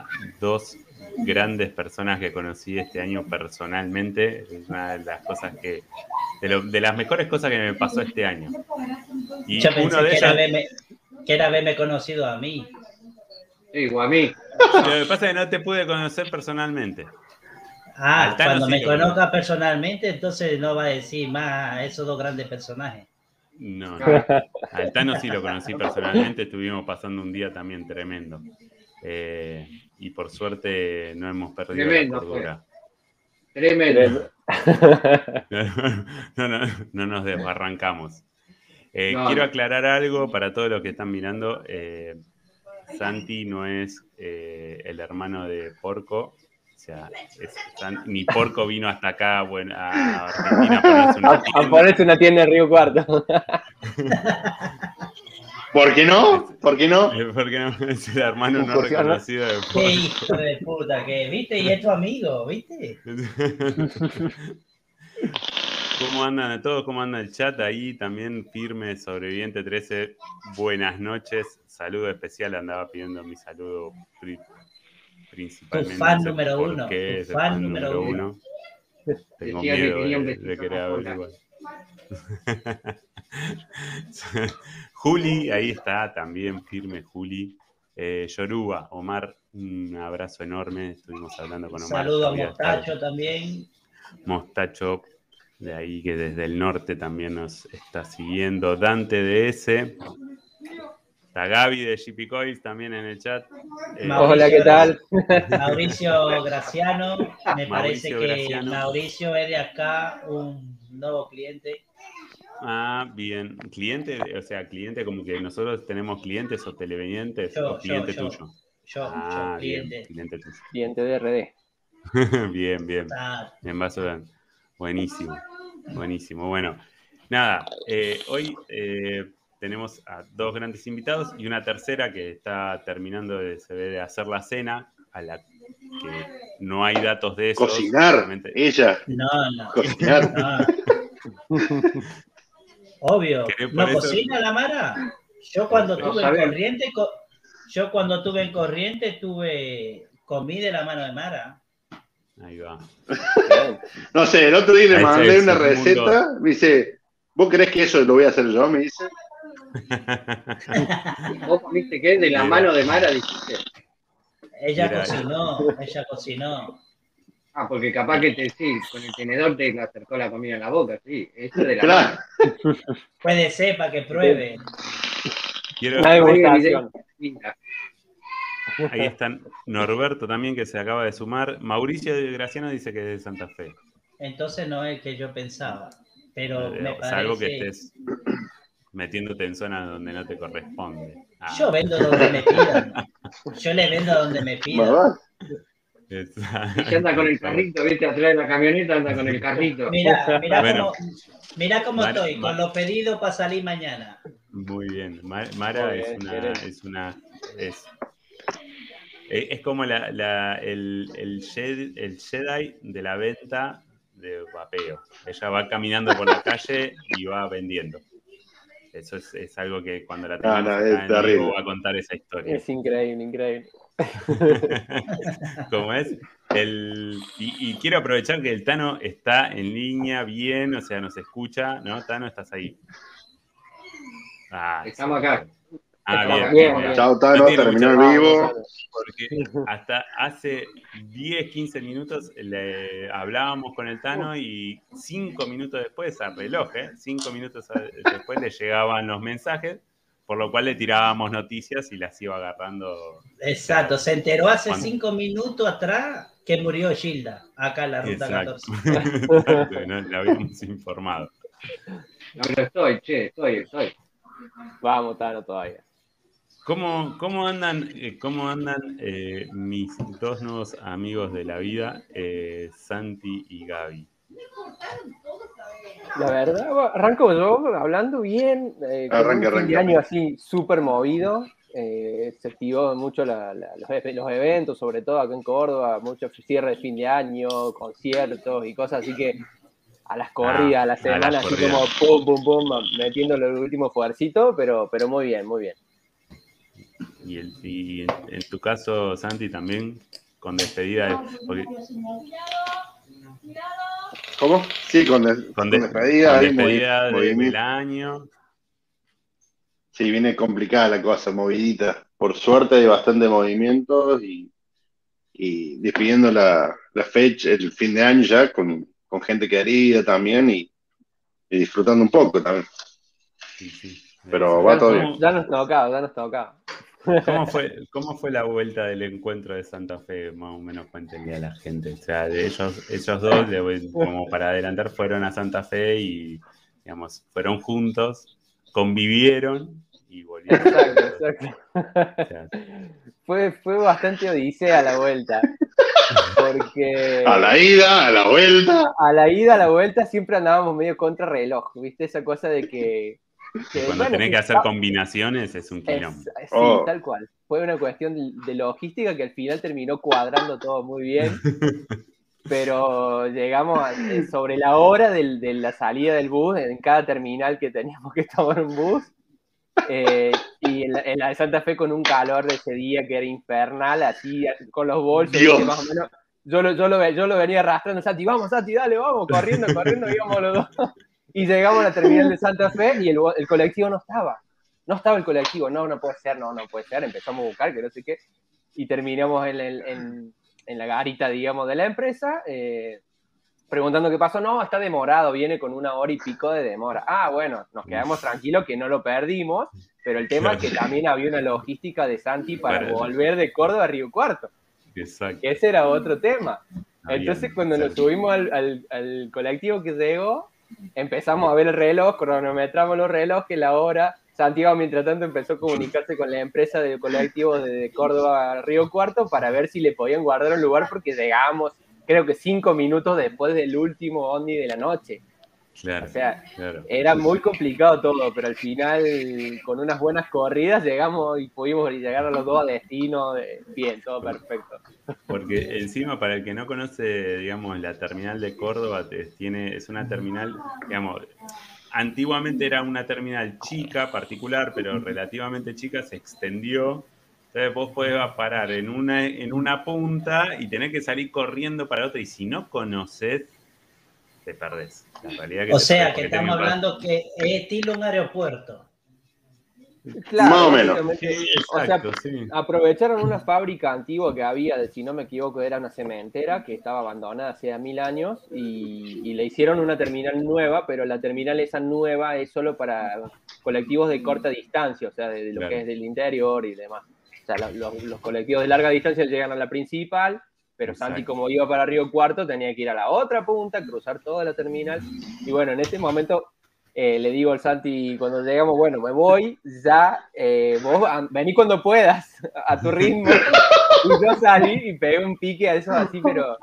a dos grandes personas que conocí este año personalmente. Es una de las cosas que. De, lo- de las mejores cosas que me pasó este año. Y Yo pensé uno de que, era ellos. haberme, que era haberme conocido a mí. Igual a mí. Lo que pasa es que no te pude conocer personalmente. Ah, Altano cuando sí me conozca personalmente, entonces no va a decir más a esos dos grandes personajes. No, no. Al Tano sí lo conocí personalmente, estuvimos pasando un día también tremendo. Eh, y por suerte no hemos perdido Tremendo la cordura. Tremendo. No, no, no nos desbarrancamos. Eh, No. Quiero aclarar algo para todos los que están mirando. eh, Santi no es eh, el hermano de Porco. O sea, es San- ni Porco vino hasta acá bueno, a Argentina a ponerse una A, a tienda. ponerse una tienda en Río Cuarto. ¿Por qué no? ¿Por qué no? Eh, Porque no es el hermano no ¿Por qué no? reconocido de Qué Porco. hijo de puta que, ¿viste? Y es tu amigo, ¿viste? ¿Cómo andan a todos? ¿Cómo anda el chat ahí? También firme, sobreviviente 13. Buenas noches. Saludo especial. Andaba pidiendo mi saludo pri- principalmente. Tu fan no sé número uno, qué, tu es el fan número uno. Tengo Decía que miedo de, de querer averiguar. Juli, ahí está, también firme Juli. Eh, Yoruba, Omar, un abrazo enorme. Estuvimos hablando con Omar. Saludo a Mostacho también. Mostacho, de ahí que desde el norte también nos está siguiendo. Dante DS. Está Gaby de GP Coils también en el chat. Eh, Mauricio. Hola, ¿qué tal? Mauricio Graciano. Me parece que Graciano. Mauricio es de acá, un nuevo cliente. Ah, bien. Cliente, o sea, cliente como que nosotros tenemos clientes o televenientes Yo, o cliente yo, yo. tuyo. Yo, Ah, yo, bien, cliente. cliente tuyo. Cliente de RD. bien, bien. Ah, En vaso de- Buenísimo, buenísimo. Bueno, nada, eh, hoy eh, tenemos a dos grandes invitados y una tercera que está terminando de, se ve de hacer la cena, a la que no hay datos de eso. Cocinar, ella, No, no. cocinar. no. Obvio. ¿No eso- cocina la Mara? Yo cuando No tuve en corriente, co- yo cuando tuve en corriente tuve comí de la mano de Mara. Ahí va. No sé, el otro día le mandé es una mundo. receta, me dice, ¿vos crees que eso lo voy a hacer yo? Me dice. ¿Vos comiste qué? De la Mira. mano de Mara, dijiste. Ella Mira. cocinó, ella cocinó. Ah, porque capaz que te sí, con el tenedor te acercó la comida en la boca, sí. Eso de la Claro. Puede ser para que pruebe. Quiero, ahí están Norberto también que se acaba de sumar. Mauricio Graciano dice que es de Santa Fe. Entonces no es el que yo pensaba. Pero me Eh, Salvo que parece. estés metiéndote en zonas donde no te corresponde. Ah, Yo vendo donde me pidan. Yo le vendo donde me pidan. Esa- y anda con el carrito, viste, atrás de la camioneta, anda con el carrito. Mira, mira Bueno. cómo, mira cómo Mar- estoy, Mar- con los pedidos para salir mañana. Muy bien. Ma- Mara Muy es, una, es una. Es, eh, es como la, la- el, el Jedi, el Jedi de la venta de vapeo. Ella va caminando por la calle y va vendiendo. Eso es, es algo que cuando la tengamos no, es terrible. va a contar esa historia. Es increíble, increíble. ¿Cómo es? El, y, y quiero aprovechar que el Tano está en línea bien, o sea, nos escucha, ¿no? Tano, estás ahí. Ah, Estamos acá. Ah, Estamos bien, acá. bien, Bien, bien. Chao, No Tano, terminó el vivo. Porque hasta hace 10, 15 minutos le hablábamos con el Tano y 5 minutos después, a reloj, ¿eh? 5 minutos después le llegaban los mensajes, por lo cual le tirábamos noticias y las iba agarrando. Exacto, se enteró hace Cuando- cinco minutos atrás que murió Gilda, acá en la ruta Exacto. 14. Exacto, no le habíamos informado. No, pero estoy, che, estoy, estoy. Vamos, Tano, todavía. ¿Cómo, cómo andan, eh, cómo andan eh, mis dos nuevos amigos de la vida, eh, Santi y Gaby? La verdad, arranco yo hablando bien. Eh, Arranca, un fin arranca. de año así súper movido. eh, se activó mucho la- la- los, los eventos, sobre todo acá en Córdoba, mucho cierre de fin de año, conciertos y cosas así que a las corridas, a la a las semana, así corridas. como pum, pum, pum, metiéndole el último fuercito, pero, pero muy bien, muy bien. Y, el- y en, en tu caso, Santi, también con despedida, de- porque- ¿Cómo? Sí, con, des- con, con de- despedida. con de- del año. Sí, viene complicada la cosa, movidita. Por suerte hay bastante movimientos y, y despidiendo la, la fecha, el fin de año ya, con, con gente querida también y, y disfrutando un poco también. Sí, sí. Pero va todo ¿Cómo- Ya nos tocaba, ya nos tocaba. ¿Cómo fue, ¿Cómo fue la vuelta del encuentro de Santa Fe? Más o menos cuéntenle a la gente. O sea, de ellos, ellos dos, como para adelantar, fueron a Santa Fe y, digamos, fueron juntos, convivieron y volvieron. Exacto, exacto. O sea, Fue, fue bastante odisea la vuelta. Porque A la ida, a la vuelta. a la ida, a la vuelta, siempre andábamos medio contra reloj. ¿Viste? Esa cosa de que. Que, cuando bueno, tenés sí, que hacer combinaciones es un es- quilombo. sí, Oh. tal cual. Fue una cuestión de, logística que al final terminó cuadrando todo muy bien. Pero llegamos a- eh, sobre la hora del- de la salida del bus, en cada terminal que teníamos que tomar un bus. eh, y en la, en la de Santa Fe con un calor de ese día que era infernal, así con los bolsos, más o menos. Yo lo, yo, lo, yo lo venía arrastrando, Santi, vamos, Santi, dale, vamos, corriendo, corriendo, íbamos los dos. Y llegamos a la terminal de Santa Fe y el, el colectivo no estaba. No estaba el colectivo, no, no puede ser, no, no puede ser. Empezamos a buscar, que no sé qué. Y terminamos en, el- en- en la garita, digamos, de la empresa, eh, preguntando qué pasó. No, está demorado, viene con una hora y pico de demora. Ah, bueno, nos quedamos tranquilos que no lo perdimos, pero el tema es que también había una logística de Santi para volver de Córdoba a Río Cuarto. Exacto. Ese era otro tema. Entonces, cuando nos subimos al, al- al colectivo que llegó, empezamos a ver el reloj, cronometramos los relojes, la hora. Santiago, mientras tanto, empezó a comunicarse con la empresa del colectivo de Córdoba a Río Cuarto para ver si le podían guardar un lugar porque llegamos creo que cinco minutos después del último Ondi de la noche. Claro, O sea, claro. era muy complicado todo, pero al final, con unas buenas corridas, llegamos y pudimos llegar a los dos a destino. de- bien, todo perfecto. Porque encima, para el que no conoce, digamos, la terminal de Córdoba, tiene, es una terminal, digamos, antiguamente era una terminal chica, particular, pero relativamente chica, se extendió. Entonces vos podés parar en una, en una punta y tener que salir corriendo para otra. Y si no conoces, te perdés. La realidad que O sea, que estamos hablando que es estilo un aeropuerto. Claro, Más o menos. o sea, sí. aprovecharon una fábrica antigua que había, de- si no me equivoco, era una cementera que estaba abandonada hacía mil años y, y le hicieron una terminal nueva, pero la terminal esa nueva es solo para colectivos de corta distancia, o sea, de, de lo Claro. que es del interior y demás. O sea, lo- los, los colectivos de larga distancia llegan a la principal, pero Santi, como iba para Río Cuarto, tenía que ir a la otra punta, cruzar toda la terminal. Y bueno, en ese momento eh, le digo al Santi, cuando llegamos, bueno, me voy, ya, eh, vos an- vení cuando puedas, a tu ritmo. y yo salí y pegué un pique a esos así, pero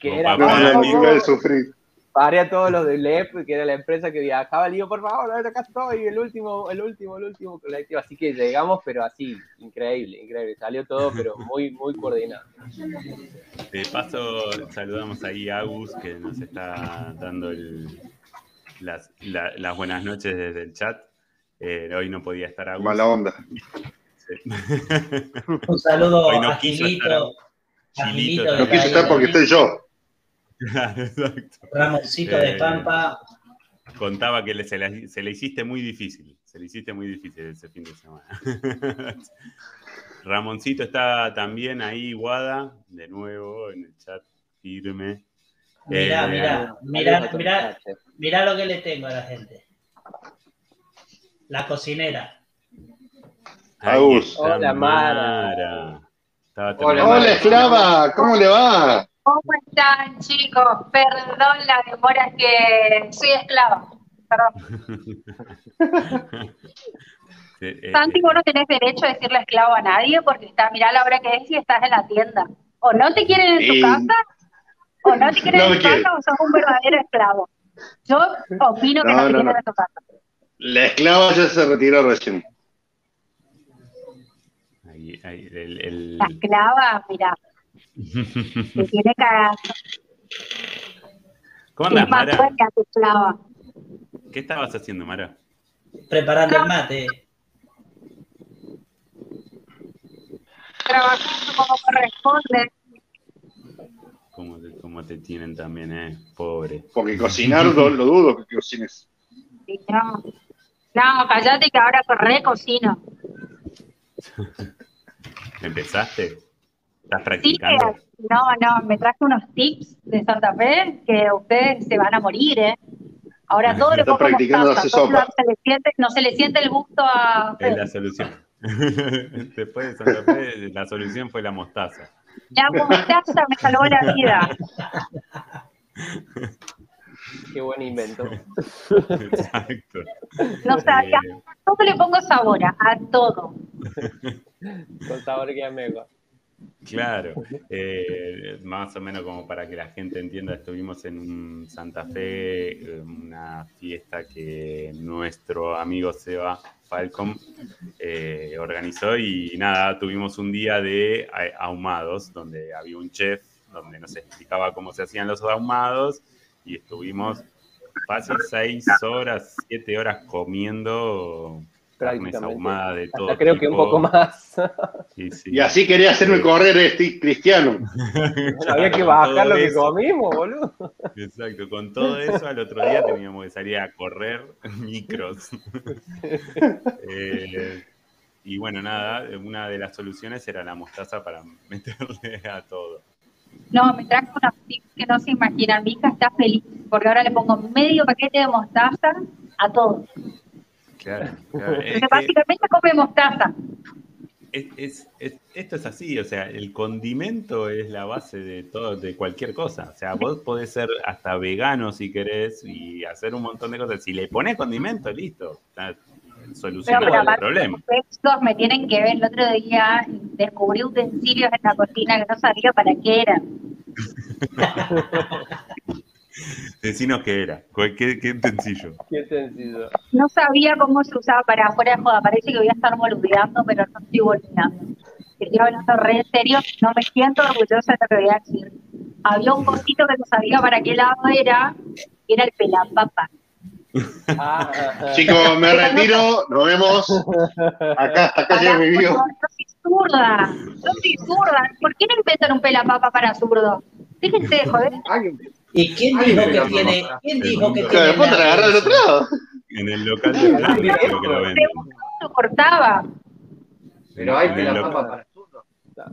que era papá, No, mí, amiga de sufrir. Paré a todos los de LEP, que era la empresa que viajaba, le digo, por favor, acá estoy, el último, el último, el último colectivo. Así que llegamos, pero así, increíble, increíble. Salió todo, pero muy, muy coordinado. De paso, saludamos ahí a Agus, que nos está dando el- las, la- las buenas noches desde el chat. Eh, hoy no podía estar Agus. Mala onda. Sí. Un saludo Hoy no a quiso Gilito. a también. No quise estar porque estoy yo. Exacto. Ramoncito de Eh, Pampa. Contaba que le- se, la, se le hiciste muy difícil. Se le hiciste muy difícil ese fin de semana. Ramoncito está también ahí, Guada, de nuevo en el chat, firme. Mirá, Eh, mirá, mirá, mirá, lo que le tengo a la gente. La cocinera. Agus. Hola, Mara. Hola, esclava, ¿cómo le va? ¿Cómo están, chicos? Perdón la demora, es que soy esclava. Perdón. Eh, eh, Santi, vos no tenés derecho a decirle esclavo a nadie porque está, mirá la hora que es y estás en la tienda. O no te quieren en tu Y- casa, o no te quieren No en tu casa, o sos un verdadero esclavo. Yo opino que No, no, te no, quieren no. en tu casa. La esclava ya se retiró recién. ahí, ahí, el- el- La esclava, mirá, te tiene cagado. ¿Cómo andas, Mara? ¿Qué estabas haciendo, Mara? Preparando el mate. Trabajando como corresponde. ¿Cómo te, cómo te tienen también, eh? Pobre. Porque cocinar lo, lo dudo que cocines. Sí, No, no callate que ahora corre cocino. ¿Empezaste? ¿Estás Sí, practicando? que- no, no, me traje unos tips de Santa Fe que ustedes se van a morir, ¿eh? Ahora todo pongo practicando mostaza, hacer todo se le siente, no se le siente el gusto a Es la solución. Después de Santa Fe, la solución fue la mostaza. La mostaza me salvó la vida. Qué buen invento. Exacto. No sabía, Eh, todo le pongo sabor, a a todo. Con sabor que amigo. Claro, eh, más o menos como para que la gente entienda, estuvimos en un Santa Fe, una fiesta que nuestro amigo Seba Falcom eh, organizó y nada, tuvimos un día de eh, ahumados, donde había un chef, donde nos explicaba cómo se hacían los ahumados y estuvimos fácil seis horas, siete horas comiendo carnes Prácticamente. ahumadas de todo Hasta creo que un poco más. Sí, sí. Y así quería hacerme correr este cristiano. Bueno, había que bajar lo que eso. comimos, boludo. Exacto, con todo eso al otro día teníamos que salir a correr micros. Eh, y bueno, nada, una de las soluciones era la mostaza para meterle a todo. No, me traje unos tips que no se imaginan. Mi hija está feliz porque ahora le pongo medio paquete de mostaza a todo. Claro, claro. Es Porque que básicamente come mostaza. es- es- es- esto es así, o sea, el condimento es la base de todo, de cualquier cosa. O sea, vos podés ser hasta vegano si querés y hacer un montón de cosas. Si le pones condimento, listo, está solucionado pero el aparte, problema. los me tienen que ver. El otro día descubrí utensilios en la cocina que no sabía para qué eran. Decinos qué era. ¿Cuál- ¿Qué, qué utensilio? Qué sencillo. No sabía cómo se usaba para afuera de joda. Parece que voy a estar boludeando, pero no estoy boludeando. Estoy hablando re en serio. No me siento orgullosa de lo que voy a decir. Había un cosito que no sabía para qué lado era. y Era el pelapapa. Ah. Chicos, me retiro, nos vemos. Acá, acá llega mi video. no soy zurda. No soy zurda. ¿Por qué no inventan un pelapapa para zurdo? Déjense de joder. ¿Y quién Ay, dijo que tiene? ¿Quién dijo que Claro, tiene? Del otro lado. En el local de Flanders creo que lo venden. Lo cortaba. pero hay En que el la local- papa para zurdo.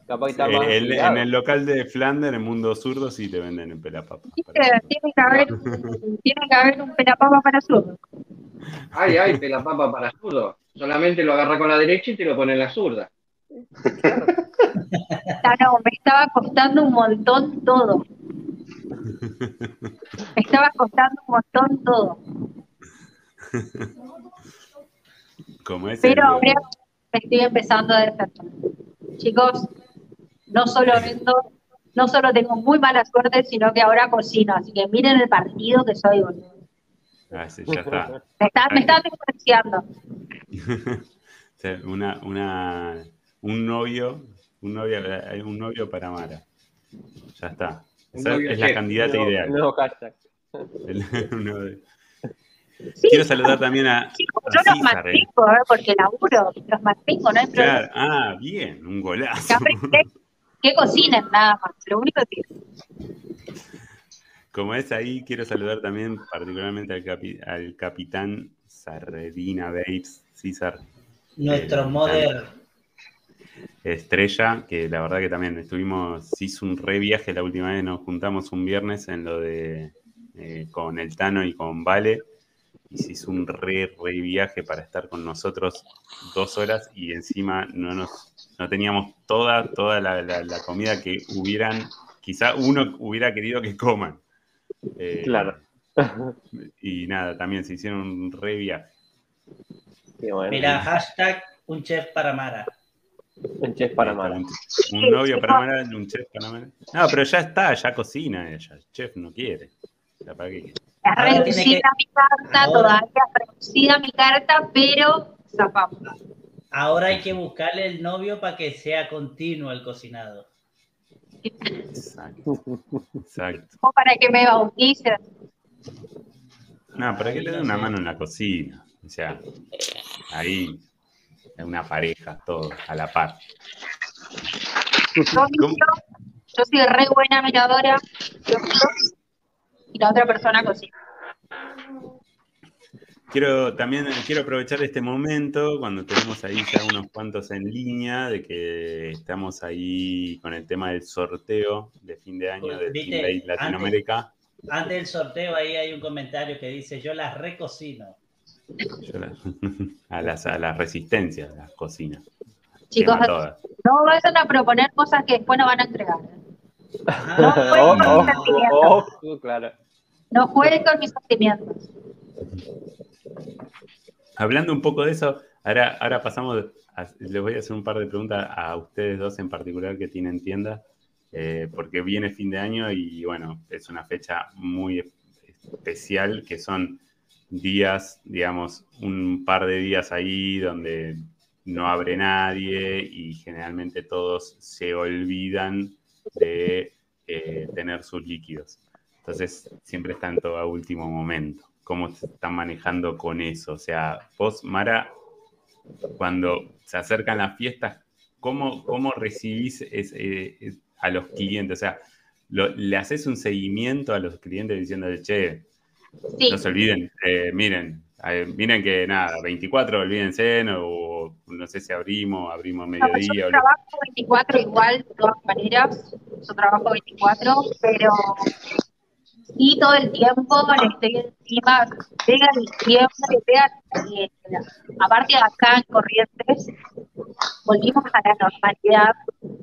Capaz que está Eh, más el- en el local de Flanders, en Mundo Zurdo, sí te venden en pelapapa. Viste, Tiene que haber, tiene que haber un pelapapa para zurdo. Ay, ay, la papa para zurdo. Solamente lo agarra con la derecha y te lo pone en la zurda. Ah, no, me estaba costando un montón todo. Me estaba costando un montón todo. Como es Pero ahora me estoy empezando a despertar. Chicos, no solo vendo, no solo tengo muy mala suerte, sino que ahora cocino. Así que miren el partido que soy, boludo. Ah, sí, ya está. Me está, me está despreciando. O sea, una, una, un novio, un novio, un novio para Mara. Ya está. Esa es la candidata Nuevo- ideal. nuevo hashtag. El- un novio. Sí, Quiero saludar también a, chicos, a yo los mantengo, ¿eh? porque laburo, los mantengo, no hay problema. Claro, ah, bien, un golazo. Que, que cocinen nada más, lo único que Como es ahí, quiero saludar también particularmente al, capi- al capitán Sardina Bates, César Nuestro Eh. Estrella, que la verdad que también estuvimos, se hizo un re viaje la última vez, nos juntamos un viernes en lo de eh, con el Tano y con Vale, y se hizo un re, re viaje para estar con nosotros dos horas y encima no nos no teníamos toda, toda la, la- la comida que hubieran, quizá uno hubiera querido que coman. Eh, Claro. Y nada, también se hicieron un re viaje. Bueno. Mira, hashtag un chef para Mara. Un chef para Mara. Un, novio para Mara, un chef para Mara. No, pero ya está, ya cocina ella. El chef no quiere. Ahora tiene reducida mi carta, Ahora- todavía reducida mi carta, pero zafamos. Ahora hay que buscarle el novio para que sea continuo el cocinado. Exacto. Exacto. O para que me bautices. No, para que le dé una mano en la cocina. O sea, ahí, una pareja, todo, a la par. Yo, ¿Cómo? miro, yo soy re buena miradora, y la otra persona cocina. Quiero también quiero aprovechar este momento cuando tenemos ahí ya unos cuantos en línea de que estamos ahí con el tema del sorteo de fin de año de Team Latinoamérica. Antes del sorteo ahí hay un comentario que dice yo las recocino. La- a, las, a las resistencias, las cocinas. Chicos, no vayan a proponer cosas que después no van a entregar. No, oh, sentimientos. oh, oh, claro. No jueguen con mis sentimientos. Hablando un poco de eso, ahora, ahora pasamos, a- les voy a hacer un par de preguntas a ustedes dos en particular que tienen tienda, eh, porque viene fin de año y bueno, es una fecha muy especial que son días, digamos, un par de días ahí donde no abre nadie y generalmente todos se olvidan de eh, tener sus líquidos. Entonces siempre están todo a último momento. ¿Cómo se están manejando con eso? O sea, vos, Mara, cuando se acercan las fiestas, ¿cómo, cómo recibís eh, a los clientes? O sea, ¿le haces un seguimiento a los clientes diciéndole, che, Sí, no se olviden, eh, miren, eh, miren que nada, 24, olvídense, no, o no sé si abrimos, abrimos no, yo mediodía. o lo- trabajo 24 igual, de todas maneras. Yo trabajo 24, pero sí todo el tiempo le estoy encima. Llega diciembre, llega, eh, aparte de acá en Corrientes, volvimos a la normalidad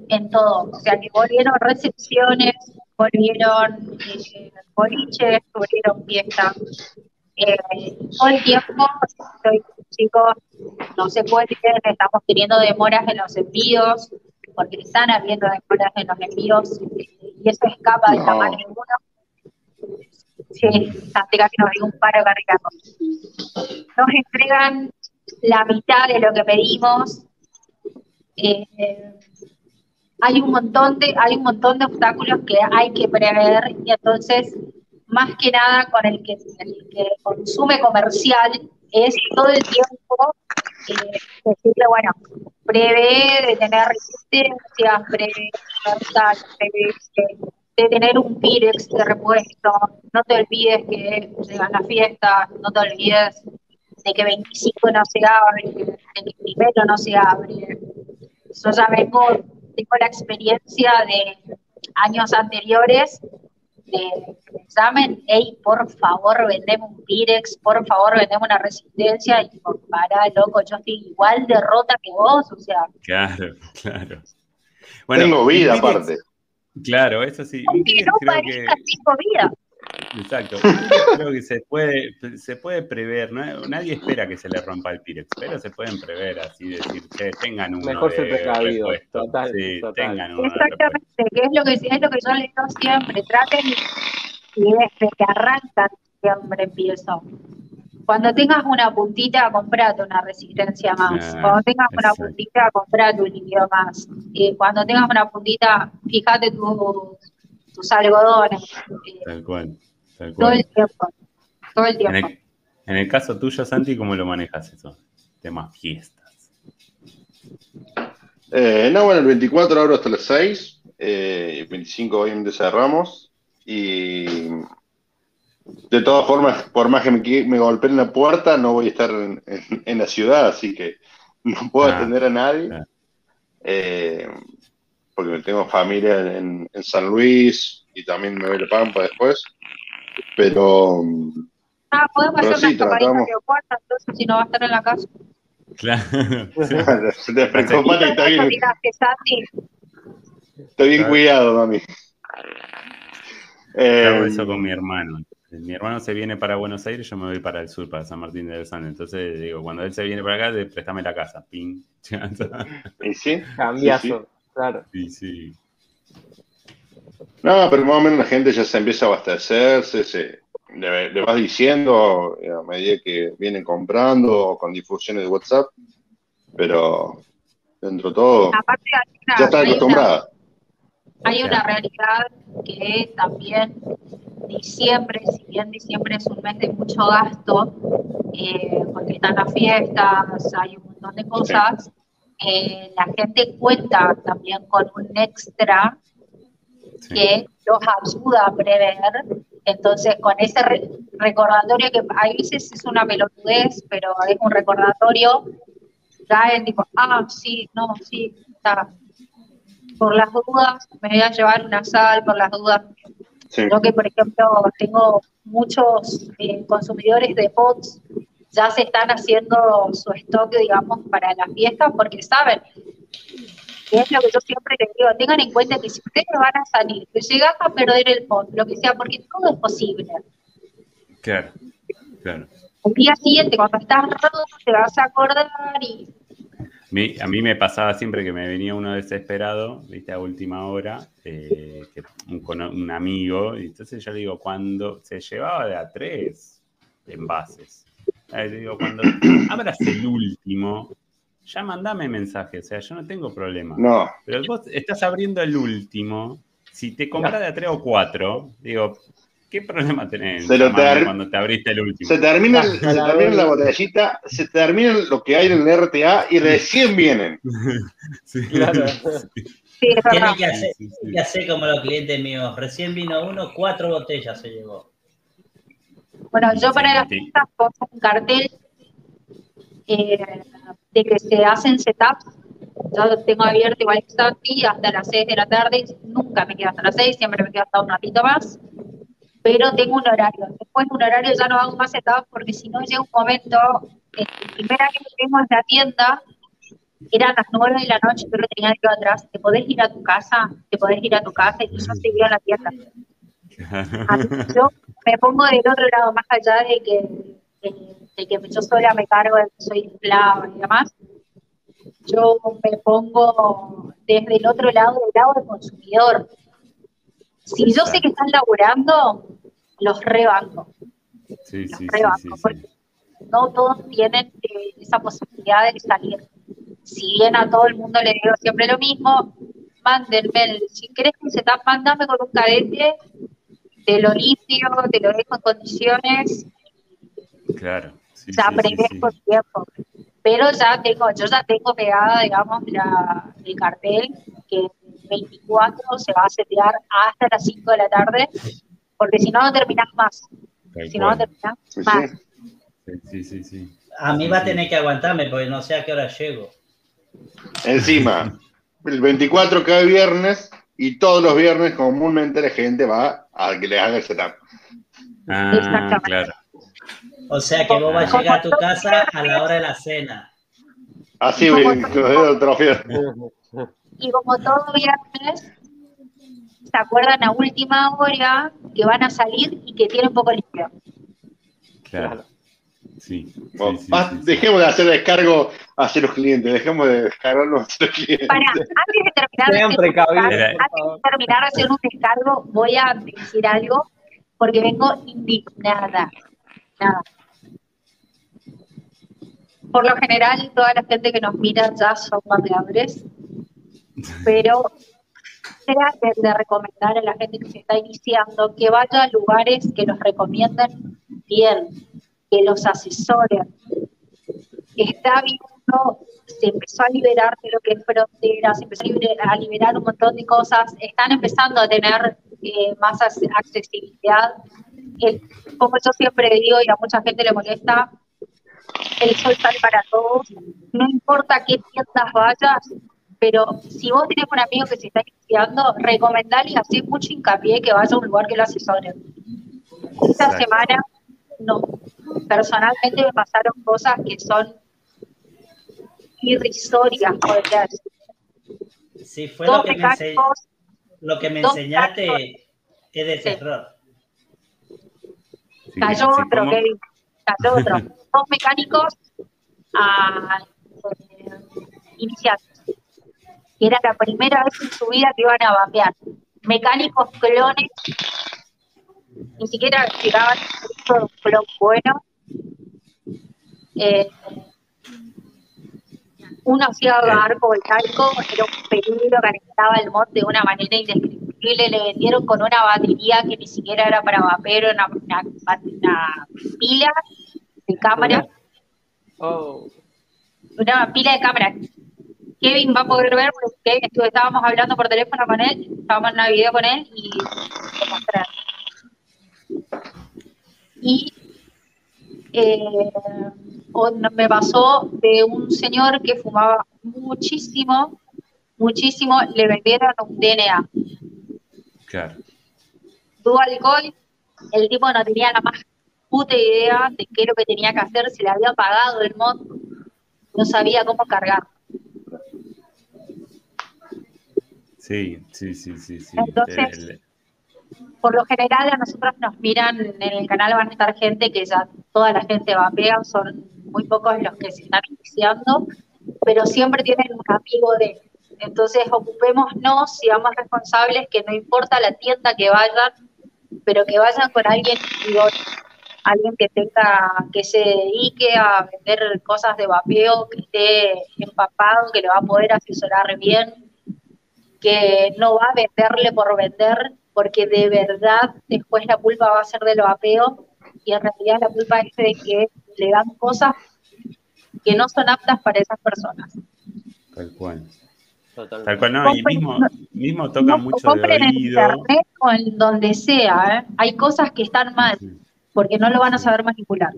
en todo. O sea, que volvieron recepciones, volvieron eh, boliches, volvieron fiestas. Eh, todo el tiempo estoy, chicos, no se puede creer, estamos teniendo demoras en los envíos, porque están habiendo demoras en los envíos, y eso escapa de la No. mano de uno. Sí, casi nos dio un paro cardíaco. Nos entregan la mitad de lo que pedimos. Eh, hay un montón de, hay un montón de obstáculos que hay que prever y entonces, más que nada con el que, el que consume comercial, es todo el tiempo eh, decirle, bueno, prevé de tener resistencias, prevé de tener un Pirex de repuesto, no te olvides que llegan las fiestas, no te olvides de que 25 no se abre, de que primero no se abre. Yo ya vengo, tengo la experiencia de años anteriores de llamen, hey, por favor, vendeme un Pirex, por favor, vendeme una resistencia, y digo, pará, loco, yo estoy igual de rota que vos, o sea, Claro, claro. Tengo un vida aparte. Claro, eso sí. Un aunque Pirex no creo que, parezca, tengo vida. Exacto. Creo que se puede, se puede prever. ¿no? Nadie espera que se le rompa el Pirex, pero se pueden prever así, decir, che, tengan uno Mejor ser de precavido, repuesto. total, sí, total. tengan uno. Exactamente, que es lo que, es lo que yo les digo siempre, traten y desde que arrancan siempre empiezo. Cuando tengas una puntita, comprate una resistencia más. Ah, Cuando tengas una puntita, comprate un líquido más. Y cuando tengas una puntita, fíjate tus, algodones. eh, Tal cual. Tal todo cual. el tiempo. Todo el En tiempo. el, en el caso tuyo, Santi, ¿cómo lo manejas eso? Temas fiestas. Eh, no, bueno, el 24 abro hasta las 6, eh, el 25 obviamente cerramos y de todas formas, por más que me, golpeen la puerta, no voy a estar en, en- en la ciudad, así que no puedo Ah, atender a nadie, eh, porque tengo familia en, en San Luis y también me voy a La Pampa después, pero Ah, podemos pero hacer sí, una escapadita tratamos. de cuarta, entonces si no va a estar en la casa. Claro. te preocupa que está bien, está bien cuidado, mami. Hago Eh, eso con mi hermano. Mi hermano se viene para Buenos Aires, yo me voy para el sur, para San Martín de los Andes. Entonces digo, cuando él se viene para acá, préstame la casa. Ping. y sí, Cambiazo, Sí, sí. Claro. Sí, sí. No, pero más o menos la gente ya se empieza a abastecerse, se, le, le vas diciendo eh, a medida que vienen comprando o con difusiones de WhatsApp, pero dentro de todo Aparte, una, ya está hay una- acostumbrada. Hay una realidad que también diciembre, si bien diciembre es un mes de mucho gasto, eh, porque están las fiestas, hay un montón de cosas, eh, la gente cuenta también con un extra sí. que los ayuda a prever. Entonces, con ese re- recordatorio que a veces es una pelotudez, pero es un recordatorio, caen tipo, ah, sí, no, sí, está. Por las dudas, me voy a llevar una sal, por las dudas. Sí. Yo que, por ejemplo, tengo muchos eh, consumidores de pots, ya se están haciendo su stock, digamos, para las fiestas, porque saben, y es lo que yo siempre les digo, tengan en cuenta que si ustedes van a salir, que llegas a perder el pot, lo que sea, porque todo es posible. Claro, claro. El día siguiente, cuando estás roto, te vas a acordar y Mi- a mí me pasaba siempre que me venía uno desesperado, viste, a última hora, eh, que un, cono- un amigo, y entonces yo le digo, cuando se llevaba de a tres envases, digo, cuando abras el último, ya mandame mensaje, o sea, yo no tengo problema. No, Pero vos estás abriendo el último, si te compras de a tres o cuatro, digo, ¿qué problema tenés en Se lo ter- cuando te abriste el último? se termina, se termina la botellita, se termina lo que hay en el RTA y recién vienen. Sí. Claro. sí, es verdad. Tiene que hacer, que hacer como los clientes míos. Recién vino uno, cuatro botellas se llevó. Bueno, yo para las fiestas pongo un cartel eh, de que se hacen setups. Yo tengo abierto igual que Santi hasta las 6 de la tarde. Nunca me quedo hasta las 6, siempre me quedo hasta un ratito más. Pero tengo un horario. Después de un horario ya no hago más setups porque si no llega un momento, eh, el primer año que tengo en la tienda, eran las 9 de la noche, pero tenía que ir atrás. Te podés ir a tu casa, te podés ir a tu casa y yo seguía en la tienda. Yo me pongo del otro lado, más allá de que, de, de que yo sola me cargo de que soy esclava y demás, yo me pongo desde el otro lado, del lado del consumidor. Si yo sé que están laburando, los rebanco. Sí, sí, rebanco, sí, porque no todos tienen eh, esa posibilidad de salir. Si bien a todo el mundo le digo siempre lo mismo, mándenme, el- si querés que se está mandame con un cadete, te lo limpio, te lo dejo en condiciones, Claro. Sí, ya sí, sí, con tiempo. Pero ya tengo, yo ya tengo pegada, digamos, la, el cartel que el 24 se va a setear hasta las 5 de la tarde, porque si no, no terminás más. Tal Si no, no cual. terminás Sí, más. sí. Sí, sí. A mí va a tener que aguantarme porque no sé a qué hora llego. Encima, el 24 cae viernes y todos los viernes comúnmente la gente va a que les haga el setup. Ah, claro. O sea que vos vas a llegar a tu casa a la hora de la cena. Así ¿Cómo ven, con los dedos atrofiados. Y como todo viernes, se acuerdan a última hora que van a salir y que tienen poco limpio. Claro. Sí. sí, Bueno, sí, más- sí, sí. Dejemos de hacer descargo hacia los clientes, dejemos de descargarnos hacia los clientes. Para, antes de terminar de antes de terminar de hacer un descargo, voy a decir algo porque vengo indignada. Nada. Por lo general, toda la gente que nos mira ya son mapeadores, pero traten de recomendar a la gente que se está iniciando que vaya a lugares que los recomienden bien, que los asesoren. Está viendo, se empezó a liberar de lo que es fronteras, se empezó a liberar, a liberar un montón de cosas, están empezando a tener eh, más ac- accesibilidad. El- como yo siempre digo y a mucha gente le molesta, el sol sale para todos, no importa qué tiendas vayas, pero si vos tenés un amigo que se está iniciando, recomendale y hacer mucho hincapié que vaya a un lugar que lo asesoren. Esta Exacto. semana, no, personalmente me pasaron cosas que son irrisorias, podría decir. Sí, fue lo Dos que, me, lo que me enseñaste es de Sí. terror. Sí, cayó sí, otro, ¿cómo? Kevin, cayó otro. Dos mecánicos a eh, iniciantes. Que era la primera vez en su vida que iban a vapear. Mecánicos clones, ni siquiera llegaban a un clon bueno. Eh, uno hacía arco voltaico, era un peligro, calentaba el mod de una manera indescriptible, le vendieron con una batería que ni siquiera era para vapero, una, una, una pila de cámara, Oh, una pila de cámara. Kevin va a poder ver, porque Kevin estábamos hablando por teléfono con él, estábamos en una video con él y le mostré. Y eh, me pasó de un señor que fumaba muchísimo, muchísimo, le vendieron un DNA. Claro. Tuvo alcohol, el tipo no tenía la más puta idea de qué es lo que tenía que hacer, se le había pagado el mod, no sabía cómo cargar. Sí, sí, sí, sí, sí. Entonces, El- Por lo general a nosotros nos miran, en el canal van a estar gente que ya toda la gente vapea, son muy pocos los que se están iniciando, pero siempre tienen un amigo de. Entonces ocupémonos, seamos responsables, que no importa la tienda que vayan, pero que vayan con alguien alguien que tenga, que se dedique a vender cosas de vapeo, que esté empapado, que le va a poder asesorar bien, que no va a venderle por vender, porque de verdad después la culpa va a ser del vapeo y en realidad la culpa es de que le dan cosas que no son aptas para esas personas. Tal cual. totalmente. Tal cual, no, y mismo, toca No, mucho de compren en internet o en donde sea, ¿eh? hay cosas que están mal porque no lo van a saber manipular.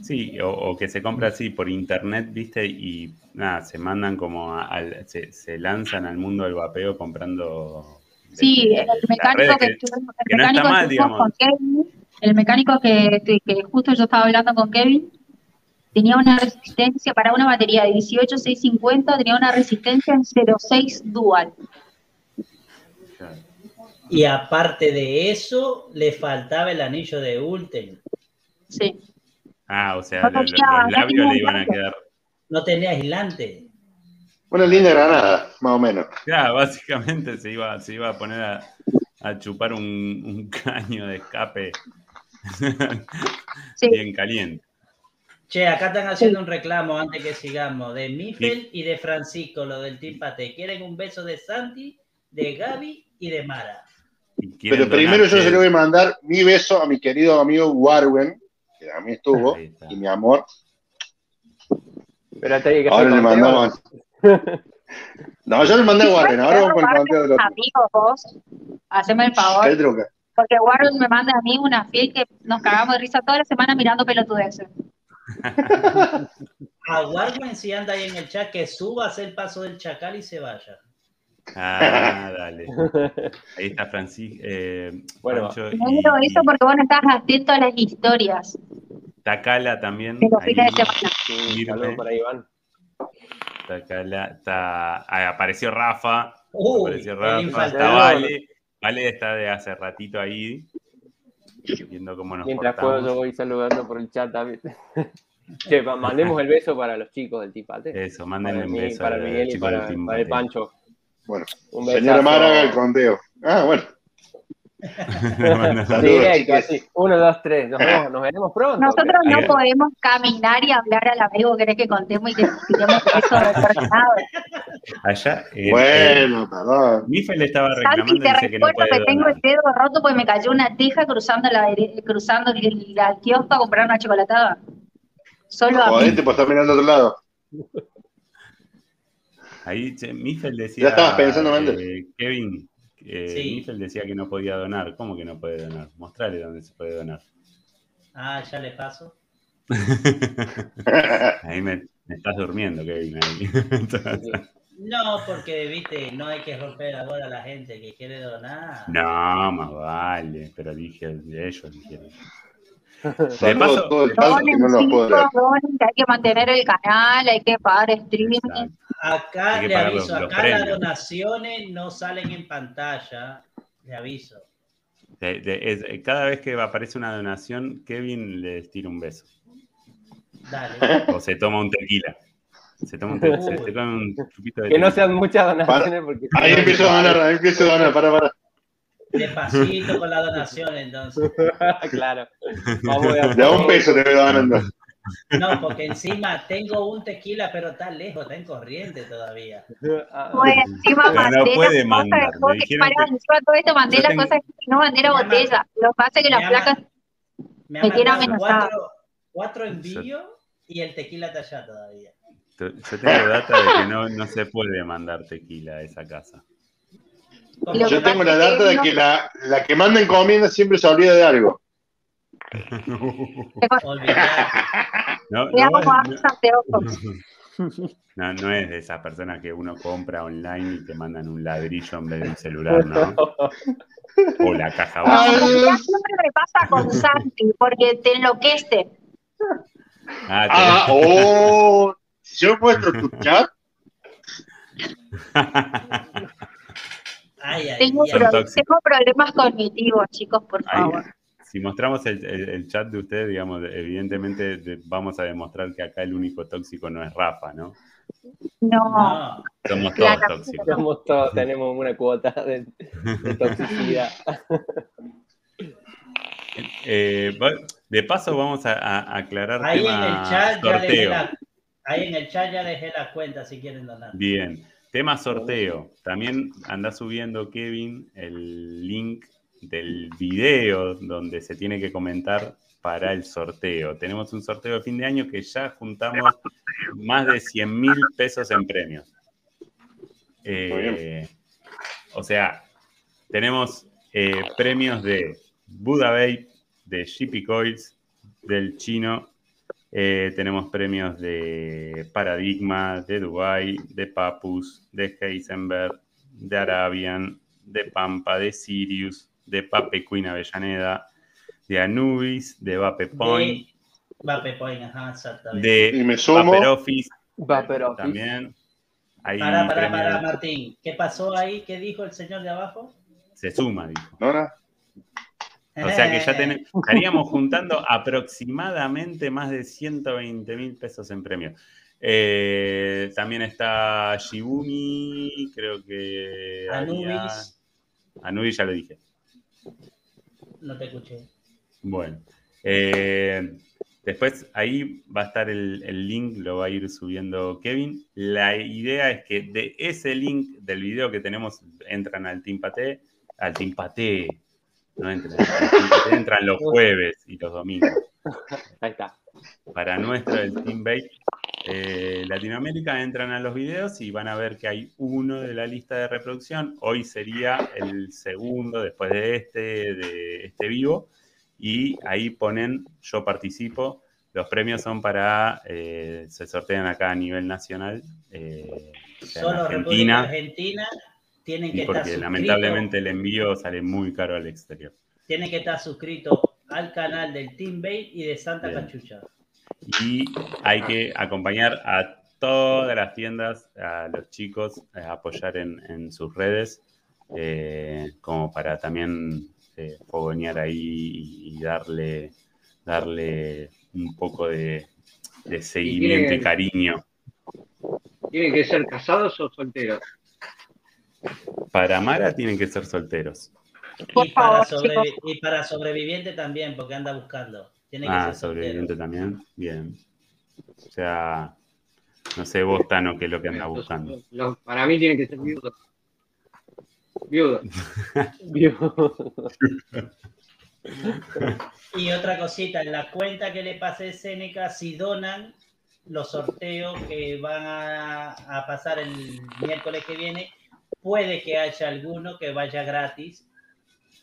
Sí, o, o que se compra así por internet, viste, y nada, se mandan como a- al, se, se lanzan al mundo del vapeo comprando. Sí, el mecánico que, el no mecánico mal, con Kevin, el mecánico que, que justo yo estaba hablando con Kevin, tenía una resistencia para una batería de 18650, tenía una resistencia en 06 dual. Y aparte de eso, le faltaba el anillo de Ulten. Sí. Ah, o sea, No tenía- los labios le iban a quedar. No tenía aislante. Una linda granada, más o menos. Claro, básicamente se iba, se iba a poner a, a chupar un, un caño de escape Sí. bien caliente. Che, acá están haciendo un reclamo antes que sigamos, de Mifel y de Francisco, lo del Team Pate. Quieren un beso de Santi, de Gaby y de Mara. Pero primero yo se le voy a mandar mi beso a mi querido amigo Warwen, que a mí estuvo, y mi amor. Pero te que Ahora le mandamos. No, yo le mandé a Warren, ahora vamos con el Warren conteo del otro. Amigos vos, haceme el Qué favor, truca. porque Warren me manda a mí una fiel que nos cagamos de risa toda la semana mirando pelotudeces. A Warwen si anda ahí en el chat, que suba a hacer el paso del chacal y se vaya. Ah, dale. Ahí está Francisco. Eh, Bueno, Pancho y- No digo eso porque vos no estás atento a las historias Takala también. los ahí. fines de semana. Sí, saludos para Iván. Está, ah, apareció Rafa. Uy, apareció Rafa. Está Vale. Vale está de hace ratito ahí. Viendo cómo nos Mientras puedo, portamos. yo voy saludando por el chat también. Che, mandemos el beso para los chicos del Tipate. Eso, mándenle Para, un beso para Miguel y para, el. Pancho. Bueno, Un señora. Mara el conteo. Ah, bueno. Directo, así. Uno, dos, tres. Nos, vemos, nos veremos pronto. Nosotros no Ahí- podemos caminar y hablar al amigo, querés que contemos y que tiremos eso determinado. Allá. eh, eh, Bueno, perdón. Mife le estaba Santi, reclamando y te dice que no recuerdo que tengo el dedo roto porque me cayó una teja cruzando la cruzando el, el- al kiosco a comprar una chocolatada. Solo a mí. Jodete, pues está mirando a otro lado. Ahí che, Mifel decía. Ya estabas pensando, eh, Kevin, eh, Sí. Mifel decía que no podía donar. ¿Cómo que no puede donar? Mostrale dónde se puede donar. Ah, ya le paso. Ahí me, me estás durmiendo, Kevin. Ahí. No, porque, viste, no hay que romper la bola a la gente que quiere donar. no, más vale. Pero dije, ellos dijeron. De paso, todo el paso que no los puedo hay que mantener el canal, hay que pagar streaming. Exacto. Acá le aviso, los- los acá las donaciones no salen en pantalla. Le aviso. De- de- es- eh, cada vez que aparece una donación, Kevin le tira un beso. Dale. O se toma un tequila. Se toma un, te- se, se toma un chupito de Que no sean muchas donaciones porque. Ahí empiezo a donar, ahí empiezo a donar, para, para. Despacito con la donación, entonces. claro. Vamos a De a un peso te voy donando. No, porque encima tengo un tequila, pero está lejos, está en corriente todavía. Pues encima Pero no mandé puede las mandar, cosas, me que encima todo esto mandé las tengo- cosas que no mandé la botella. Lo que pasa es que las placas, Me Me tiene mandado amenazado. cuatro, cuatro envíos y el tequila está allá todavía. Yo tengo data de que no, no se puede mandar tequila a esa casa. Yo tengo la data de que la, la que manda encomienda siempre se olvida de algo. No, es de esas personas que uno compra online y te mandan un ladrillo en vez de un celular, ¿no? O la caja No, baja. siempre me pasa con Santi, porque te enloquece. Ah, Ah, te- oh. Si yo muestro tu chat, Ay, ay, Tengo, ay. Son pro- tóxicos. tengo problemas cognitivos, chicos, por favor. Si mostramos el, el- el chat de ustedes, digamos, evidentemente de- vamos a demostrar que acá el único tóxico no es Rafa, ¿no? No, Somos todos tóxicos. Somos todos, tenemos una cuota de, de toxicidad. Eh, de paso vamos a, a aclarar ahí en tema el chat ya dejé sorteo. la, ahí en el chat ya dejé la cuenta si quieren donar. Bien, tema sorteo. También anda subiendo Kevin el link del video donde se tiene que comentar para el sorteo. Tenemos un sorteo de fin de año que ya juntamos más de 100 mil pesos en premios. Eh, o sea, tenemos eh, premios de Buda Vape, de Shippy Coils, del chino. Eh, tenemos premios de Paradigma, de Dubai, de Papus, de Heisenberg, de Arabian, de Pampa, de Sirius, de Pape Queen Avellaneda, de Anubis, de Vape Point, De Vape Point, ajá, exactamente. y de me sumo. Vaper Office también. Hay Pará, pará, pará, Martín. ¿Qué pasó ahí? ¿Qué dijo el señor de abajo? Se suma, dijo. ¿No, no? O sea que ya ten- estaríamos juntando aproximadamente más de 120 mil pesos en premio. Eh, también está Shibumi, creo que. había- Anubis. Anubis ya lo dije. No te escuché. Bueno. eh, después ahí va a estar el, el link, lo va a ir subiendo Kevin. La idea es que de ese link del video que tenemos, entran al Team Paté, al Team Paté, no entran, al Team Paté, entran los jueves y los domingos. Ahí está. Para nuestro, el Team Bake eh, Latinoamérica, entran a los videos y van a ver que hay uno de la lista de reproducción. Hoy sería el segundo después de este, de este vivo. Y ahí ponen, yo participo. Los premios son para, eh, se sortean acá a nivel nacional. eh, Solo República Argentina. Argentina tienen que porque lamentablemente el envío sale muy caro al exterior. Tienen que estar suscritos al canal del Team Bait y de Santa Bien. Cachucha. Y hay que acompañar a todas las tiendas, a los chicos, a apoyar en, en sus redes, eh, como para también eh, fogonear ahí y, y darle, darle un poco de, de seguimiento y tienen- cariño. ¿Tienen que ser casados o solteros? Para Mara tienen que ser solteros. Por y, para favor, sobrevi- y para sobreviviente también, porque anda buscando. Tiene que Ah, ser soltero. sobreviviente también. Bien. O sea, no sé vos, Tano, qué es lo que anda buscando. Para mí tienen que ser viudos. Viudos. Y otra cosita, en la cuenta que le pasé Seneca, si donan los sorteos que van a, a pasar el miércoles que viene, puede que haya alguno que vaya gratis,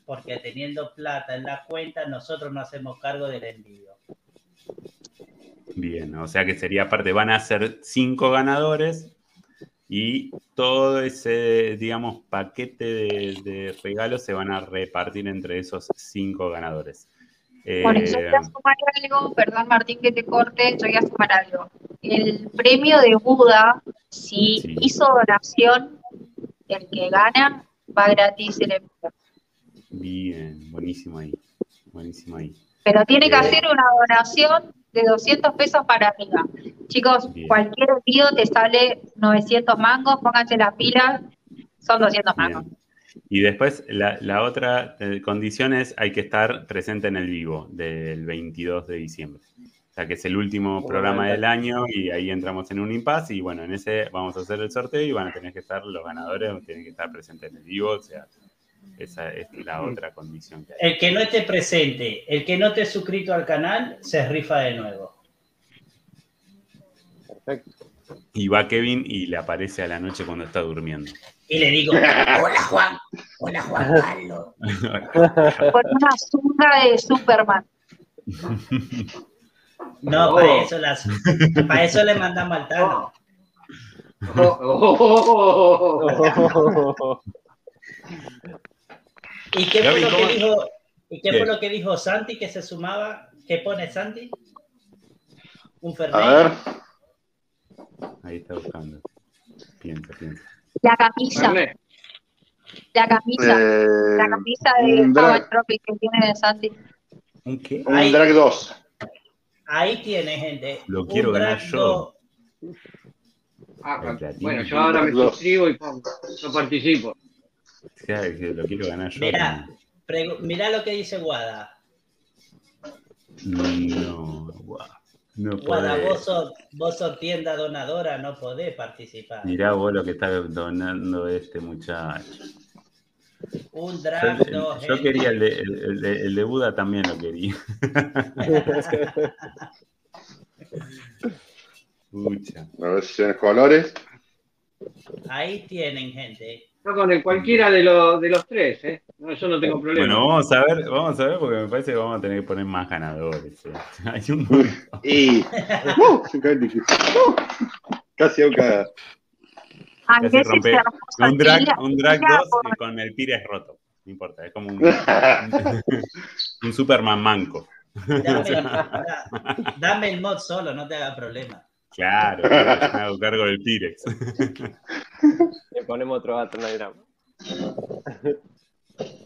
porque teniendo plata en la cuenta, nosotros no hacemos cargo del envío. Bien, o sea que sería parte, van a ser cinco ganadores y todo ese, digamos, paquete de, de regalos se van a repartir entre esos cinco ganadores. Eh, Bueno, yo voy a sumar algo, perdón Martín que te corte, yo voy a sumar algo. El premio de Buda, si Sí. hizo donación, el que gana va gratis el envío. Bien, buenísimo ahí, buenísimo ahí. Pero tiene que Eh. hacer una donación de 200 pesos para arriba. Chicos, Bien. cualquier envío te sale 900 mangos, pónganse las pilas, son 200 mangos. Bien. Y después la, la otra eh, condición es hay que estar presente en el vivo del 22 de diciembre. O sea que es el último programa del año y ahí entramos en un impasse y bueno, en ese vamos a hacer el sorteo y van a tener que estar los ganadores, tienen que estar presentes en el vivo, o sea, esa es la otra condición que hay. El que no esté presente, el que no esté suscrito al canal, se rifa de nuevo. Perfecto. Y va Kevin y le aparece a la noche cuando está durmiendo. Y le digo, hola Juan, hola Juan Carlos. Con una zunga de Superman. No, Oh. para, eso las, para eso le mandamos al Tano. Oh, oh, oh, oh, oh. ¿Y qué fue lo ¿cómo- que dijo? ¿Y qué fue lo que dijo Santi que se sumaba? ¿Qué pone Santi? Un Fernet. A ver, Ahí está buscando. Piensa, piensa. La camisa, Fernet. la camisa, eh, la camisa de Power Tropic que tiene de Santi. ¿Un qué? un Ahí. drag 2. Ahí tiene, gente. Lo quiero ganar yo. Ah, bueno, yo ahora me suscribo y. Yo participo. Lo quiero ganar yo. Mirá, pregu- mirá lo que dice Guada. No, guau, no Guada, vos sos, vos sos tienda donadora, no podés participar. Mirá vos lo que está donando este muchacho. Un Yo, do, yo gente. quería el de, el, el de- el de Buda también lo quería. Pucha. A ver si son colores. Ahí tienen, gente. Yo con el cualquiera de los, de los tres, ¿eh? No, yo no tengo problema. Bueno, vamos a ver, vamos a ver porque me parece que vamos a tener que poner más ganadores. eh. Hay un. Y. ¡Uh! se cae el líquido. ¡Uh! Casi hago cagada. Casi rompe. Un drag, un drag mira, 2 por- y con el pires roto. No importa, es como un, un Superman manco. Dame, da- dame el mod solo, no te hagas problema. Claro, me hago cargo del Pirex. Le ponemos otro gato, no hay drama.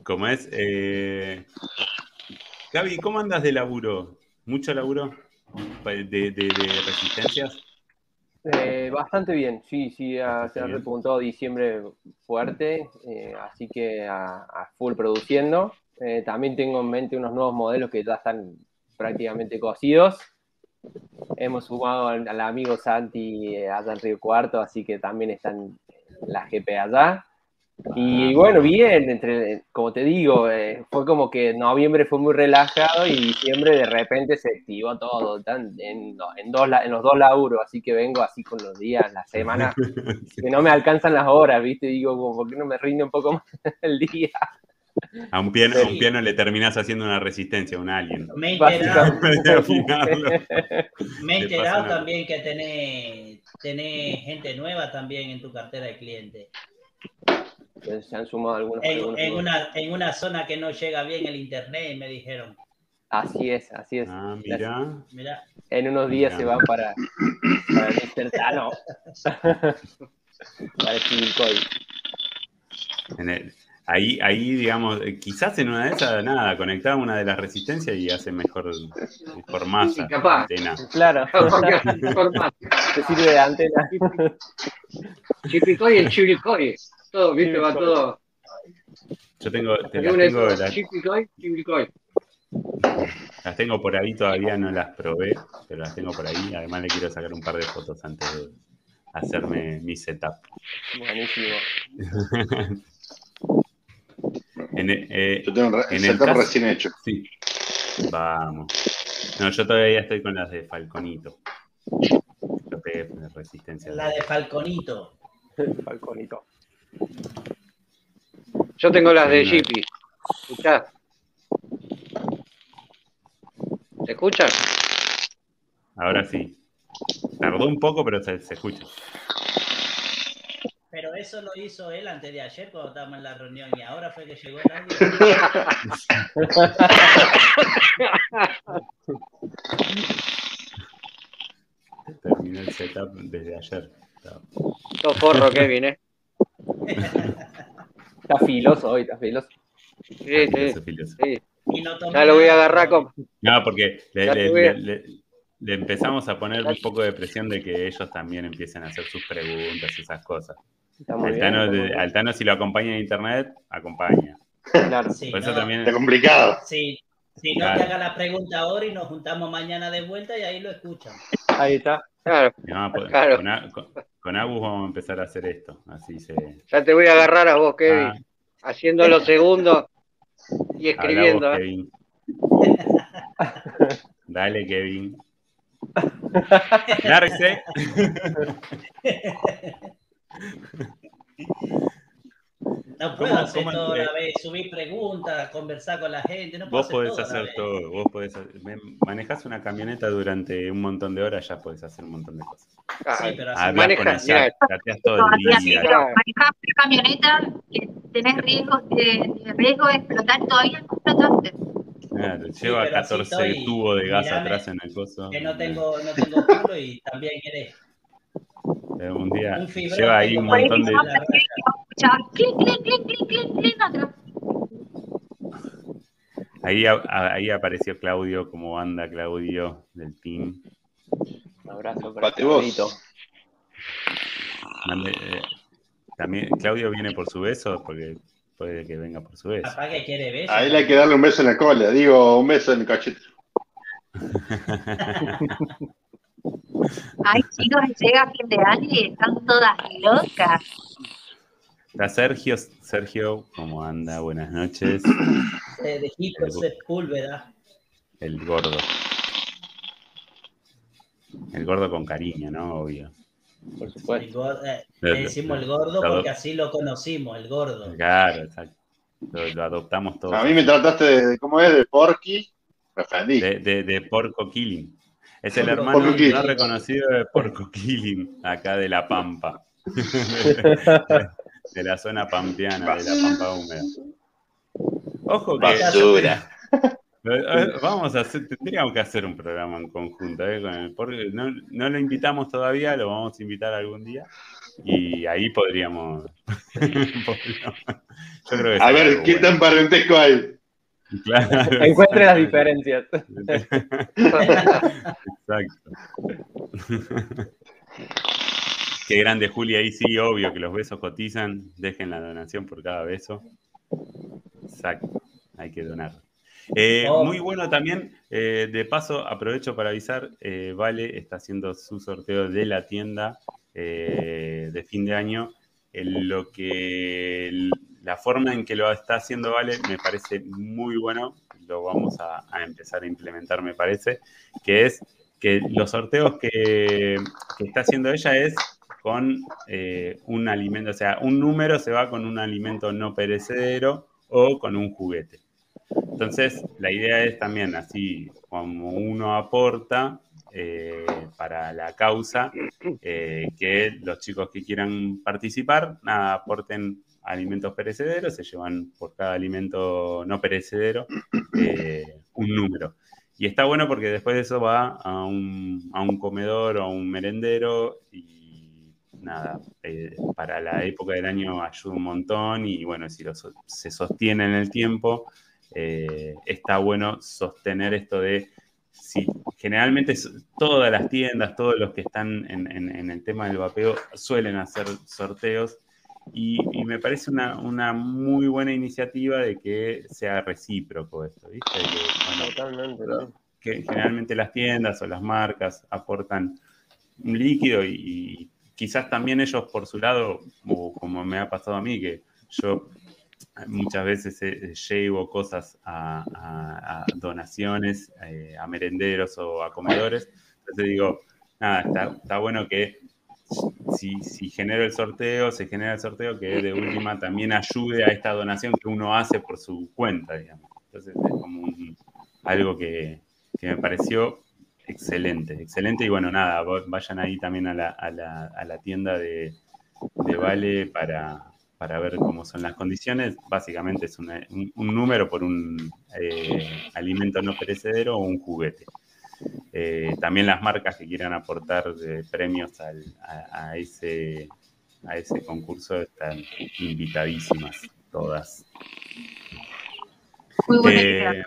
Como es. Eh... Gaby, ¿cómo andas de laburo? ¿Mucho laburo? ¿De, de- de resistencias? Eh, bastante bien, sí, sí, se ha repuntado diciembre fuerte, eh, así que a, a full produciendo. Eh, también tengo en mente unos nuevos modelos que ya están prácticamente cocidos. Hemos sumado al, al amigo Santi eh, allá en Río Cuarto, así que también están la GP allá. Y bueno, bien, entre, como te digo, eh, fue como que noviembre fue muy relajado y diciembre de repente se activó todo tan- en, en dos, en los dos laburos, así que vengo así con los días, las semanas, que no me alcanzan las horas, ¿viste? Digo, ¿por qué no me rinde un poco más el día? A un piano, a un piano le terminás haciendo una resistencia, un alien. Me he enterado, me he también que tenés, tenés gente nueva también en tu cartera de clientes. Se han sumado algunos. En, algunos en una, en una zona que no llega bien el internet, me dijeron. Así es, así es. Ah, mira. Mira, En unos días Mira. se van para, para el Mr. Tano. para el Chivilcoy. En el- ahí, ahí, digamos, eh, quizás en una de esas, nada, conectaba una de las resistencias y hace mejor, mejor masa. Capaz. antena. Claro, te sirve de antena. Chipicoy y el chibricoy. Todo, viste, va todo. Yo tengo, te las tengo, Chipicoy, las tengo por ahí, todavía no las probé, pero las tengo por ahí. Además le quiero sacar un par de fotos antes de hacerme mi setup. Buenísimo. En, eh, Yo tengo un En el caso- recién hecho. Sí. Vamos. No, yo todavía estoy con las de Falconito. Yo pegué de resistencia. la de Falconito. Falconito. Yo tengo las de Sí, Chippy. ¿Escuchás? ¿Se escuchan? Ahora sí. Tardó un poco, pero se, se escucha. Pero eso lo hizo él antes de ayer cuando estábamos en la reunión y ahora fue que llegó el audio. Terminó el setup desde ayer. Todo forro, Kevin, ¿eh? Está filoso hoy, está filoso. Sí, sí, filoso, filoso. sí. Y no Ya lo voy a agarrar con. No, porque le empezamos a poner un poco de presión de que ellos también empiecen a hacer sus preguntas y esas cosas. Está muy bien. Altano, está bien. Si lo acompaña en internet, acompaña. Claro. Sí, Por eso no, también Está complicado. sí, si no Claro. te haga la pregunta ahora y nos juntamos mañana de vuelta y ahí lo escuchan. Ahí está. Claro, No, pues, Claro. con, A- con- con Agus vamos a empezar a hacer esto. Así se. ya te voy a agarrar a vos, Kevin. Ah, Haciendo los segundos y escribiendo. vos, ¿eh? Kevin. Dale, Kevin. Lárguese. No puedo ¿Cómo- hacer cómo todo la vez, subir preguntas, conversar con la gente, no puedo Vos hacer podés hacer todo. Vos podés manejás una camioneta durante un montón de horas, ya podés hacer un montón de cosas. Ah, Sí, pero así Hablas maneja, con el mirá. chat, chateás todo el sí, día. pero manejar una camioneta que tenés riesgos de, de riesgo de explotar todavía no explotaste. Claro, Sí, lleva así 14 estoy. tubos de gas Mirame, atrás en el coso. Que no tengo, no tengo culo y también querés. Eh, Un día Un lleva ahí un montón de. Ahí, ahí apareció Claudio como anda Claudio del team. Un abrazo para eh, también Claudio viene por su beso porque puede que venga por su beso. Capaz que quiere beso. A él hay que darle un beso en la cola. Digo, un beso en el cachete. Ay, chicos, llega fin de año y están todas locas. Está Sergio, Sergio, ¿cómo anda? Buenas noches. De, de Hitler Sepúlveda. El gordo. El gordo con cariño, ¿no? Obvio. Por El supuesto. gordo, eh, le decimos el gordo porque así lo conocimos, el gordo. Claro, exacto. Lo, lo adoptamos todos. A mí me trataste de, ¿cómo es? De Porky. De, de Porco Killing. Es el hermano Killing. no reconocido de Porco Killing, acá de La Pampa. de la zona pampeana, de la Pampa húmeda. Ojo que Basura. eh, vamos a hacer, tendríamos que hacer un programa en conjunto eh, con el Porco. No, no lo invitamos todavía, lo vamos a invitar algún día. Y ahí podríamos. podríamos- yo creo que A ver, algo ¿qué bueno. tan parentesco hay? Claro, Encuentre las diferencias. Exacto. Qué grande, Julia. Ahí sí, obvio que los besos cotizan. Dejen la donación por cada beso. Exacto. hay que donar. Eh, Oh. Muy bueno también, eh, de paso, aprovecho para avisar, eh, Vale está haciendo su sorteo de la tienda de fin de año. En lo que la forma en que lo está haciendo Vale me parece muy bueno, lo vamos a, a empezar a implementar, me parece, que es que los sorteos que, está haciendo ella es con eh, un alimento, o sea, un número se va con un alimento no perecedero o con un juguete. Entonces, la idea es también, así como uno aporta eh, para la causa, eh, que los chicos que quieran participar, aporten alimentos perecederos, se llevan por cada alimento no perecedero un número. Y está bueno porque después de eso va a un, a un comedor o a un merendero y nada, eh, para la época del año ayuda un montón y bueno, si se sostiene en el tiempo, eh, está bueno sostener esto de si generalmente todas las tiendas, todos los que están en, en- en el tema del vapeo suelen hacer sorteos y, y me parece una, una muy buena iniciativa de que sea recíproco esto, ¿viste? Que, bueno, que generalmente las tiendas o las marcas aportan un líquido y, y quizás también ellos por su lado, o como me ha pasado a mí, que yo muchas veces eh, llevo cosas a, a- a donaciones, eh, a merenderos o a comedores, entonces digo, nada, está, está bueno que si, si genero el sorteo, se genera el sorteo que de última también ayude a esta donación que uno hace por su cuenta, digamos. Entonces es como un- algo que, me pareció excelente, excelente. Y bueno, nada, va- vayan ahí también a la, a la- a la tienda de, Vale para, ver cómo son las condiciones. Básicamente es una- un, un número por un eh, alimento no perecedero o un juguete. Eh, también las marcas que quieran aportar eh, premios al- a, a ese, a ese concurso están invitadísimas todas. Muy buena Eh, idea.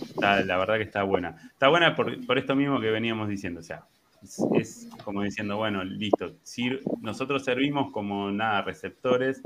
está- la verdad que está buena. Está buena por, por esto mismo que veníamos diciendo. O sea, es, como diciendo, bueno, listo. Si nosotros servimos como nada, receptores.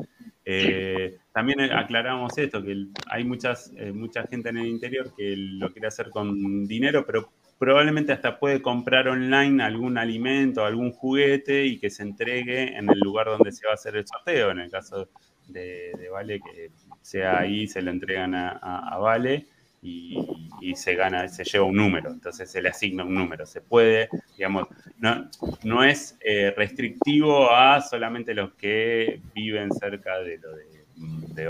eh, también aclaramos esto, que hay muchas, eh, mucha gente en el interior que lo quiere hacer con dinero, pero probablemente hasta puede comprar online algún alimento, algún juguete y que se entregue en el lugar donde se va a hacer el sorteo. En el caso de, Vale, que sea ahí, se lo entregan a- a Vale y, y se gana, se lleva un número, entonces se le asigna un número. Se puede, digamos, no, no es eh, restrictivo a solamente los que viven cerca de lo de,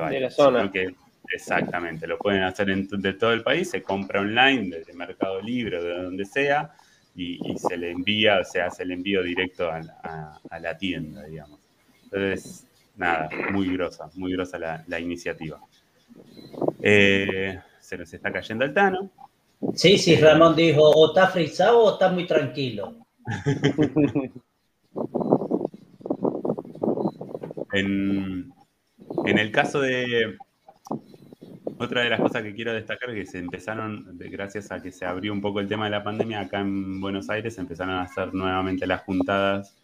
de la zona. que exactamente, lo pueden hacer en, de todo el país, se compra online, desde Mercado Libre, de donde sea, y, y se le envía, se hace el envío directo a, a- a la tienda, digamos. Entonces, nada, muy grosa, muy grosa la, la iniciativa. Eh, se nos está cayendo el Tano. Sí, sí, Ramón dijo, o está frisado o está muy tranquilo. En, en el caso de. Otra de las cosas que quiero destacar es que se empezaron, gracias a que se abrió un poco el tema de la pandemia, acá en Buenos Aires se empezaron a hacer nuevamente las juntadas.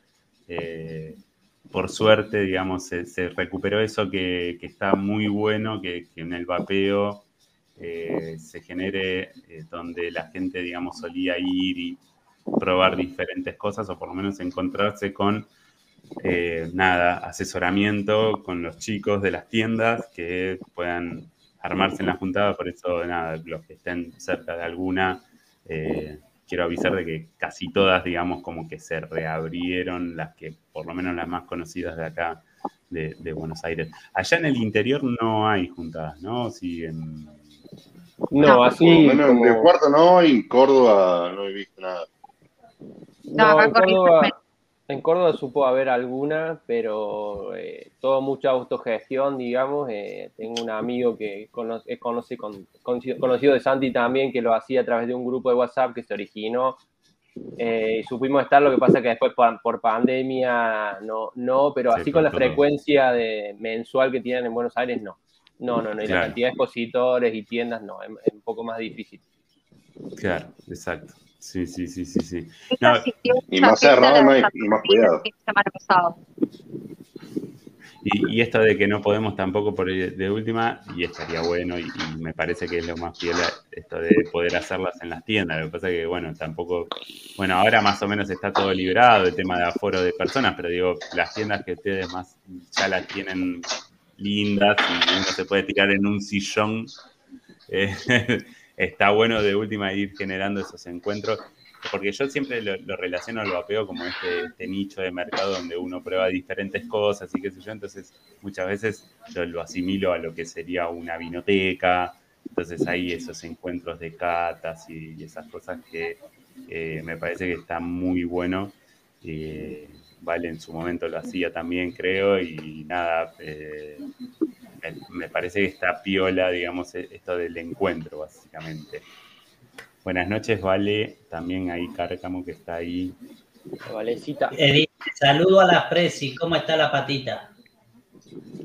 eh, por suerte, digamos, se, se recuperó eso que, que está muy bueno, que, que en el vapeo eh, se genere eh, donde la gente, digamos, solía ir y probar diferentes cosas o por lo menos encontrarse con eh, nada, asesoramiento con los chicos de las tiendas que puedan armarse en la juntada, por eso nada, los que estén cerca de alguna, eh, quiero avisar de que casi todas, digamos, como que se reabrieron, las que, por lo menos las más conocidas de acá, de, Buenos Aires. Allá en el interior no hay juntadas, ¿no? Sí, en- No, así en como- el cuarto no, y en Córdoba no he visto nada. No, No, acá en Córdoba, en Córdoba supo haber alguna, pero eh, todo mucha autogestión, digamos. eh, tengo un amigo que conoce, con- conocido, conocido de Santi también, que lo hacía a través de un grupo de WhatsApp que se originó. eh, y supimos estar, lo que pasa que después por, por pandemia no, no, pero así con la todo. frecuencia de, mensual que tienen en Buenos Aires, no. No, no, no. Y Claro. la cantidad de expositores y tiendas, no, es, es un poco más difícil. Claro, exacto. Sí, sí, sí, sí, sí. No, y más cerrado, no hay- y más cuidado. Y, y esto de que no podemos tampoco por de última, y estaría bueno, y, y me parece que es lo más fiel a esto de poder hacerlas en las tiendas. Lo que pasa es que, bueno, tampoco, bueno, ahora más o menos está todo librado el tema de aforo de personas, pero digo, las tiendas que ustedes más ya las tienen lindas y uno se puede tirar en un sillón, eh, está bueno de última ir generando esos encuentros porque yo siempre lo, relaciono al vapeo como este, este, nicho de mercado donde uno prueba diferentes cosas y qué sé yo, entonces muchas veces yo lo asimilo a lo que sería una vinoteca, entonces hay esos encuentros de catas y, esas cosas que eh, me parece que está muy bueno. Eh, vale, en su momento lo hacía también, creo, y nada, eh, me, me parece que está piola, digamos, esto del encuentro, básicamente. Buenas noches, Vale. También ahí Cárcamo que está ahí. Valecita. Edith, saludo a la Presi. ¿Cómo está la patita?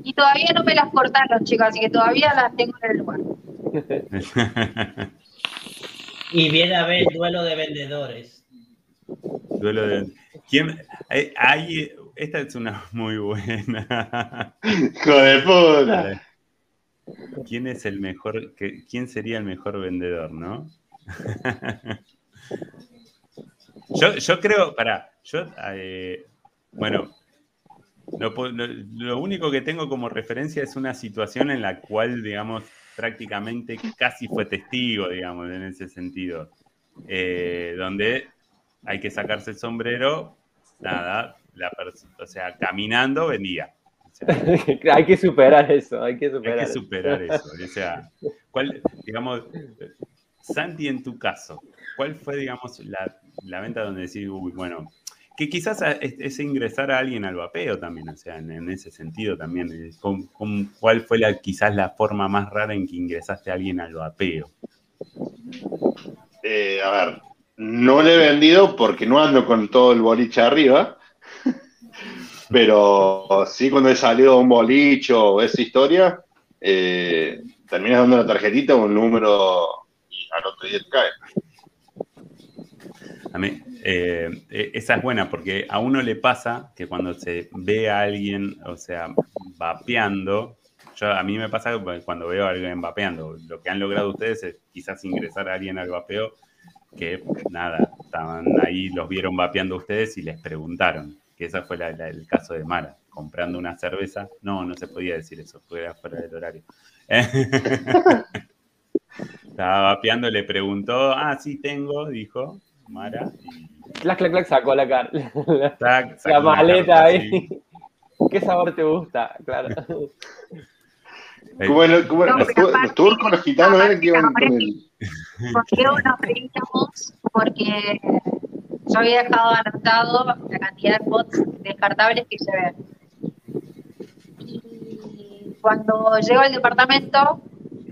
Y todavía no me las cortaron, chicos, así que todavía las tengo en el lugar. y viene a ver el duelo de vendedores. Duelo de. ¿Quién? Hay, hay... Esta es una muy buena. ¡Hijo de puta! ¿Quién es el mejor? ¿Quién sería el mejor vendedor, no? yo, yo creo, para, yo, eh, bueno, lo, lo, lo, único que tengo como referencia es una situación en la cual, digamos, prácticamente casi fue testigo, digamos, en ese sentido, eh, donde hay que sacarse el sombrero, nada, la o sea, caminando vendía. O sea, hay que superar eso, hay que superar, hay que superar eso. eso. O sea, ¿cuál, digamos, Santi, en tu caso, ¿cuál fue, digamos, la, la venta donde decís, uy, bueno, que quizás es, es, ingresar a alguien al vapeo también, o sea, en, en ese sentido también. Eh, ¿Con, con, cuál fue la, quizás la forma más rara en que ingresaste a alguien al vapeo? Eh, a ver, no le he vendido porque no ando con todo el boliche arriba, pero sí cuando he salido un boliche o esa historia, eh, terminas dando una tarjetita o un número al otro día te cae. A mí, eh, esa es buena porque a uno le pasa que cuando se ve a alguien, o sea, vapeando, yo, a mí me pasa cuando veo a alguien vapeando, lo que han logrado ustedes es quizás ingresar a alguien al vapeo que nada, estaban ahí, los vieron vapeando ustedes y les preguntaron, que ese fue la, la, el caso de Mara, comprando una cerveza, no, no se podía decir eso, fue fuera del horario. Estaba vapeando, le preguntó, ah, sí tengo, dijo Mara. Clac, clac, clac, sacó la cara. La, la maleta ahí. ¿Qué sabor te gusta? Claro. Como, el, como no, los, los, turcos, los gitanos eran que iban con el. Porque nos porque yo había dejado anotado la cantidad de bots descartables que llevé. Y cuando llego al departamento,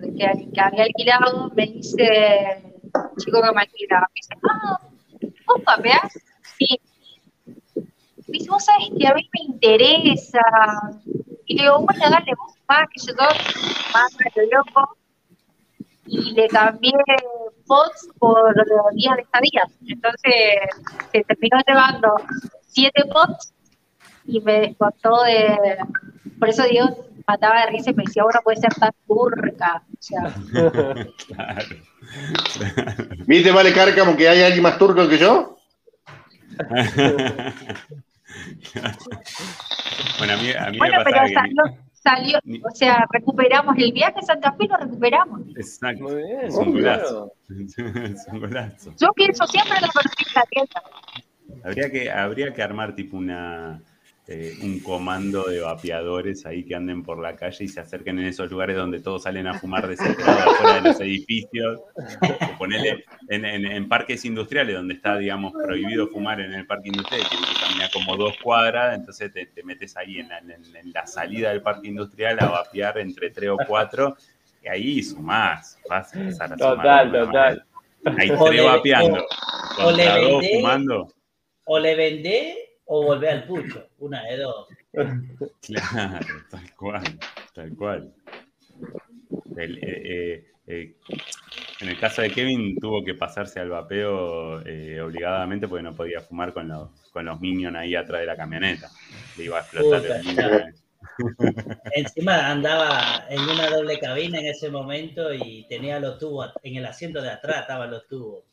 que, que había alquilado, me dice el chico que me alquilaba, me dice, ah, ¿vos papeás? Sí. Me dice, vos sabés que a mí me interesa. Y le digo, bueno, dale vos más, que yo todo, más lo loco. Y le cambié pots por días de estadía. Entonces se terminó llevando siete pots y me descontó de. Por eso digo, mataba de risa y me decía, bueno, puede ser tan turca. O sea. claro. ¿Viste, vale, Cárcamo, que hay alguien más turco que yo? bueno, a mí, a mí bueno, me pero salió, salió, o sea, recuperamos el viaje a Santa Fe, lo recuperamos. Exacto. Muy bien, es un golazo. es un golazo. Yo pienso siempre en la la tienda. Habría que, habría que armar tipo una eh, un comando de vapeadores ahí que anden por la calle y se acerquen en esos lugares donde todos salen a fumar desesperados afuera de los edificios. O ponerle en, en, en, parques industriales donde está, digamos, prohibido fumar en el parque industrial, tienes que caminar como dos cuadras, entonces te, te metes ahí en la, en, la, salida del parque industrial a vapear entre tres o cuatro, y ahí sumás, vas a empezar a sumar. Total, total. Ahí tres vapeando, o, o le vendé, fumando. O le vendé o volver al pucho, una de dos. Claro, tal cual, tal cual. El, eh, eh, en el caso de Kevin tuvo que pasarse al vapeo eh, obligadamente porque no podía fumar con los, con los minions ahí atrás de la camioneta. Le iba a explotar Puta, el minion. Encima andaba en una doble cabina en ese momento y tenía los tubos, en el asiento de atrás estaban los tubos.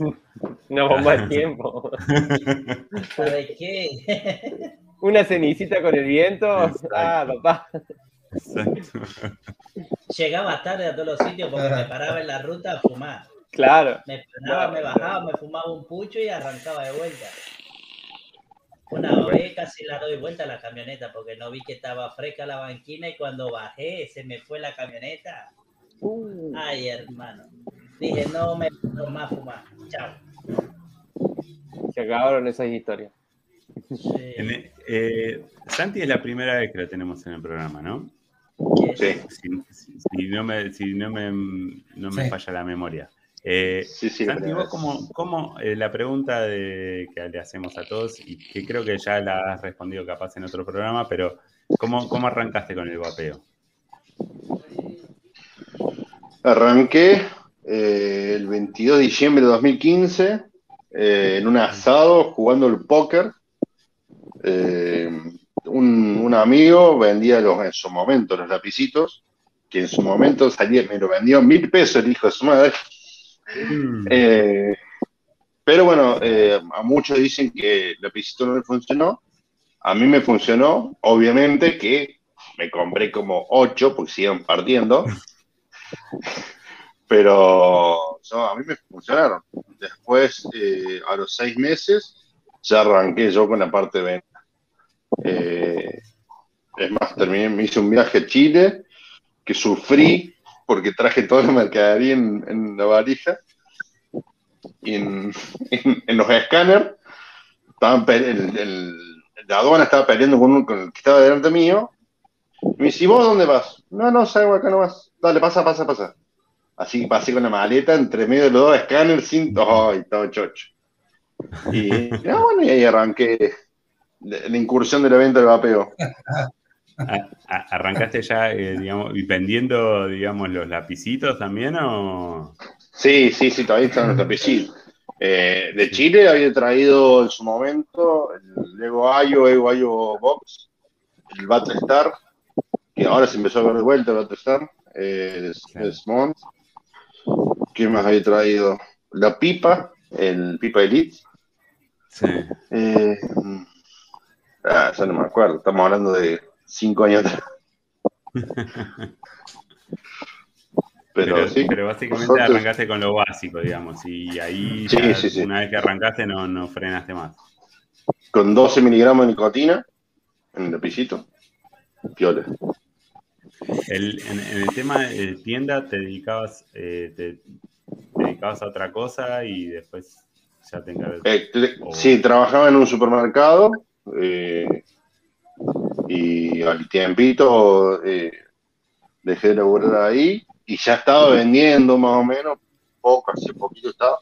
Una bomba de tiempo. ¿Sabes qué? Una cenicita con el viento. Exacto. Ah, papá. Exacto. Llegaba tarde a todos los sitios porque me paraba en la ruta a fumar. Claro. Me frenaba, me bajaba, me fumaba un pucho y arrancaba de vuelta. Una vez casi la doy vuelta a la camioneta porque no vi que estaba fresca la banquina y cuando bajé se me fue la camioneta. Uh, Ay, hermano. Dije, no me puedo más fumar. Chao. se acabaron esas historias. Sí. Eh, Santi es la primera vez que lo tenemos en el programa, ¿no? Sí, Si, si- si no me, si no me, no me Sí. falla la memoria. Eh, sí, sí. la Santi, vos cómo, cómo, eh, la pregunta de, que le hacemos a todos, y que creo que ya la has respondido capaz en otro programa, pero ¿cómo, cómo arrancaste con el vapeo? Arranqué eh, el 22 de diciembre de 2015 eh, en un asado jugando el póker. Eh, un, un amigo vendía los, en su momento los lapicitos, que en su momento salía, me lo vendió mil pesos el hijo de su madre. Eh, pero bueno, eh, a muchos dicen que el lapicito no le funcionó. A mí me funcionó, obviamente que me compré como ocho porque siguen partiendo. Pero a mí me funcionaron. Después, eh, a los seis meses, ya arranqué yo con la parte de venta. Eh, es más, terminé, me hice un viaje a Chile que sufrí porque traje toda la mercadería en, en la valija. Y en, los escáneres, la aduana estaba peleando con, un- con el que estaba delante mío. Me dice, ¿y vos dónde vas? No, no, salgo acá nomás. Dale, pasa, pasa, pasa. Así que pasé con la maleta entre medio de los dos escáneres sin ¡ay! todo chocho. Y no, bueno, y ahí arranqué la, incursión de la venta del vapeo. ¿A- a- ¿Arrancaste ya, eh, digamos, vendiendo, digamos, los lapicitos también o...? Sí, sí, sí, todavía están los tapecitos. Eh, de Chile había traído en su momento el Lego Ayo, Ego Ayo Box, el Battlestar, que ahora se empezó a ver de vuelta el Battlestar, eh, Claro. Smont. ¿Qué más había traído? La pipa, el pipa Elite. Sí. Eh, ah, ya no me acuerdo, estamos hablando de cinco años atrás. Pero, Pero, sí, pero básicamente nosotros- arrancaste con lo básico, digamos, y ahí Sí, ya, sí, sí. una vez que arrancaste no, no frenaste más. con 12 miligramos de nicotina en el lapicito. Piola. El- en, en el tema de tienda te dedicabas, eh, te, te dedicabas a otra cosa y después ya te. Eh, te-. Sí, trabajaba en un supermercado eh, y al tiempito eh, dejé de laburar ahí y ya estaba vendiendo más o menos, poco, hace poquito estaba.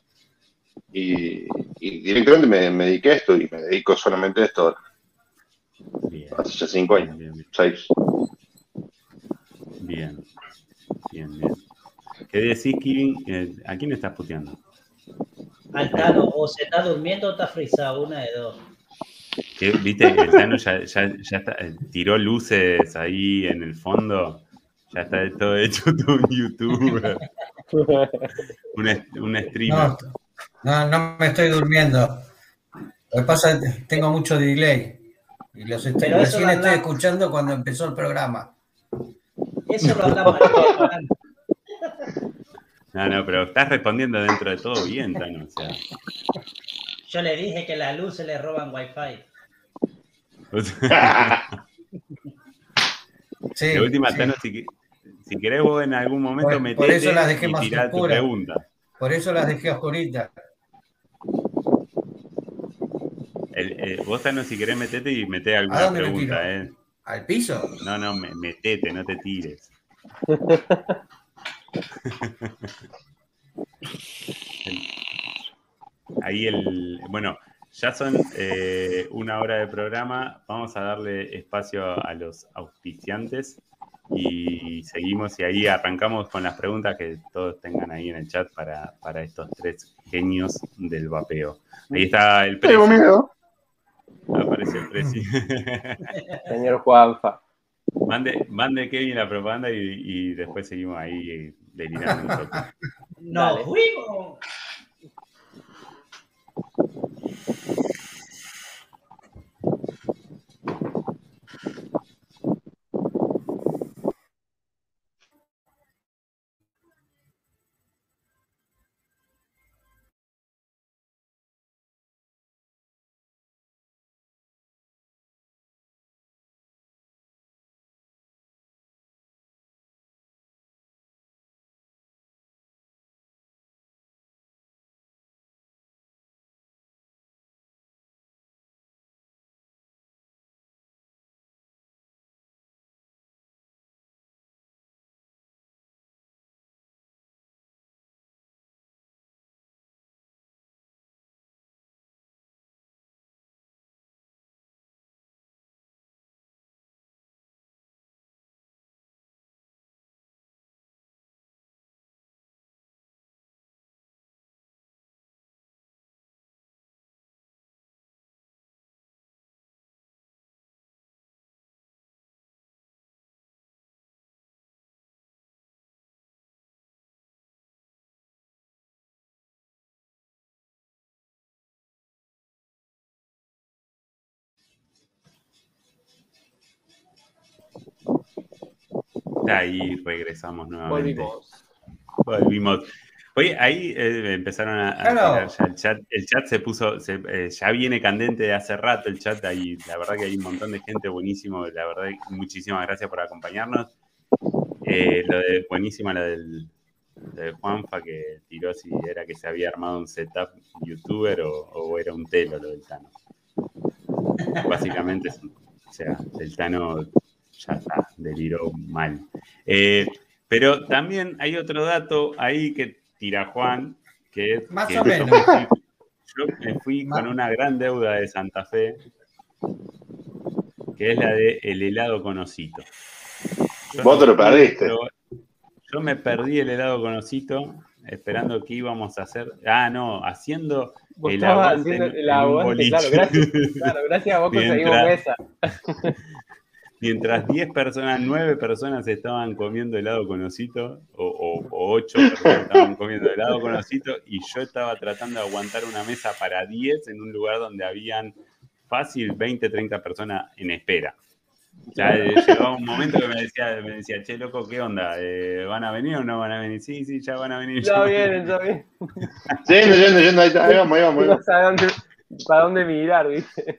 Y, y directamente me, me dediqué a esto y me dedico solamente a esto ahora, hace ya cinco años, bien, bien, seis. Bien, bien, bien. ¿Qué decís, Kevin? Eh, ¿A quién estás puteando? Al Tano, o se está durmiendo o está frisado, una de dos. Viste, el Tano ya, ya, ya está- eh, tiró luces ahí en el fondo. Ya está todo hecho todo un youtuber, un, es- un streamer. No, no, no me estoy durmiendo. Lo que pasa es que tengo mucho delay. Y los estoy, recién estoy escuchando cuando empezó el programa. Eso lo hablamos No, no, pero estás respondiendo dentro de todo bien, Tano. O sea, Yo le dije que la luz se le roban wifi. Sí, de última, sí. Tano, si, si querés vos en algún momento Por- metete por eso las dejé y más tirá tu oscuras. pregunta. Por eso las dejé oscuritas. El- eh, vos, Tano, si querés metete y meté ¿A alguna pregunta? ¿eh? ¿Al piso? No, no, me- metete, no te tires. Ahí el. Bueno, ya son eh, una hora de programa. Vamos a darle espacio a los auspiciantes y seguimos. Y ahí arrancamos con las preguntas que todos tengan ahí en el chat para, para estos tres genios del vapeo. Ahí está el Tengo precio. miedo. Apareció el presi. Señor Juanfa. mande, mande Kevin la propaganda y, y después seguimos ahí eh, delirando nosotros. ¡Nos Dale. fuimos! Ahí regresamos nuevamente. Volvimos. Volvimos. Oye, ahí eh, empezaron a, a Claro. tirar ya el chat. El chat se puso, se- eh, ya viene candente de hace rato el chat ahí. La verdad que hay un montón de gente buenísimo. La verdad, muchísimas gracias por acompañarnos. Eh, lo de, buenísima la del, de Juanfa que tiró si era que se había armado un setup youtuber o, o era un telo lo del Tano. Básicamente, o sea, el Tano ya está, deliró mal. Eh, pero también hay otro dato ahí que tira Juan, que es Más que o menos. Yo me fui Más- con una gran deuda de Santa Fe, que es la de el helado con osito. Yo Vos te lo perdiste. Yo, yo me perdí el helado con osito, esperando que íbamos a hacer. Ah, no, haciendo Vos el aguante haciendo en un claro, gracias, claro, gracias a vos conseguimos Mientras- mesa. Mientras 10 personas, 9 personas estaban comiendo helado con osito, o, 8 personas estaban comiendo helado con osito, y yo estaba tratando de aguantar una mesa para 10 en un lugar donde habían fácil 20, 30 personas en espera. Ya eh, llegaba un momento que me decía, me decía, che, loco, ¿qué onda? Eh, ¿Van a venir o no van a venir? Sí, sí, ya van a venir. Ya vienen, ya vienen. Yendo, yendo, yendo, ahí, vamos, ahí vamos, ahí vamos. para dónde mirar, ¿viste?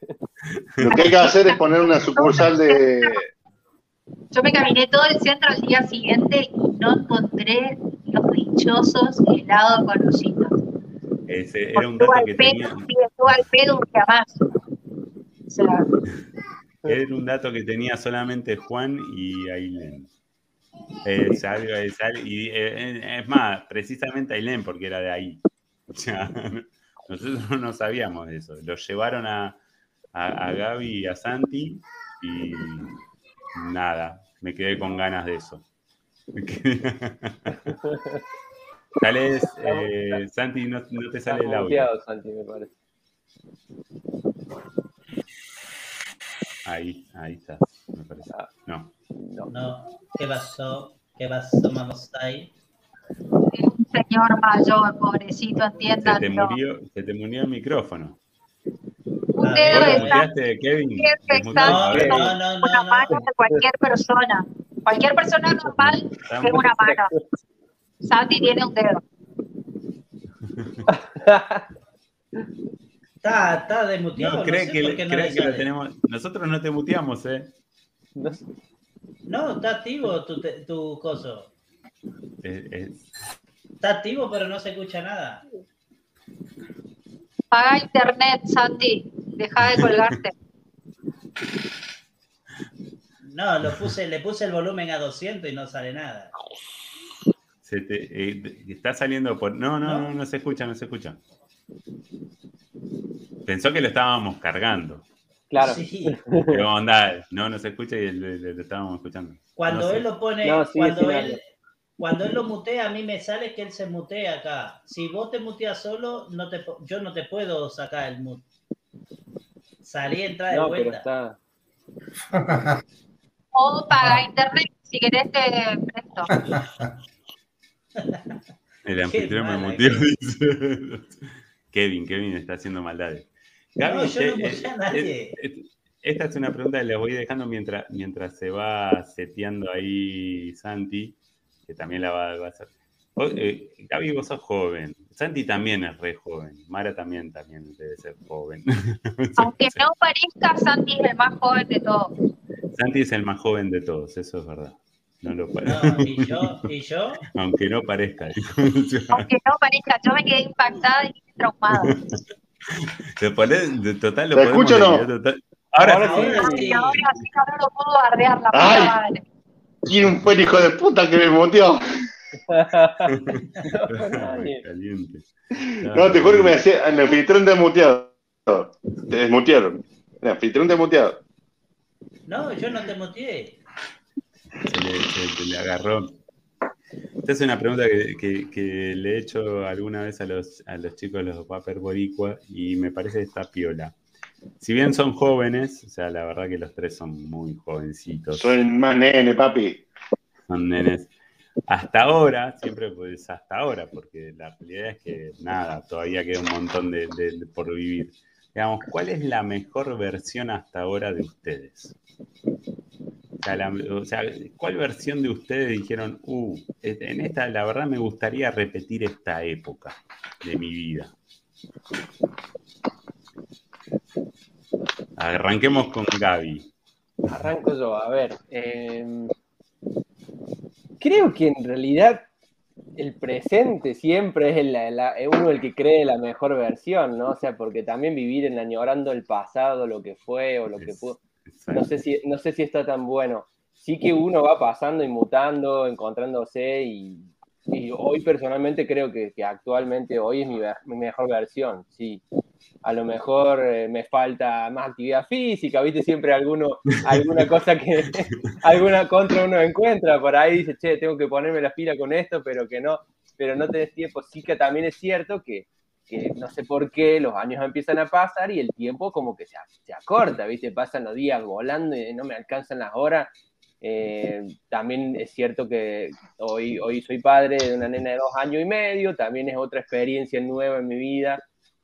Lo que hay que hacer es poner una sucursal de. Yo me caminé todo el centro al día siguiente y no encontré los dichosos helados con ositos. Ese era un dato que pedo, tenía, sí, estuvo al pedo un día más. O sea, era un dato que tenía solamente Juan y Ailén. Es algo, es algo- y eh, es más, precisamente Ailén, porque era de ahí. O sea, nosotros no sabíamos de eso. Lo llevaron a, a, a Gaby y a Santi y nada, me quedé con ganas de eso. Quedé- Sales, eh, Santi, no, no te sale el audio. Santi, me parece. Ahí, ahí está, me parece. No. No. No, ¿qué pasó? ¿Qué pasó, ahí? Un señor mayor, pobrecito, Se te entiéndanlo. murió, se te murió el micrófono. Un Ah, dedo ¿Vos lo está muteaste, Kevin? No, no, una no. mano de cualquier persona. Cualquier persona normal tiene una mano. Santi tiene un dedo. Está, está desmuteado. No, No, cree sé que, no lo tenemos. Nosotros no te muteamos, ¿eh? No está activo tu, tu coso. Eh, eh, Está activo, pero no se escucha nada. Paga internet, Santi. Deja de colgarte. No, lo puse, le puse el volumen a 200 y no sale nada. se te- eh, está saliendo por. No, no, ¿No? no, no se escucha, no se escucha. Pensó que lo estábamos cargando. Claro. Sí. ¿Qué onda? No, no se escucha y lo, lo- lo estábamos escuchando. Cuando No sé. él lo pone, No, cuando él. Cuando él lo mutea, a mí me sale que él se mutea acá. Si vos te muteas solo, no te, po- yo no te puedo sacar el mute. Salí, entra de No, pero vuelta. está. O paga internet, si querés te presto. El anfitrión me muteó, que- dice. Kevin, Kevin está haciendo maldades. No, yo no che, muteé a eh, nadie. eh, Esta es una pregunta que les voy dejando mientras, mientras se va seteando ahí Santi, que también la va, va a hacer. Vos, eh, Gaby, vos sos joven. Santi también es re joven. Mara también, también debe ser joven. Aunque no parezca, Santi es el más joven de todos. Santi es el más joven de todos, eso es verdad. No lo pare- No, y yo, y yo, Aunque no parezca. Aunque no parezca, yo me quedé impactada y traumada. Te ponés- de total, lo ¿Se podemos escucha o no? total. Ahora, Ahora sí. ahora sí ahora lo puedo bardear la Ay. puta madre. ¿Quién un fue el hijo de puta que me muteó? Ay, caliente. No, te juro que me decía, el anfitrión te muteado. Te desmutearon. El anfitrión te muteado. no, yo no te muteé. se le, se- se le agarró. Esta es una pregunta que, que- que le he hecho alguna vez a los, a los chicos de los Paper Boricua y me parece que está piola. Si bien son jóvenes, o sea, la verdad que los tres son muy jovencitos, el más nene, papi. son nenes. Hasta ahora, siempre pues hasta ahora, porque la realidad es que nada, todavía queda un montón de, de- de por vivir. Digamos, ¿cuál es la mejor versión hasta ahora de ustedes? O sea, la- o sea, ¿cuál versión de ustedes dijeron, uh, en esta, la verdad me gustaría repetir esta época de mi vida? Arranquemos con Gaby. Arranco yo, a ver. eh, creo que en realidad el presente siempre es el, la- es uno el que cree la mejor versión, ¿no? O sea, porque también vivir en añorando el pasado, lo que fue o lo que pudo. No sé si, no sé si está tan bueno. Sí que uno va pasando y mutando, encontrándose y, y hoy personalmente creo que, que actualmente hoy es mi, mi mejor versión, sí. A lo mejor eh, me falta más actividad física, viste, siempre alguno, alguna cosa que, alguna contra uno encuentra, por ahí dice, che, tengo que ponerme las pilas con esto, pero que no, pero no tenés tiempo. Sí que también es cierto que, que no sé por qué los años empiezan a pasar y el tiempo como que se, se acorta, ¿viste? Pasan los días volando y no me alcanzan las horas. Eh, también es cierto que hoy, hoy soy padre de una nena de dos años y medio, también es otra experiencia nueva en mi vida,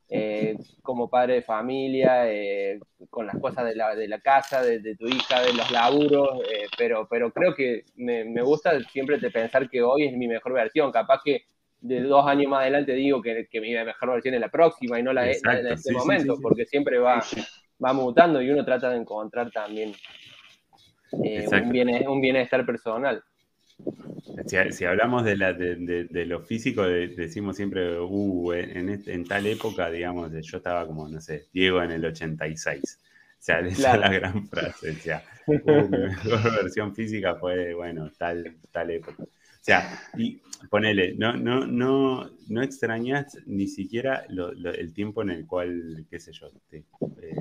eh, como padre de familia, eh, con las cosas de la, de la casa, de, de tu hija, de los laburos, pero, pero creo que me, me gusta siempre de pensar que hoy es mi mejor versión, capaz que de dos años más adelante digo que, que mi mejor versión es la próxima y no la de, la de Exacto, este sí, momento, sí, sí. porque siempre va, va mutando y uno trata de encontrar también eh, un, bien, un bienestar personal. Si, si hablamos de, la, de, de- de lo físico, de- decimos siempre, uh, en, este- en tal época, digamos, yo estaba como, no sé, Diego en el 86. O sea, esa Claro. es la gran frase. O sea, uh, mi mejor versión física fue, bueno, tal, tal época. O sea, y ponele, no, no, no, no extrañas ni siquiera lo- lo- el tiempo en el cual, qué sé yo, te, eh,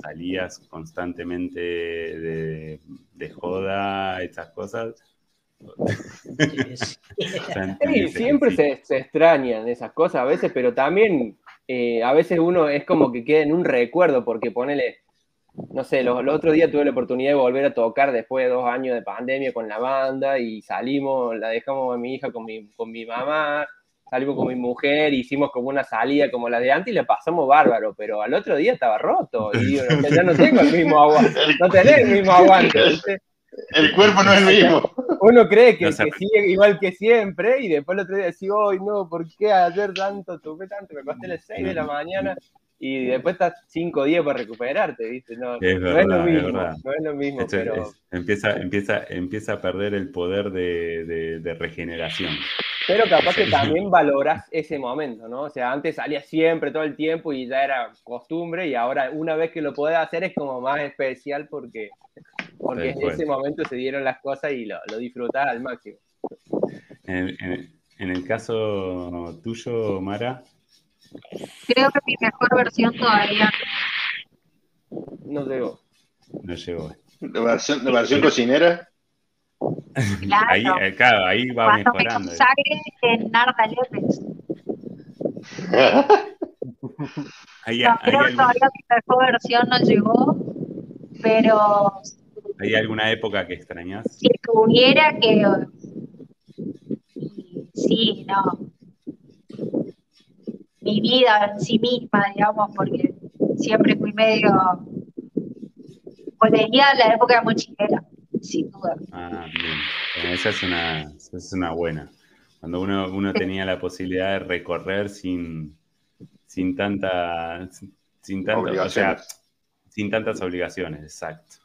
salías constantemente de, de joda, esas cosas. Sí, siempre se, se extrañan esas cosas a veces, pero también eh, a veces uno es como que queda en un recuerdo, porque ponele, no sé, los, el otro día tuve la oportunidad de volver a tocar después de dos años de pandemia con la banda y salimos, la dejamos a mi hija con mi, con mi mamá, salimos con mi mujer, hicimos como una salida como la de antes y la pasamos bárbaro, pero al otro día estaba roto y digo, "No, ya no tengo el mismo aguante, no tenés el mismo aguante. ¿viste? El cuerpo no es el mismo. Uno cree que, No sigue igual que siempre y después el otro día decís, hoy no, ¿por qué ayer tanto tuve tanto? Me costé las 6 de la mañana y después estás 5 días para recuperarte, ¿viste? No, Es no es lo mismo, no es lo mismo, Esto pero, es- empieza, empieza, empieza a perder el poder de, de- de regeneración. Pero capaz que también valorás ese momento, ¿no? O sea, antes salías siempre, todo el tiempo y ya era costumbre y ahora una vez que lo podés hacer es como más especial porque, porque en ese momento se dieron las cosas y lo, lo disfrutás al máximo. En, en- en el caso tuyo, Mara, Creo que mi mejor versión todavía. No llegó. no llegó. La versión, la versión cocinera. Claro. Ahí, eh, claro, ahí va Cuando me mejorando. consagre en Narda López. ¿Hay, No, hay creo algún- todavía mi mejor versión no llegó, pero hay alguna época que extrañas? si tuviera que... Sí, no. Mi vida en sí misma, digamos, porque siempre fui medio... Volvería a la época de mochilera, sin duda. Ah, bien. Bueno, esa es una, esa es una buena. Cuando uno, uno tenía la posibilidad de recorrer sin, sin tanta, sin tanto, o sea, sin tantas obligaciones, exacto.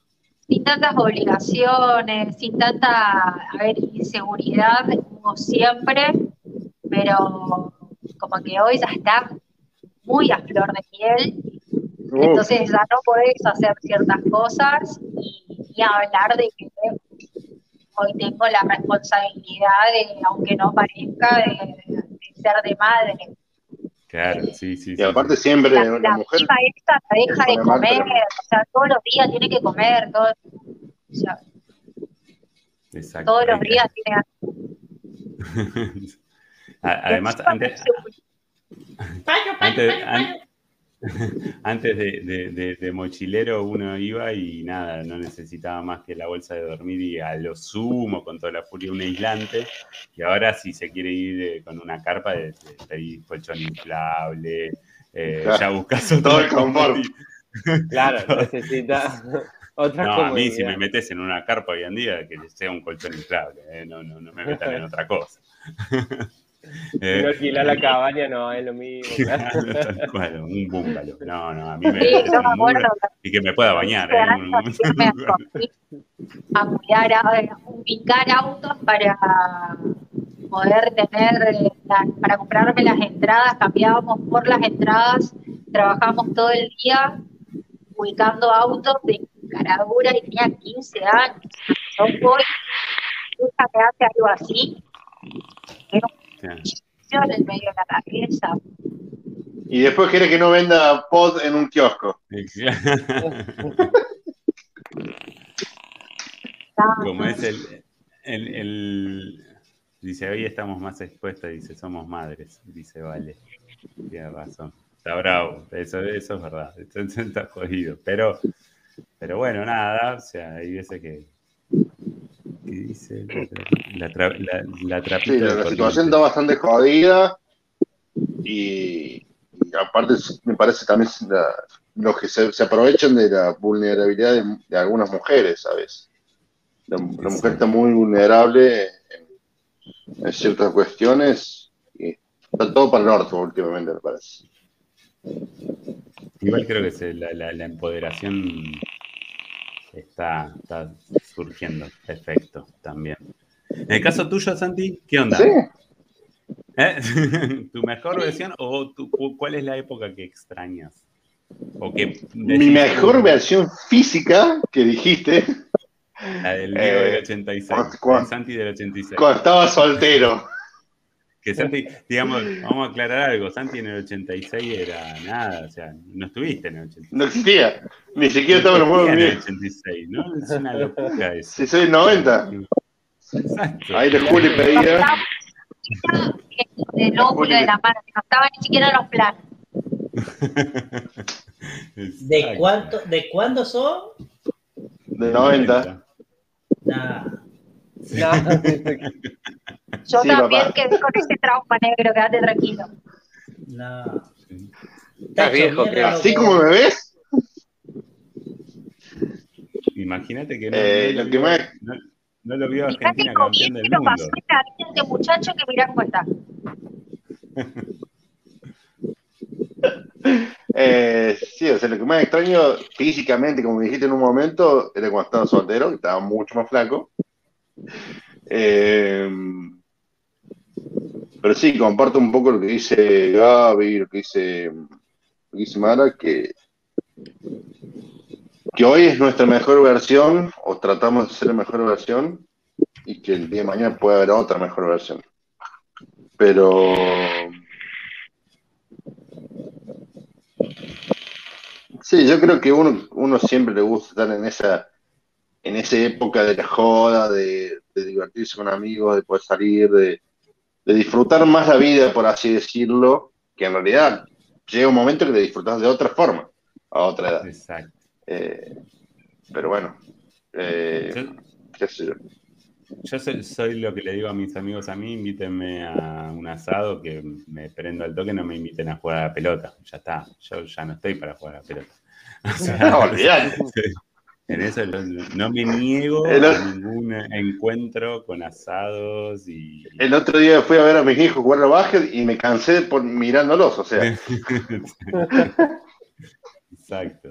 sin tantas obligaciones, sin tanta, a ver, inseguridad como siempre, pero como que hoy ya está muy a flor de piel, Uf, entonces ya no podés hacer ciertas cosas y, y hablar de que hoy tengo la responsabilidad de, aunque no parezca, de, de ser de madre. Claro, sí, sí. y aparte sí. siempre La, la la mujer esta la deja de comer, o sea, todos los días tiene que comer, todo, o sea, Exacto. todos los días tiene Además, antes, se- Paño, paño, Antes, paño, paño. an- antes de, de- de- de mochilero uno iba y nada, no necesitaba más que la bolsa de dormir y a lo sumo con toda la furia un aislante. Y ahora si se quiere ir eh, con una carpa, de, de pedir colchón inflable, eh, Claro. ya buscas Todo el confort. Claro, necesita otra No, a mí si me metes en una carpa hoy en día, que sea un colchón inflable, eh, no, no, no me metan en otra cosa. Si Eh, no alquilar la cabaña no es lo mismo. claro. Tal cual, un búngalo. No, no, a mí me Sí, yo me acuerdo y que me pueda bañar. ¿eh? a cuidar, a ubicar autos para poder tener, eh, la- para comprarme las entradas, cambiábamos por las entradas, trabajábamos todo el día ubicando autos de caradura y tenía 15 años. Yo voy, nunca me hace algo así, era Claro. un medio la cabeza. y después quiere que no venda pod en un kiosco. Como es el, el, el- Dice, hoy estamos más expuestas, dice, somos madres, dice, vale. Tiene razón. Está bravo, eso, eso es verdad, está, está jodido. Pero, pero bueno, nada, o sea, hay veces que... La, tra- la, la trapita Sí, la, situación está bastante jodida y, y aparte me parece también la- los que se, se aprovechan de la vulnerabilidad de, de algunas mujeres, ¿sabes? La, la mujer está muy vulnerable en, en ciertas cuestiones y está todo para el norte últimamente, me parece. Igual creo que se- la, la- la empoderación está, está surgiendo, efecto también. En el caso tuyo, Santi, ¿qué onda? Sí, ¿Eh? ¿Tu mejor versión o tu- cu- cuál es la época que extrañas? O que mi mejor versión física que dijiste La del Diego del Eh, 86, cu- cu- el Santi del 86. cuando estaba soltero. Que Santi, digamos, vamos a aclarar algo, Santi en el 86 era nada, o sea, no estuviste en el 86. No existía, ni siquiera estaba en los No juegos existía en el míos. 86, ¿no? Es una locura eso. Si soy 90, Exacto. ahí le Juli No pedía. estaba ni siquiera en el óvulo de la mano, no estaba ni siquiera en los planos. ¿De cuánto, de cuándo son? De 90. Nah. No, Yo Sí, también papá. quedé con ese trauma negro, quédate tranquilo. No. Estás viejo, creo. Así como me ves, Imagínate que no, Eh, no lo lo que vio, más- no, no lo vio Argentina con campeón del que lo mundo. pasó esta vida este muchacho que mirá cómo está. eh, sí, o sea, lo que más extraño físicamente, como dijiste en un momento, era cuando estaba soltero, que estaba mucho más flaco. Eh, pero sí, comparto un poco lo que dice Gaby, lo que dice, lo que Mara, que, hoy es nuestra mejor versión, o tratamos de ser la mejor versión, y que el día de mañana puede haber otra mejor versión. Pero Sí, yo creo que uno siempre le gusta estar en esa, en esa época de la joda, de, de divertirse con amigos, de poder salir, de, de disfrutar más la vida, por así decirlo, que en realidad llega un momento que te disfrutas de otra forma, a otra edad. Exacto. Eh, pero bueno, eh, Yo- qué sé yo. Yo soy, soy lo que le digo a mis amigos a mí, invítenme a un asado que me prendo al toque, no me inviten a jugar a la pelota. Ya está, yo ya no estoy para jugar a la pelota. O sea, No, olvidate. en eso no me niego El a ningún encuentro con asados y... El otro día fui a ver a mis hijos jugar al básquet y me cansé por mirándolos, o sea, Exacto,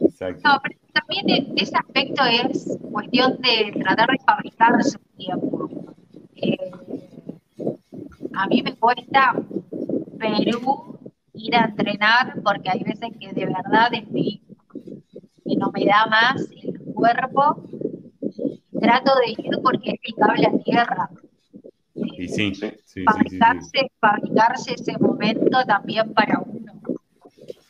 exacto. No, pero también e- ese aspecto es cuestión de tratar de fabricarse un tiempo. Eh, a mí me cuesta Perú ir a entrenar porque hay veces que de verdad estoy, que no me da más el cuerpo. Trato de ir porque es mi cable a tierra. Eh, Y sí, sí, Sí. sí, sí, sí, sí. fabricarse, fabricarse ese momento también para uno.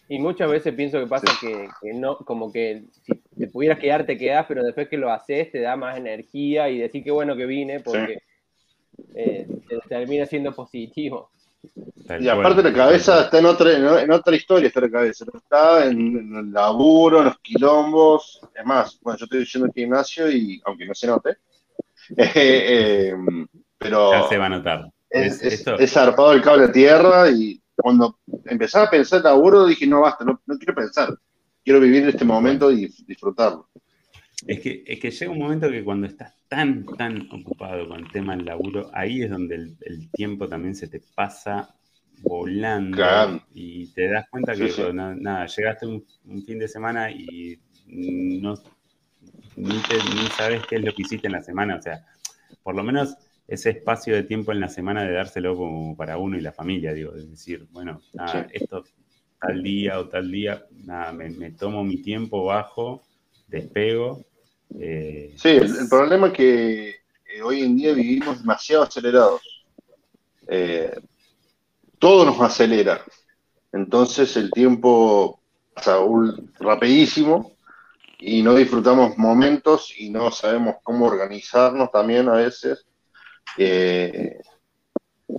Y muchas veces pienso que pasa que, que no, como que si te pudieras quedar, te quedás, pero después que lo haces te da más energía y decir qué bueno que vine porque eh, te- termina siendo positivo. Tal y cual. aparte la cabeza está en otra, en, en otra historia, está la cabeza, no está en, en el laburo, en los quilombos, es más, bueno, yo estoy al gimnasio y, aunque no se note, eh, eh, pero Ya se va a notar. es, Es- es- esto- es zarpado el cable a tierra y cuando empezaba a pensar en laburo dije, no basta, no, no quiero pensar, quiero vivir este momento y disfrutarlo. Es que, es que llega un momento que cuando estás tan, tan ocupado con el tema del laburo, ahí es donde el, el tiempo también se te pasa volando Claro. y te das cuenta que sí. nada, llegaste un, un fin de semana y no ni, te- ni sabes qué es lo que hiciste en la semana. O sea, por lo menos ese espacio de tiempo en la semana de dárselo como para uno y la familia, digo, es decir, bueno, nada, Sí. esto tal día o tal día, nada, me, me tomo mi tiempo, bajo, despego. eh, Sí, el, problema es que eh, hoy en día vivimos demasiado acelerados. Eh, todo nos acelera. Entonces el tiempo pasa ul- rapidísimo y no disfrutamos momentos y no sabemos cómo organizarnos también a veces.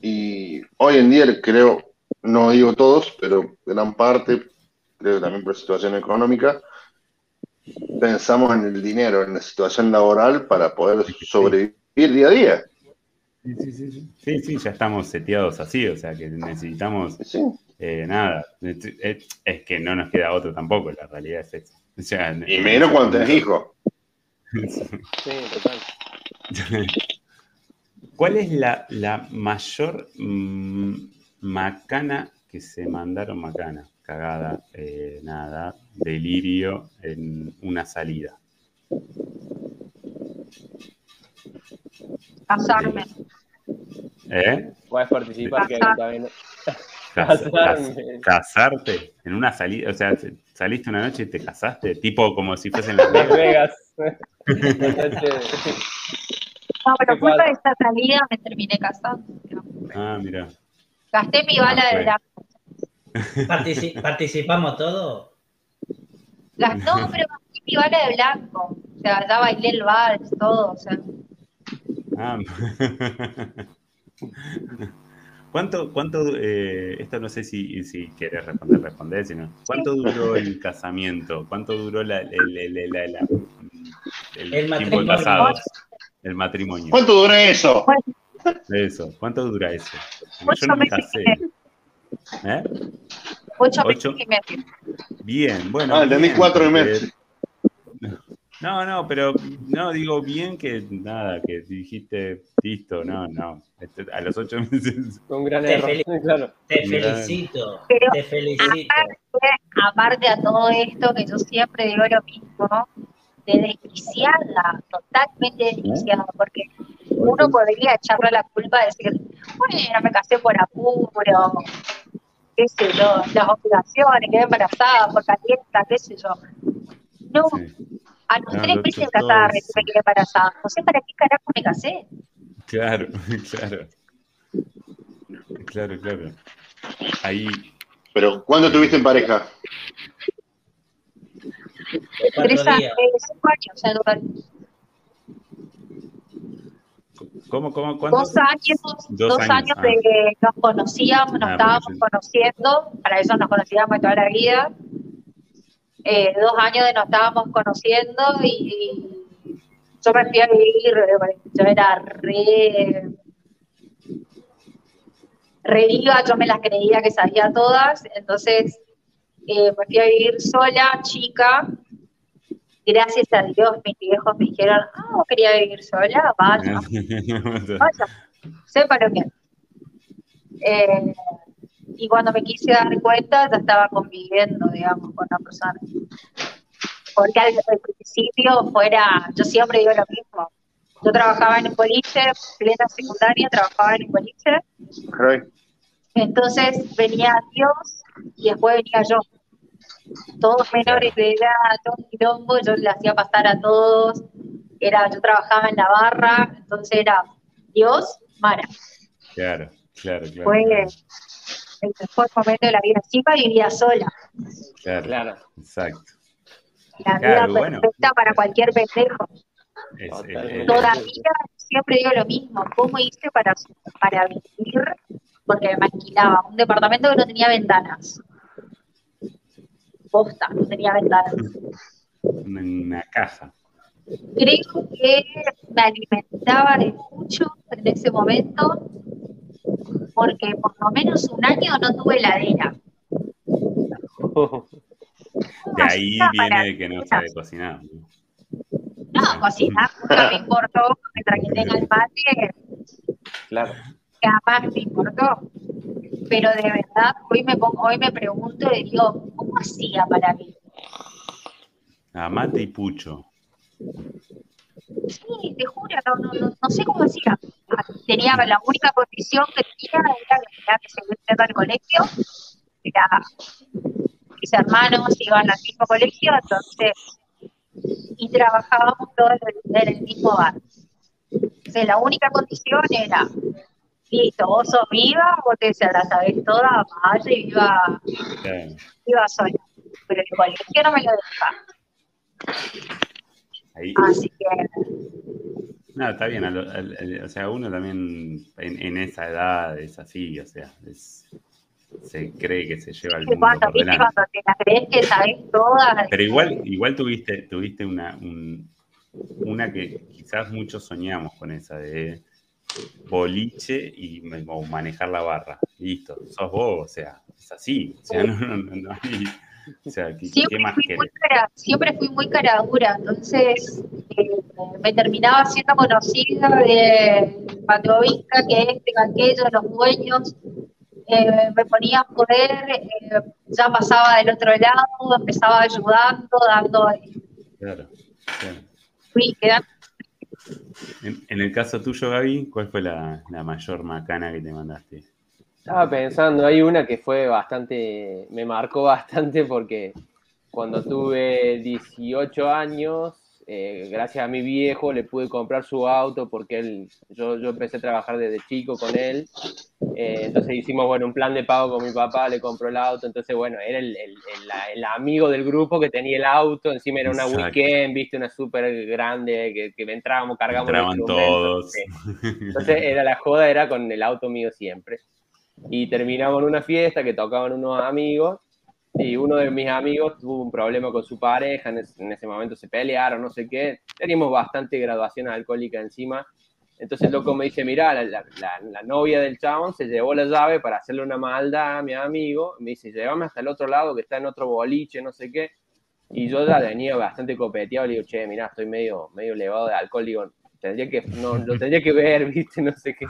Y hoy en día creo, no digo todos, pero gran parte, creo también por situación económica, pensamos en el dinero, en la situación laboral para poder sobrevivir día a día. Sí, sí, sí, sí. Sí, sí, ya estamos seteados así, o sea que necesitamos Sí, eh, nada. Es, que no nos queda otro tampoco, la realidad es esa. O sea, y menos cuando tenés hijos. Sí, total. ¿Cuál es la, la mayor mm, macana que se mandaron macana? Cagada, eh, nada, delirio en una salida. Casarme. ¿Eh? Puedes participar, que Casar. también. Cas- Casarme. cas- casarte en una salida, o sea, saliste una noche y te casaste, tipo como si fuesen Las Las Vegas. Vegas. No, pero ¿Qué culpa de esta salida me terminé casando. Ah, mira. Gasté mi bala Ah, de fue. ¿Participamos todos? Gas- No, pero mi bala de blanco. O sea, ya bailé el vals, todo. O sea, Ah. ¿Cuánto, cuánto eh, esto no sé si, si quieres responder, responder, sino, ¿cuánto duró el casamiento? ¿Cuánto duró la, el, el- el- la- la- el El tiempo de matrimonio. casados? El matrimonio. ¿Cuánto dura eso? Eso, ¿cuánto dura eso? Yo no me meses casé. Y medio. ¿Eh? ocho Ocho. meses y medio. Bien, bueno. Ah, bien, cuatro porque- meses. No, no, pero no, digo bien que nada, que dijiste listo, no, no. Este, a los ocho meses. Un gran Te error. Claro. Te felicito, te felicito. Aparte a todo esto, que yo siempre digo lo mismo, de desquiciarla, totalmente desquiciada, porque uno podría echarle la culpa de decir, bueno, me casé por apuro, qué sé yo, las obligaciones, quedé embarazada, por calienta, qué sé yo. No, Sí, a los No, tres lo meses de casada me quedé embarazada. No sé para qué carajo me casé. claro, claro. Claro, claro. Ahí, Pero ¿cuándo tuviste en pareja? Tres años, eh, cinco años, o sea, durante- ¿Cómo, cómo, cuántos? Dos años, Dos dos, años, años, ah. de que nos conocíamos, nos Ah, estábamos conociendo, para eso nos conocíamos de toda la vida. Eh, dos años de nos estábamos conociendo y yo me fui a vivir, yo era re, re viva, yo me las creía que sabía todas, entonces eh, me fui a vivir sola, chica. Gracias a Dios, mis viejos me dijeron, ah, ¿vos querías vivir sola? Vaya, vaya, sepa lo que. Eh, y cuando me quise dar cuenta, ya estaba conviviendo, digamos, con la persona. Porque al, al principio fuera, yo siempre digo lo mismo. Yo trabajaba en un boliche, plena secundaria, trabajaba en un boliche, entonces venía Dios y después venía yo. Todos menores de edad, todo quilombo, yo le hacía pasar a todos. Era, yo trabajaba en la barra, entonces era Dios, Mara. Claro, claro, claro. Fue claro, el mejor momento de la vida chica y vivía sola. claro, Claro. Exacto. La Claro, vida bueno. perfecta para cualquier pendejo. Es- es- Totalmente. es- Todavía siempre digo lo mismo. ¿Cómo hice para, para vivir? Porque me alquilaba un departamento que no tenía ventanas. Posta, no tenía ventanas. una, una caja. Creo que me alimentaba de mucho en ese momento, porque por lo menos un año no tuve heladera. De ahí viene de que no sabe cocinar. ¿no? No, cocinar nunca me importó, mientras que tenga el mate, Claro. jamás me importó. Pero de verdad, hoy me pongo, hoy me pregunto y digo, ¿cómo hacía para vivir? A mate y pucho. Sí, te juro, no, no, no, sé cómo hacía. Tenía la única condición que tenía era que seguir yendo al colegio. Era, mis hermanos iban al mismo colegio, entonces, y trabajábamos todos en el mismo bar. Entonces, la única condición era, listo, vos sos viva, vos te la sabés toda, vaya y iba, Claro. iba sola. Pero el colegio no me lo dejaba. Ahí, Así que no, está bien. a lo- al- al- o sea, uno también en, en esa edad es así, o sea, es- se cree que se lleva el ¿Viste mundo cuando, por delante. cuando te la crees que sabes todas? Pero igual, igual tuviste, tuviste una, un- una que quizás muchos soñamos con esa de boliche y o manejar la barra. Listo, sos vos, o sea, es así. O sea, no, no, no, no hay- o sea, ¿qué, qué Siempre más fui, muy cara, siempre fui muy cara dura, entonces eh, me terminaba siendo conocida de Patrovinca, que este, que aquello, los dueños. eh, me ponía a joder, eh, ya pasaba del otro lado, empezaba ayudando, dando, Claro, claro. fui quedando En, el caso tuyo, Gaby, ¿cuál fue la, la mayor macana que te mandaste? Estaba pensando, hay una que fue bastante, me marcó bastante porque cuando tuve 18 años, eh, gracias a mi viejo le pude comprar su auto porque él, yo, yo empecé a trabajar desde chico con él, eh, entonces hicimos bueno, un plan de pago con mi papá, le compró el auto, entonces bueno, era el, el- el- el amigo del grupo que tenía el auto, encima era una Exacto. weekend, viste, una súper grande, que, que entrábamos, cargamos Entraban todos. Entonces era la joda, era con el auto mío siempre. Y terminamos en una fiesta que tocaban unos amigos y uno de mis amigos tuvo un problema con su pareja, en ese, en ese momento se pelearon, no sé qué, teníamos bastante graduación alcohólica encima. Entonces el loco me dice, mira, la, la- la- la novia del chabón se llevó la llave para hacerle una maldad a mi amigo, me dice, llévame hasta el otro lado que está en otro boliche, no sé qué. Y yo ya venía bastante copeteado, le digo, che, mira, estoy medio, medio elevado de alcohol, digo, tendría que, no, lo tendría que ver, viste, no sé qué.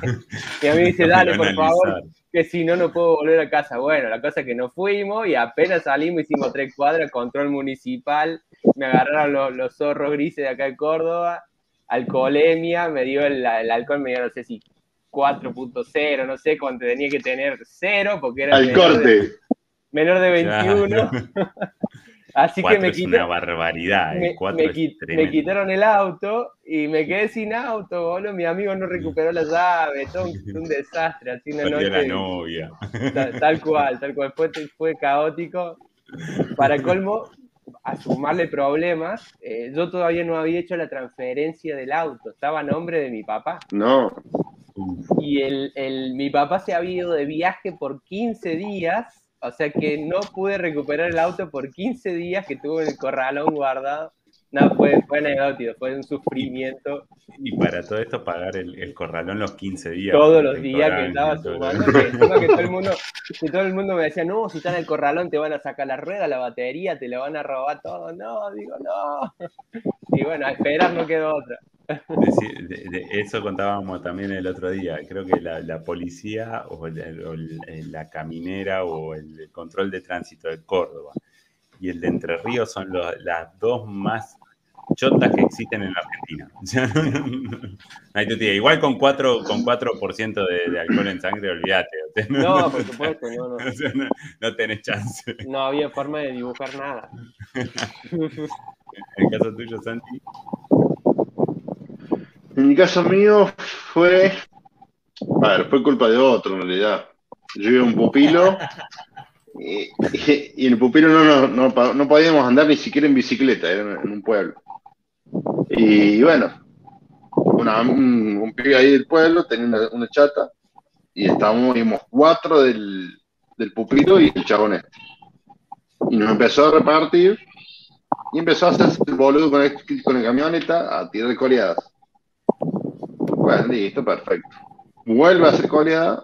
Y a mí me dice, dale, por favor, que si no, no puedo volver a casa. Bueno, la cosa es que nos fuimos y apenas salimos, hicimos tres cuadras, control municipal, me agarraron los, los zorros grises de acá de Córdoba, alcoholemia, me dio el, el alcohol, me dio, no sé si 4.0, no sé cuánto tenía que tener cero, porque era Al menor de, corte. menor de 21. Así que me es quité, una barbaridad. eh. me, Cuatro me es qui- me tremendo. quitaron el auto y me quedé sin auto, boludo. Mi amigo no recuperó la llave, todo un, un desastre, así una Perdió la noche. novia. Tal, tal cual, tal cual. Fue, fue caótico. Para colmo, a sumarle problemas, eh, yo todavía no había hecho la transferencia del auto, estaba a nombre de mi papá. No, Y el, el- mi papá se había ido de viaje por 15 días, o sea que no pude recuperar el auto por 15 días que tuve en el corralón guardado. No, fue, fue anecdótico, fue un sufrimiento Y para todo esto pagar el, el corralón los 15 días. todos los días que estaba sumando, que todo el mundo, que todo el mundo me decía, no, si está en el corralón te van a sacar la rueda, la batería, te lo van a robar todo, no, digo, no. Y bueno, a esperar no quedó otra. Deci- de- de- eso contábamos también el otro día. Creo que la, la policía o, el- la caminera o el, control de tránsito de Córdoba y el de Entre Ríos son los- las dos más chotas que existen en la Argentina. Hay tutía. Igual con 4%, con 4% de, de alcohol en sangre, olvídate. O sea, No, por supuesto, no, no. o sea, no- no tenés chance. No había forma de dibujar nada. En el caso tuyo, Santi, En mi caso mío fue. A ver, fue culpa de otro en realidad. Yo iba a un pupilo y, en el pupilo no, no, no, podíamos andar ni siquiera en bicicleta, era en, un pueblo. Y bueno, una- un, un pibe ahí del pueblo tenía una, chata y estábamos, íbamos cuatro del, del pupilo y el chabón este. Y nos empezó a repartir y empezó a hacer el boludo con el, con la camioneta a tirar coleadas. Listo, perfecto. Vuelve a hacer coleada,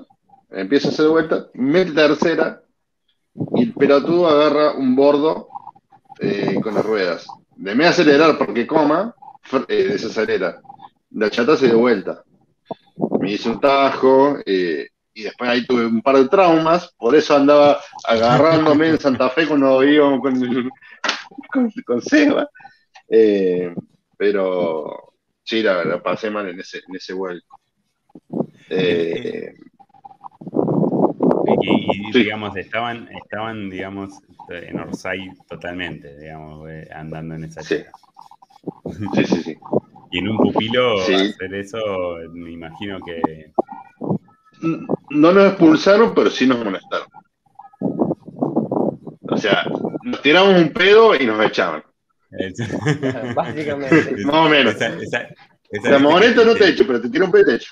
empieza a hacer vuelta, mete tercera y el pelotudo agarra un bordo eh, con las ruedas. De me acelerar porque coma, eh, desacelera. La chata se dio vuelta. Me hice un tajo eh, y después ahí tuve un par de traumas, por eso andaba agarrándome en Santa Fe cuando íbamos con, con, con Seba. Eh, pero sí, la verdad, pasé mal en ese, en ese vuelco. Eh, Y, y, Sí. digamos, estaban, estaban, digamos, en Orsay totalmente, digamos, eh, andando en esa Sí. sí, sí, sí. Y en un pupilo Sí. hacer eso, me imagino que No nos expulsaron, pero sí nos molestaron. O sea, nos tiramos un pedo y nos echaban. Básicamente. Más o menos. esa, esa, esa- La moneta no te echo, pero te tiro un pedo y te echo.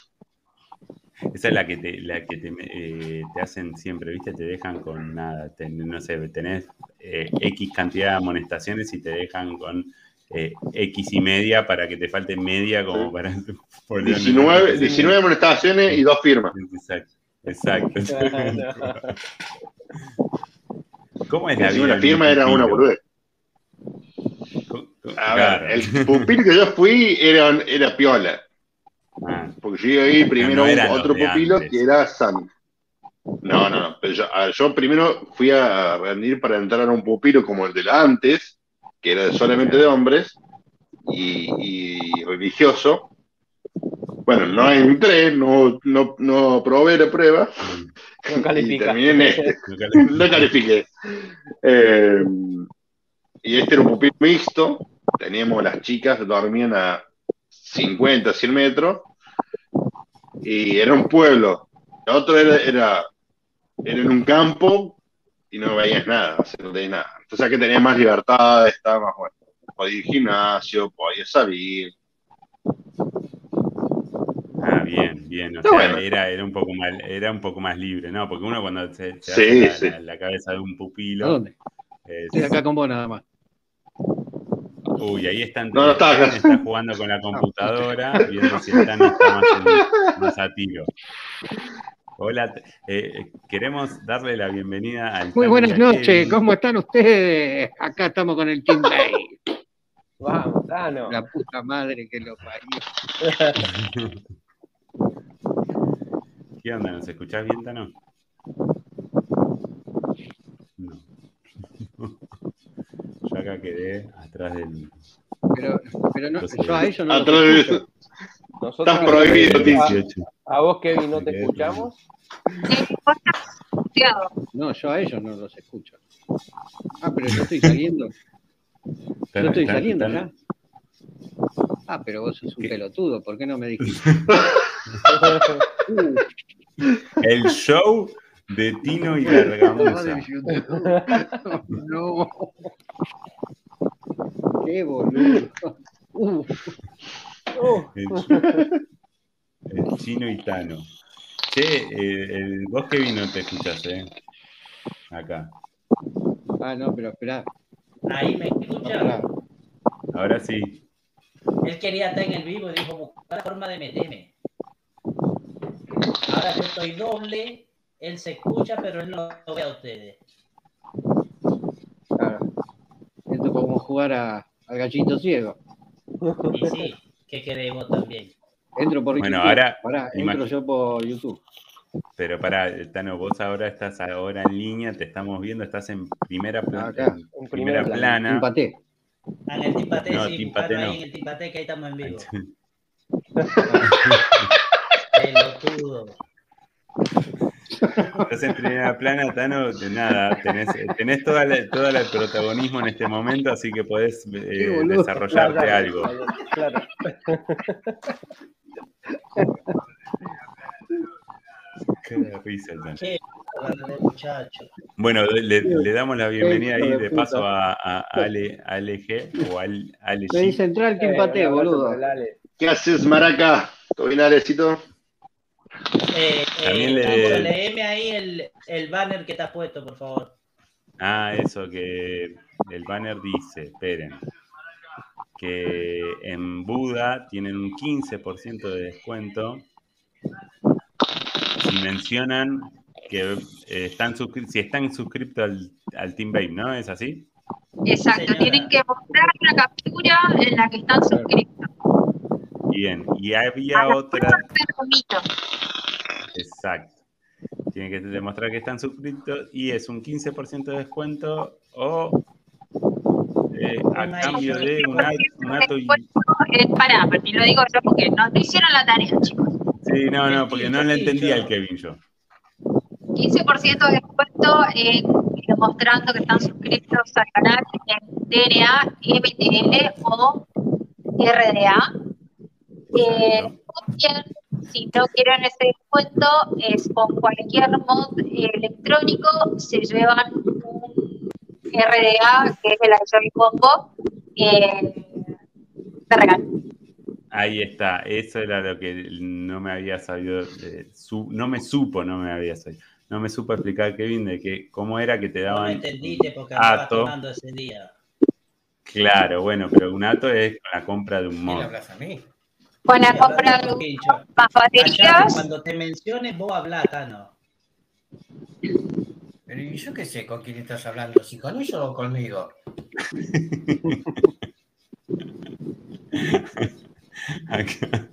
Esa es la que te, la que te, eh, te hacen siempre, ¿viste? Te dejan con nada, no sé, tenés eh, X cantidad de amonestaciones y te dejan con eh, X y media para que te falte media como para... poner una 19, amonestación. 19 amonestaciones y dos firmas. Exacto, exacto. ¿Cómo es la Si vida? una en firma era una boludez. A claro. ver, el pupilo que yo fui era, era piola. Ah, Porque yo iba ahí primero no un- otro pupilo antes. que era San. No, no, no. Pero yo, ver, yo primero fui a rendir para entrar a un pupilo como el de la antes, que era solamente de hombres y, y religioso. Bueno, no entré, no, no, no probé la prueba No y califica. terminé en este. No califiqué. Eh, y este era un pupilo mixto. Teníamos las chicas, dormían a 50, 100 metros. Y era un pueblo. El otro era, era, era en un campo y no veías nada, o sea, no tenías nada. Entonces aquí tenías más libertad, estaba más bueno. Podías ir al gimnasio, podías salir. Ah, bien, bien. O sea, bueno. era, era, un poco más, era un poco más libre, ¿no? Porque uno cuando se, se Sí, hace la, sí. la- la cabeza de un ¿A pupilo. dónde? eh, Estoy acá con vos nada más. Uy, ahí están. No, no acá. está jugando con la computadora, viendo si están está más, en- más a tiro. Hola, eh, queremos darle la bienvenida al. Muy buenas noches. ¿cómo están ustedes? Acá estamos con el Team Day. Vamos, Tano. La puta madre que lo parió. ¿Qué onda? ¿Nos escuchás bien, Tano? No. Yo acá quedé atrás del. Pero, pero no, Entonces, yo a ellos no los Atrás de escucho. Nosotros Estás prohibido, a, Tim. 18. a vos, Kevin, no te escuchamos. Sí, vos estás muteado. No, yo a ellos no los escucho. Ah, pero yo estoy saliendo. Yo estoy saliendo ya. Ah, pero vos sos un ¿Qué? pelotudo, ¿por qué no me dijiste? El show de Tino y Gargamusa. no. Qué boludo. El, el chino y Tano. Che, eh, el, vos que vino te escuchás, ¿eh? Acá. Ah, no, pero espera. Ahí me escucha. Ahora sí. Él quería estar en el vivo y dijo, buscar la forma de meterme. Ahora yo estoy doble, él se escucha, pero él no lo ve a ustedes. Claro. Esto es como jugar a, al gallito ciego. Y sí, que queremos también. Entro por Bueno, YouTube. ahora, Pará, entro yo por YouTube. Pero para, Tano, vos ahora estás ahora en línea, te estamos viendo, estás en primera, Acá, en en primera primera plana. Empaté. Ah, En el Timpate, No, sí, no. ahí en el Timpate, que ahí estamos en vivo. Pelotudo. Estás en primera plana, Tano, de nada, tenés, tenés toda la- todo el protagonismo en este momento, así que podés eh, boludo. desarrollarte Claro, algo. Claro. Qué de risa, Tano. Qué bárbaro, muchacho. Bueno, le, le damos la bienvenida ahí de paso a, a Ale, Ale G o al, Ale Me G. dice entrar que abrazo boludo. ¿Qué haces, Maraca? ¿Todo bien, Alecito? Eh, También eh, le- leeme ahí el, el banner que te has puesto, por favor. Ah, eso que el banner dice, esperen, que en Buda tienen un 15% de descuento si mencionan que eh, están si están suscritos al, al Team Babe, ¿no? ¿Es así? Exacto, Señora. tienen que mostrar la captura en la que están suscritos. Bien, y había A la otra, exacto. Tienen que demostrar que están suscritos y es un 15% de descuento o eh, a cambio de un, a- un ato y... Pará, lo digo yo porque no, no hicieron la tarea, chicos. Sí, no, no, porque no le entendía el Kevin yo. 15% de descuento en, demostrando que están suscritos al canal en DNA, MTL o RDA. Eh, si no quieren ese descuento, es con cualquier mod eh, electrónico, se llevan un RDA, que es el Joy Combo, eh, de regalo. Ahí está, eso era lo que no me había sabido, eh, su- no me supo, no me había sabido, no me supo explicar Kevin de que cómo era que te No me daban entendiste porque ato. tomando ese día. Claro, bueno, pero un ato es con la compra de un ¿Quién mod. hablas a mí? Con la Sí, compra hablando de con Pincho. más Callate, baterías, cuando te menciones, vos hablás, Tano. Pero ¿y yo qué sé con quién estás hablando? ¿Si con ellos o conmigo? Acá.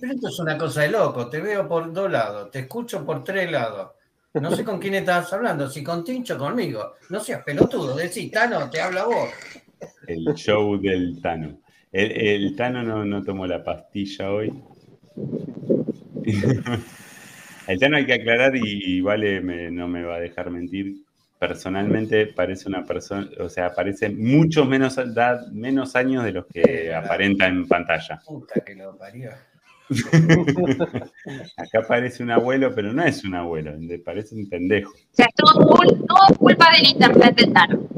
Pero esto es una cosa de loco. Te veo por dos lados, te escucho por tres lados. No sé con quién estás hablando, si con Tincho o conmigo. No seas pelotudo, decís, Tano, te habla vos. El show del Tano. El, el Tano no, no tomó la pastilla hoy. El Tano hay que aclarar y, y Vale me- no me va a dejar mentir. Personalmente parece una persona, o sea, parece mucho menos, edad, menos años de los que aparenta en pantalla. Puta que lo parió. Acá parece un abuelo, pero no es un abuelo, parece un pendejo. o sea, es todo, todo culpa del internet del Tano.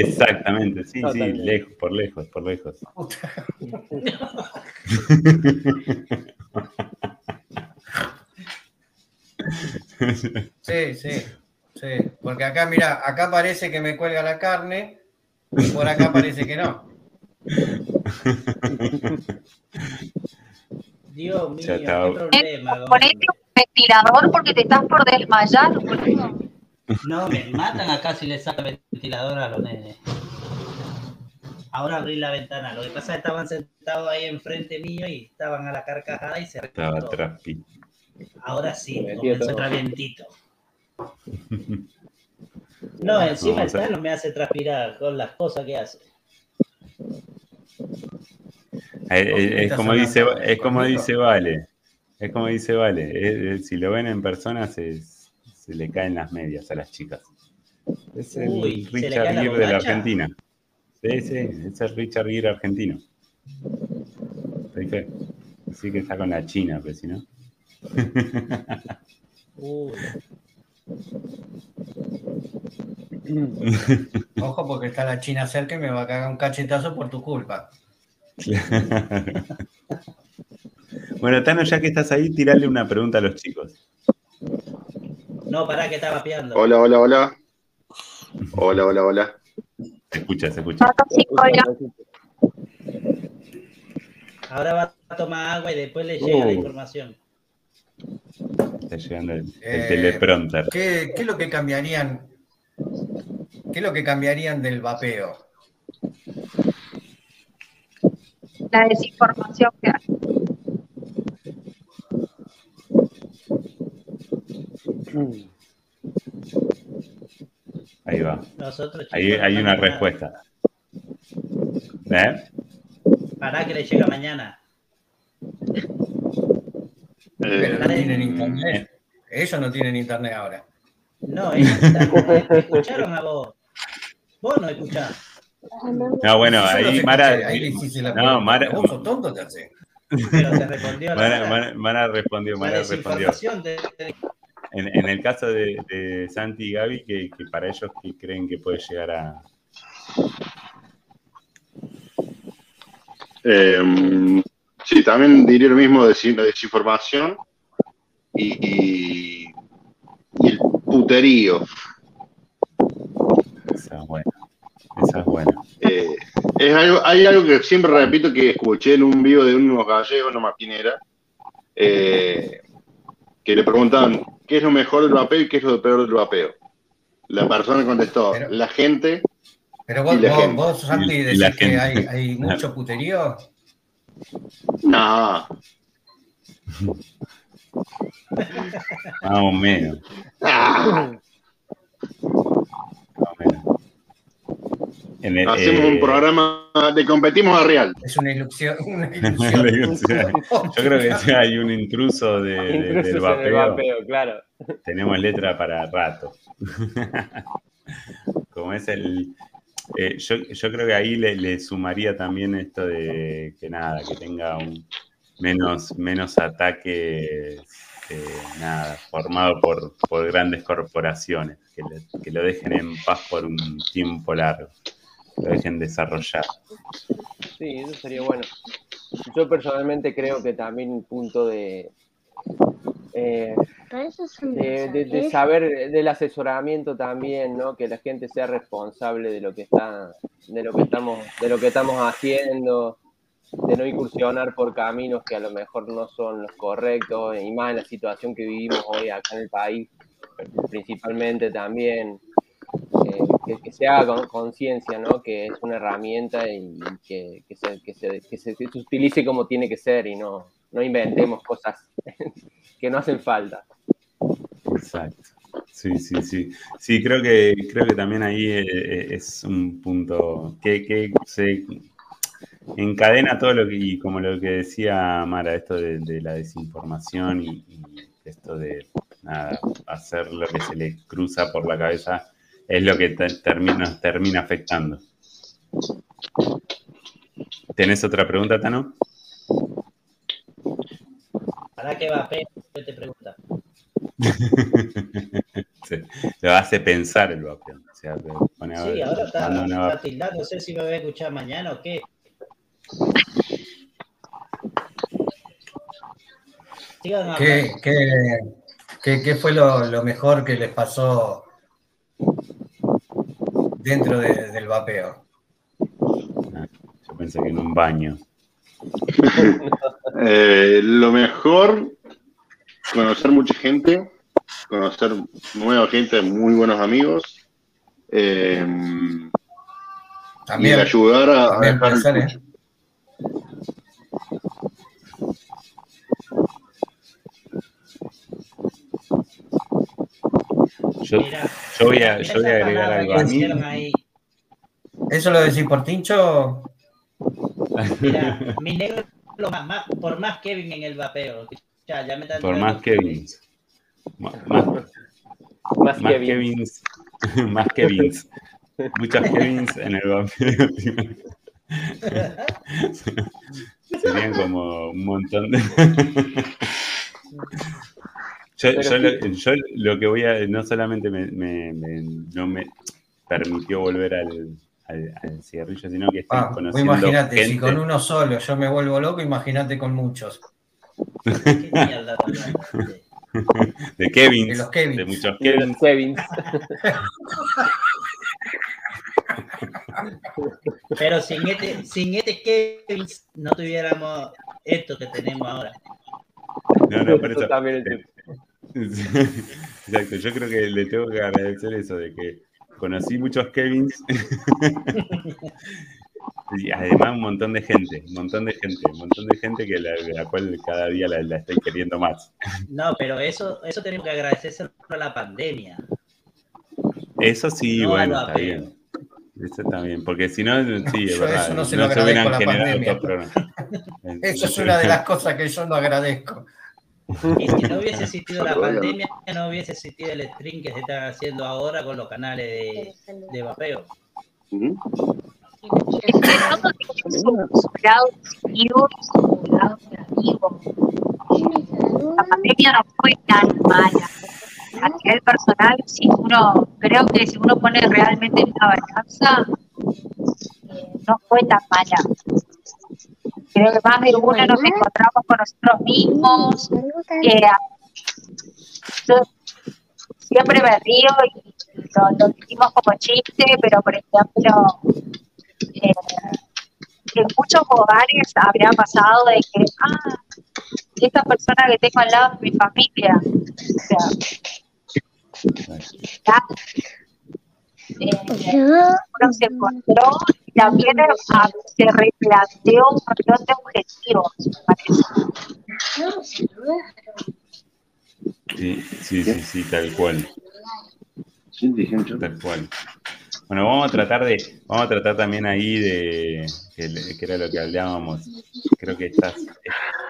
Exactamente, sí, sí, lejos, por lejos, por lejos. Sí, sí, sí. Porque acá, mira, acá parece que me cuelga la carne y por acá parece que no. Dios mío, qué problema. Ponete un ventilador porque te estás por desmayar, boludo. No, me matan acá si le saca el ventilador a los nenes. Ahora abrí la ventana. Lo que pasa es que estaban sentados ahí enfrente mío y estaban a la carcajada y se Estaba recortó. traspi. Ahora sí, Me comenzó todo. a entrar vientito. No, encima el Tano me hace transpirar con las cosas que hace. Eh, eh, Es, como dice, es como dice Vale. Es como dice Vale. si lo ven en persona se, se le caen las medias a las chicas. Es el Uy, ¿se le Richard la Gere de la? Argentina. Sí, sí, es el Richard Gere argentino. Sí que está con la China, pero si no. Uy. Ojo porque está la China cerca y me va a cagar un cachetazo por tu culpa. bueno, Tano, ya que estás ahí, tirarle una pregunta a los chicos. No, pará que estaba piando. Hola, hola, hola. Hola, hola, hola. Se escucha, se escucha. Ahora va a tomar agua y después le llega la Uh. información. Está llegando el, el Eh, teleprompter. ¿Qué, qué es lo que cambiarían? ¿Qué es lo que cambiarían del vapeo? La desinformación que hay. Ahí va. Nosotros, chicos, Ahí hay una respuesta. ¿Eh? Pará que le llega mañana. Pero Eh, no tienen internet. Ellos no tienen internet ahora. No, ellos escucharon a vos. Vos no escuchás. No, bueno, ahí Mara. ahí le hiciste la No, pregunta. Mara- ¿Vos sos tonto te hace? Pero te respondió Mara, Mara. Mara- Mara respondió, La Mara respondió. En, en el caso de, de Santi y Gaby, que, que para ellos que creen que puede llegar a. eh, sí, también diría lo mismo de la desinformación y, y, y el puterío. Esa es buena. Esa es buena. Eh, es algo, hay algo que siempre repito que escuché en un vivo de unos gallegos, no más quién era, eh, que le preguntaban qué es lo mejor del vapeo y qué es lo peor del vapeo. La persona contestó, Pero- la gente, Pero vos, Y la vos, gente. vos, Santi, decís la que hay, hay mucho puterío. no, Más o menos. Ah, Más o menos. En el- hacemos eh, un programa de competimos a real. Es una ilusión. Una ilusión. ilusión. Yo creo que hay un intruso de, del vapeo. vapeo, claro. tenemos letra para rato. Como es el. eh, yo, yo creo que ahí le, le sumaría también esto de que nada, que tenga un menos, menos ataque eh, nada, formado por, por grandes corporaciones, que, le- que lo dejen en paz por un tiempo largo, lo dejen desarrollar. Sí, eso sería bueno. Yo personalmente creo que también un punto de, eh, de, de- de saber del asesoramiento también, ¿no? Que la gente sea responsable de lo que está, de lo que estamos, de lo que estamos haciendo, de no incursionar por caminos que a lo mejor no son los correctos, y más en la situación que vivimos hoy acá en el país, principalmente también. Que, se haga con conciencia, ¿no? Que es una herramienta y que, se, utilice como tiene que ser y no, no inventemos cosas que no hacen falta. Exacto. Sí, sí, sí. Sí, creo que, creo que también ahí eh, eh, es un punto que, se encadena todo lo que, y como lo que decía Mara, esto de, la desinformación y, esto de hacer lo que se le cruza por la cabeza es lo que te- termina, nos termina afectando. ¿Tenés otra pregunta, Tano? ¿Para qué va a te pregunta? Sí, Lo hace pensar el vapeo. O sea, te pone a Sí, ver, ahora está, está tildando, no sé si me voy a escuchar mañana o qué. ¿Qué, qué, qué- qué fue lo, lo mejor que les pasó dentro de- del vapeo? Yo pensé que en un baño. Eh, lo mejor, conocer mucha gente, conocer nueva gente, muy buenos amigos. eh, y También, ayudar a, a también dejar el pensar en- pucho. Yo, Mira, yo voy a, mira yo voy a agregar algo a mí. ahí. ¿Eso lo decís por Tincho? Mira, mi negro, lo más, más- por más Kevin en el vapeo. Ya, ya me están Por más Kevins. Ma- Más, Más, más bien. Kevins. Más Kevins. Muchos Kevins en el vapeo. Serían como un montón de. Yo, Pero yo sí. lo, yo lo que voy a, no solamente me, me- me- no me permitió volver al, al, al cigarrillo, sino que estoy Ah, conociendo imagínate, si con uno solo yo me vuelvo loco, imagínate con muchos. ¿Qué mierda de Kevin, De los Kevins. de muchos Y Kevin. los Kevins. Pero sin este, sin este Kevin no tuviéramos esto que tenemos ahora. No, no, por Eso Exacto, yo creo que le tengo que agradecer eso de que conocí muchos Kevins y además un montón de gente, un montón de gente, un montón de gente que la, la cual cada día la, la estoy queriendo más. No, pero eso, eso tenemos que agradecer a la pandemia. Eso sí, No, bueno, no, está bien. Eso está bien, porque si no, sí, es Yo verdad, eso no no se se, lo agradezco hubieran generado pandemia. Eso es una de las cosas que yo no agradezco. Y si no hubiese existido la pandemia, no hubiese existido el stream que se está haciendo ahora con los canales de, de vapeo. Es que todo tiene su, su lado positivo y su lado negativo. La pandemia no fue tan mala. A nivel personal, si uno, creo que si uno pone realmente en la balanza, eh, no fue tan mala. Creo que más de uno nos encontramos con nosotros mismos. eh, yo siempre me río y lo, lo decimos como chiste, pero por ejemplo, eh, en muchos hogares habría pasado de que, ah, esta persona que tengo al lado es mi familia. O sea, ya, eh, uno se encontró y también se replanteó un montón de objetivos. Sí, sí, sí, sí, tal cual. Sí, dije yo. Tal cual. Bueno, vamos a tratar de, vamos a tratar también ahí de, que, que era lo que hablábamos. Creo que estás,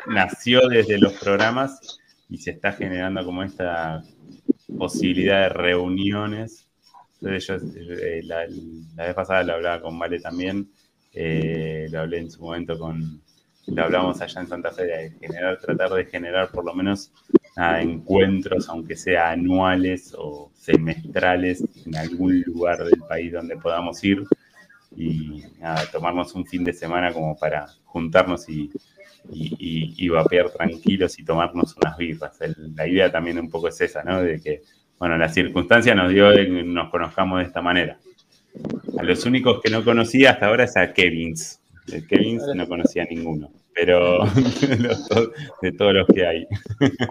nació desde los programas y se está generando como esta posibilidad de reuniones. Entonces yo eh, la, la vez pasada lo hablaba con Vale también, eh, lo hablé en su momento con, lo hablamos allá en Santa Fe, de generar, tratar de generar por lo menos encuentros, aunque sea anuales o semestrales, en algún lugar del país donde podamos ir y nada, tomarnos un fin de semana como para juntarnos y, y, y- vapear tranquilos y tomarnos unas birras. La idea también un poco es esa, ¿no? De que, bueno, la circunstancia nos dio de que nos conozcamos de esta manera. A los únicos que no conocía hasta ahora es a Kevins. De Kevins no conocía a ninguno, pero de todos los que hay.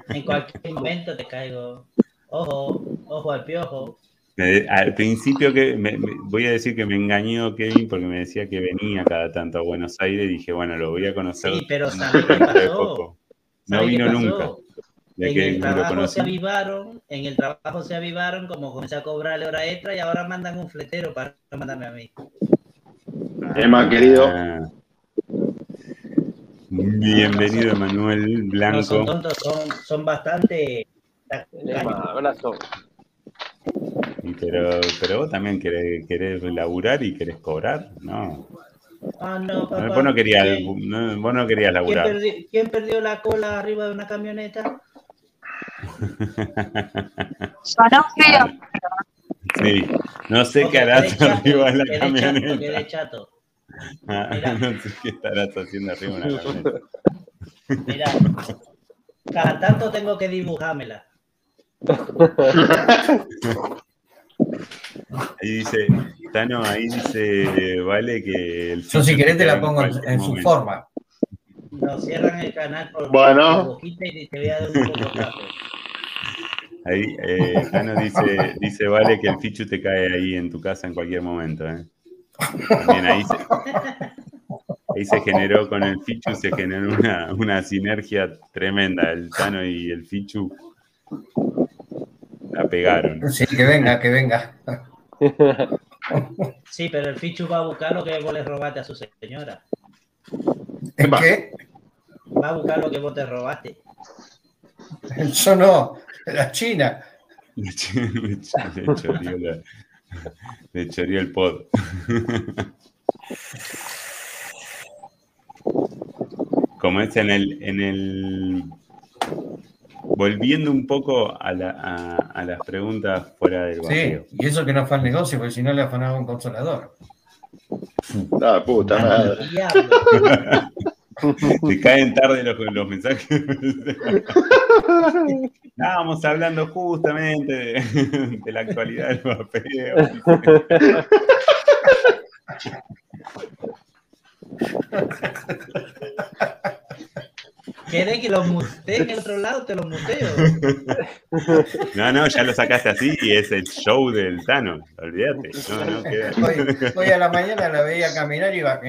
En cualquier momento te caigo. Ojo, ojo al piojo. Al principio que me- me- voy a decir que me engañó Kevin porque me decía que venía cada tanto a Buenos Aires y dije, bueno, lo voy a conocer. Sí, pero ¿sabes qué pasó? No ¿Sabes qué vino pasó? nunca. En que el lo trabajo se avivaron, en el trabajo se avivaron, como comencé a cobrarle hora extra y ahora mandan un fletero para mandarme a mí. Emma, querido. Ah. Bienvenido, Emanuel No son Blanco. tontos, son, son bastante. Emma, abrazo. Pero, pero vos también querés, querés laburar y querés cobrar, ¿no? Ah, no, papá. Vos no querías, ¿Quién, no, vos no querías quién laburar. perdió, quién perdió la cola arriba de una camioneta? Sonó feo, Sí, no sé qué harás arriba de la camioneta. quedé chato. Ah, Mirá. no sé qué estarás haciendo arriba de una camioneta. Mira, cada tanto tengo que dibujármela. Ahí dice, Tano, ahí dice, vale que el Yo si querés te la pongo en, en su momento. forma. Nos cierran el canal por Bueno. y te voy a dar un poco de Ahí, eh, Tano dice, dice, vale que el fichu te cae ahí en tu casa en cualquier momento. ¿eh? También ahí se, ahí se generó, con el fichu se generó una, una sinergia tremenda. El Tano y el fichu la pegaron. Sí, que venga, que venga. Sí, pero el Fichu va a buscar lo que vos le robaste a su señora. ¿En qué? Va a buscar lo que vos te robaste. Yo no, la China. Le, ch- le ch- le choreó la- le choreó el pod. Como es en el, en el volviendo un poco a, la- a- a las preguntas fuera del Sí, barrio. y eso que no fue al negocio, porque si no le afanaba un consolador. Ah, puta madre. Te caen tarde los, los mensajes. Estábamos hablando justamente de, de la actualidad del vapeo. ¿Querés que lo mutee en el otro lado? Te lo muteo. No, no, ya lo sacaste así y es el show del Tano. Olvídate. No, no, queda. Hoy, hoy a la mañana la veía caminar y iba.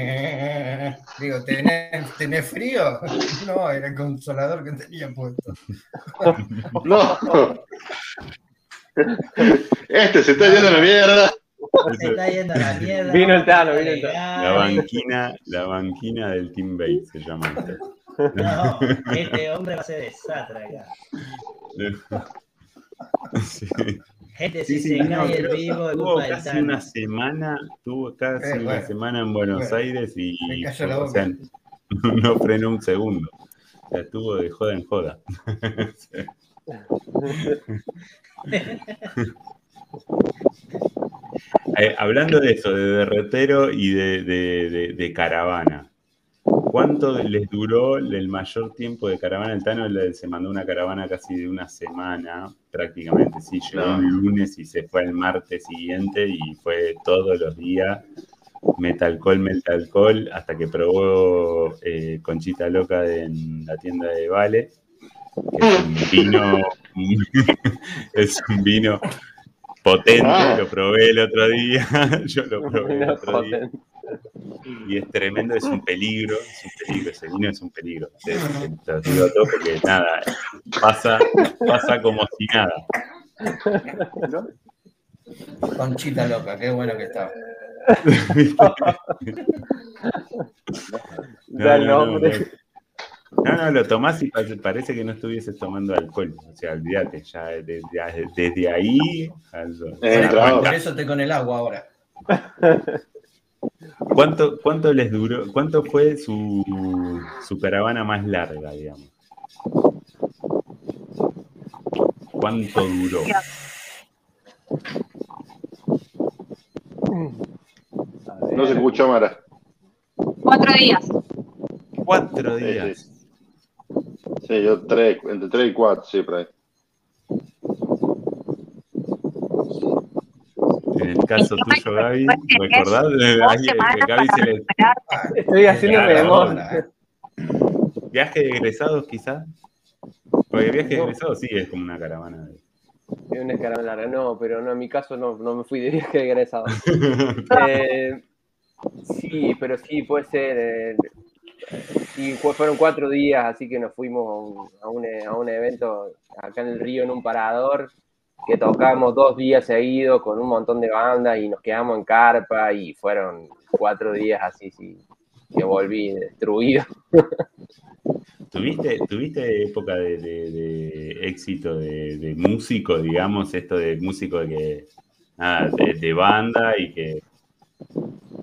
Digo, ¿tenés, tenés frío? No, era el consolador que tenía puesto. No. Este se está yendo a la mierda. Se está yendo a la mierda. Vino el Tano, vino el La banquina, la banquina del Team Bates se llama esto. No, este hombre va a ser desastre acá. Sí. Gente, si sí, se no, cae el vivo, Tuvo del casi una semana, tuvo casi Eh, una semana en Buenos bueno. Aires y o sea, no frenó un segundo. O sea, estuvo de joda en joda. Eh, hablando de eso, de derretero y de, de- de- de caravana, ¿cuánto les duró el mayor tiempo de caravana? El Tano se mandó una caravana casi de una semana, prácticamente. Sí, llegó No. un lunes y se fue el martes siguiente y fue todos los días metalcol, metalcol, hasta que probó eh, Conchita Loca en la tienda de Vale. que es un vino, es un vino potente, Ah. lo probé el otro día, yo lo probé el otro día. Y es tremendo, es un peligro, es un peligro, ese vino es un peligro. Te, te- te lo digo todo porque nada, pasa, pasa como si nada. Conchita loca, qué bueno que está. No, no, no, nombre. no. No, no, lo tomás y pa- parece que no estuvieses tomando alcohol. O sea, olvídate, ya desde, desde ahí. al- Eh. Por eso estoy con el agua ahora. ¿Cuánto, ¿Cuánto les duró? ¿Cuánto fue su, su caravana más larga, digamos? ¿Cuánto duró? No se escucha, Mara. Cuatro días. Cuatro Sí, días. sí. Sí, yo tres, entre tres y cuatro, sí, por ahí. En el caso tuyo, Gaby, ¿recordás? que Gaby se le... Estoy haciendo memoria. ¿Viaje de egresados, quizás? Porque viaje de egresados sí es como una caravana. de- Es una caravana larga. No, pero no, en mi caso no, no me fui de viaje de egresado. Eh, sí, pero sí, puede ser. eh, sí, fue- fueron cuatro días, así que nos fuimos a un, a un evento acá en el río, en un parador, que tocamos dos días seguidos con un montón de bandas y nos quedamos en carpa y fueron cuatro días así, sí, que volví destruido. ¿Tuviste, ¿Tuviste época de, de- éxito de, de músico, digamos, esto de músico que nada, de banda y que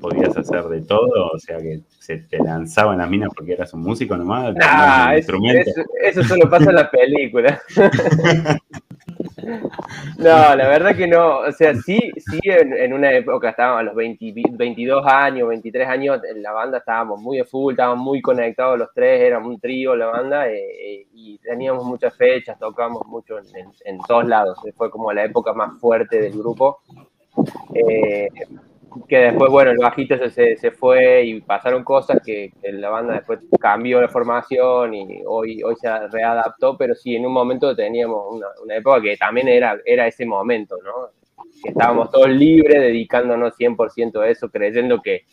podías hacer de todo? O sea, que se te lanzaban las minas porque eras un músico nomás, Ah, el eso, instrumento. eso- eso solo pasa en la película. No, la verdad que no. O sea, sí, sí, en, en una época estábamos a los 20 22 años, 23 años, en la banda estábamos muy de full, estábamos muy conectados los tres, éramos un trío la banda eh, eh, y teníamos muchas fechas, tocamos mucho en, en- en todos lados. Fue como la época más fuerte del grupo. Eh, que después, bueno, el bajista se, se, fue y pasaron cosas que, que la banda después cambió la formación y hoy, hoy se readaptó, pero sí, en un momento teníamos una, una época que también era, era ese momento, ¿no? Que estábamos todos libres, dedicándonos 100% a eso, creyendo que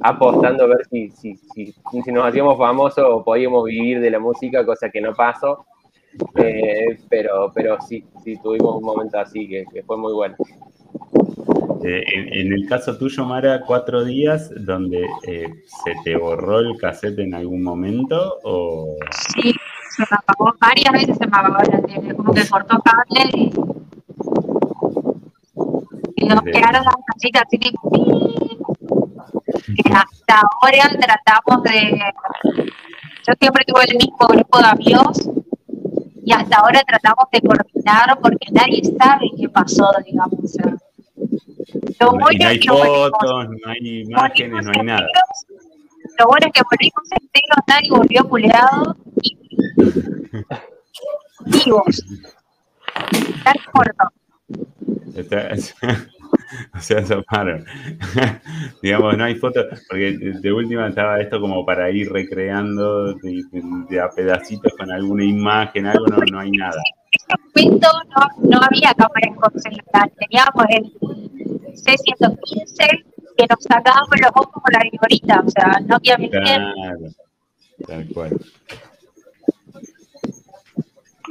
apostando a ver si, si, si, si nos hacíamos famosos o podíamos vivir de la música, cosa que no pasó. Eh, pero, pero sí, sí, tuvimos un momento así que, que fue muy bueno. Eh, en, en el caso tuyo, Mara, cuatro días donde eh, se te borró el cassette en algún momento o Sí, se me apagó, varias veces se me apagó la tele, como que cortó cable y, y nos quedaron las casitas así que hasta ahora tratamos de yo siempre tuve el mismo grupo de amigos y hasta ahora tratamos de coordinar porque nadie sabe qué pasó, digamos. O sea, lo bueno no hay fotos, no hay imágenes, no hay nada. Lo bueno es que volvimos enteros, nadie volvió culeado y vivos. Tan corto. Está- o sea, zaparon. Digamos, no hay fotos, porque de, de última estaba esto como para ir recreando de, de- de a pedacitos con alguna imagen, algo, no, no hay nada. En ese momento no, no había cámaras con celular, teníamos el C115 que nos sacábamos los ojos con la vigorita, o sea, no había mentir. Claro, tal cual.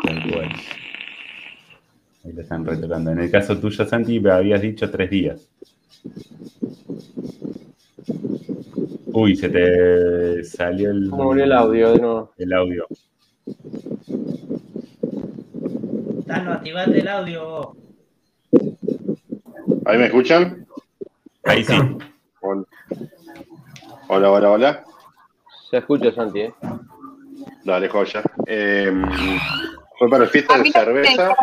Tal cual. Ahí lo están retratando. En el caso tuyo, Santi, me habías dicho tres días. Uy, se te salió el, ¿Cómo volvió el audio de nuevo? el audio. Tano, activate el audio. ¿Ahí me escuchan? Ahí sí. Hola, hola, hola. hola. Se escucha, Santi, ¿eh? Dale, joya. Eh, fue para el fiesta de cerveza.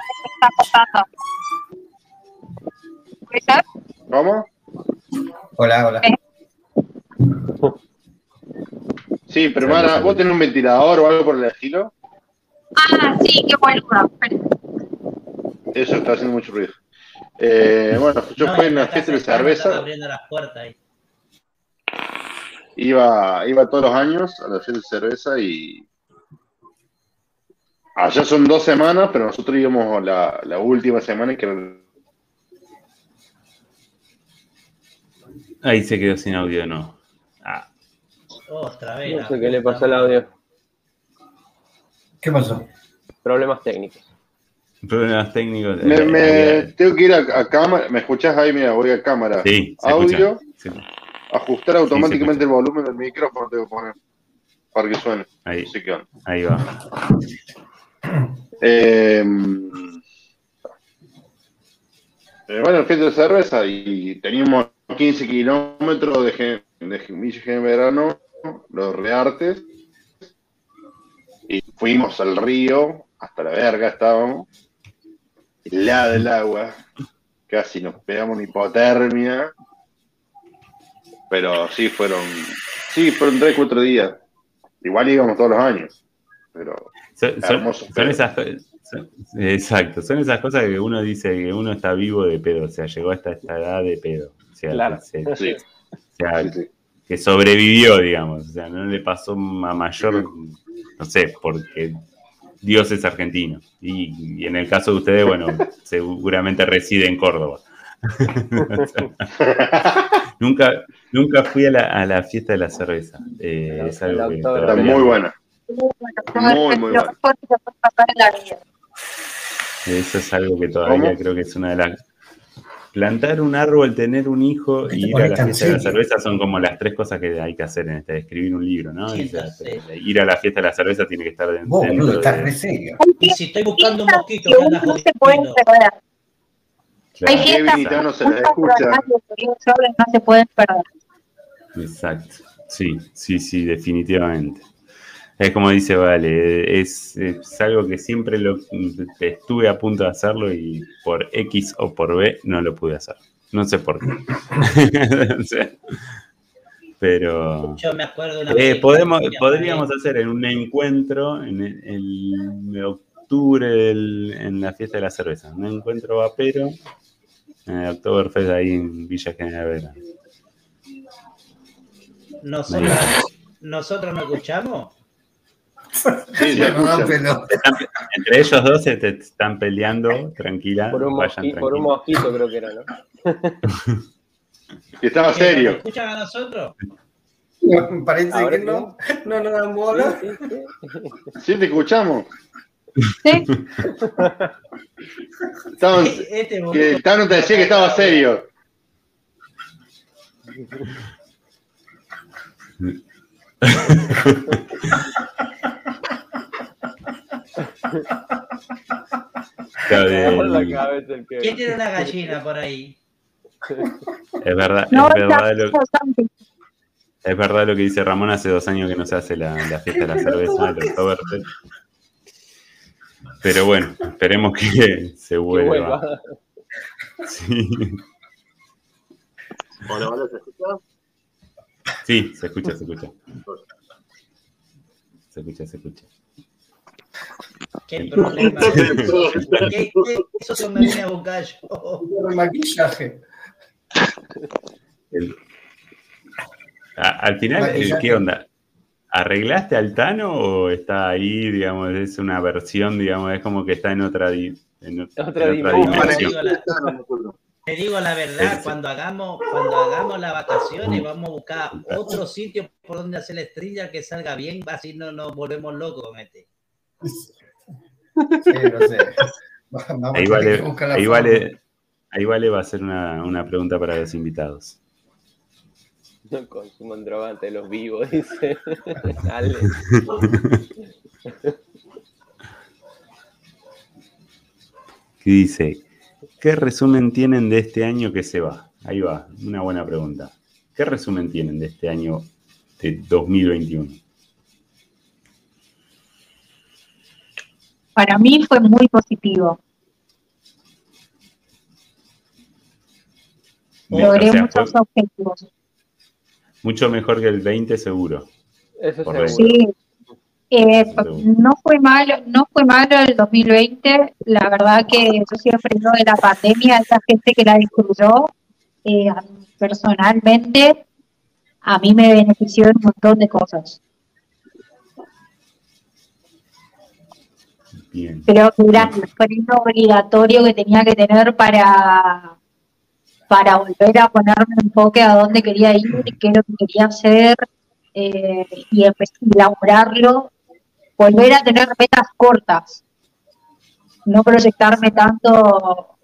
cómo. Hola, hola. Sí, pero hermana, ¿vos tenés un ventilador o algo por el estilo? Ah, sí, qué boludo. Eso está haciendo mucho ruido. Eh, bueno, yo No, fui y en una acá fiesta de cerveza. abriendo las puertas ahí. Iba, iba todos los años a la fiesta de cerveza y. Allá son dos semanas, pero nosotros íbamos la, la última semana que era Ahí se quedó sin audio, no. Ah, Otra vez. No la sé qué le pasó al audio. ¿Qué pasó? Problemas técnicos. Problemas técnicos. Me, Eh, me- tengo que ir a, a cámara. ¿Me escuchás ahí? Mira, voy a cámara. Sí, Audio. escucha. Sí, Ajustar automáticamente el volumen del micrófono. Tengo que poner para que suene. ahí, Así que, ahí va. eh, bueno, el fiesta de cerveza y teníamos 15 kilómetros de, de Gen Verano, los Reartes, y fuimos al río, hasta la verga estábamos, helada el agua, casi nos pegamos una hipotermia, pero sí fueron, sí, fueron 3, 4 días, igual íbamos todos los años, pero Son, son- Hermoso, son pero- esas son- exacto, son esas cosas que uno dice que uno está vivo de pedo, o sea, llegó hasta esta edad de pedo. O sea, Claro. que, se- sí, o sea, sí, sí. que sobrevivió, digamos. O sea, no le pasó a mayor, no sé, porque Dios es argentino. Y, y en el caso de ustedes, bueno, seguramente reside en Córdoba. Nunca, nunca fui a la, a la fiesta de la cerveza. Eh, es algo que Está muy buena. Muy, Muy, vida. Eso es algo que todavía ¿Cómo? creo que es una de las. Plantar un árbol, tener un hijo Te y ir a la fiesta de la cerveza son como las tres cosas que hay que hacer en este, escribir un libro, ¿no? Sí, Y, ir a la fiesta de la cerveza tiene que estar dentro, Vos, boludo, estás de- re serio. Y si estoy buscando un Fiestas mosquito que que anda uno no se puede jodiendo. perder. Claro, Hay fiestas Tano se escucha. no se pueden perder. Exacto. Sí, sí, sí, definitivamente. Es como dice Vale, es, es algo que siempre lo, estuve a punto de hacerlo y por X o por B no lo pude hacer. No sé por qué. O sea, pero Yo me acuerdo una eh, podemos, podríamos hacer en un encuentro en el, el octubre del- en la fiesta de la cerveza. Un encuentro vapero en el Oktoberfest ahí en Villa General. Nosotros, nosotros no escuchamos. Sí, No, pero- Entre ellos dos se te están peleando, tranquila, Por un, vayan mosqui- por un tranquilos. mosquito creo que era, ¿no? Y estaba ¿Que nos serio. escuchan a nosotros? no, parece Ahora que no. No nos dan bola. Sí, sí, sí. Sí, te escuchamos. Sí, Estaban- Este que el Tano te decía que estaba serio. Está bien. ¿Quién tiene una gallina por ahí? Es verdad, no, es verdad, lo, es verdad lo que dice Ramón, hace dos años que no se hace la, la fiesta de la cerveza, el Oktoberfest. Pero bueno, esperemos que se Que vuelva. vuelva. Sí. Hola, hola, ¿se escucha? Sí, se escucha, se escucha. Se escucha, se escucha. ¿Qué problema? ¿Qué, qué, eso se me viene a yo? Maquillaje. El- a- al final, eh, Maquillaje. ¿qué onda? ¿Arreglaste al Tano o está ahí, digamos, es una versión, digamos, es como que está en otra, di- en, Otra en dimensión. dimensión? Te digo la verdad, cuando hagamos, cuando hagamos las vacaciones, vamos a buscar otro sitio por donde hacer la estrella que salga bien, así no nos volvemos locos este. Sí, no sé. Vamos Ahí vale, que buscar la ahí vale, ahí vale va a ser una, una pregunta para los invitados. No consuman droga ante los vivos, dice. Dale. que dice, ¿qué resumen tienen de este año que se va? Ahí va, una buena pregunta. ¿Qué resumen tienen de este año de 2021? Para mí fue muy positivo. Logré o sea, muchos objetivos. mucho mejor que el 20 seguro. Eso seguro. Sí. Eh, no fue malo, no fue malo el 2020. La verdad que yo siempre digo de la pandemia, esa gente que la disfrutó, eh, personalmente, a mí me benefició en un montón de cosas. Bien. Creo que era el freno obligatorio que tenía que tener para, para volver a ponerme un enfoque a dónde quería ir, qué es lo que quería hacer eh, y a elaborarlo. Volver a tener metas cortas, no proyectarme tanto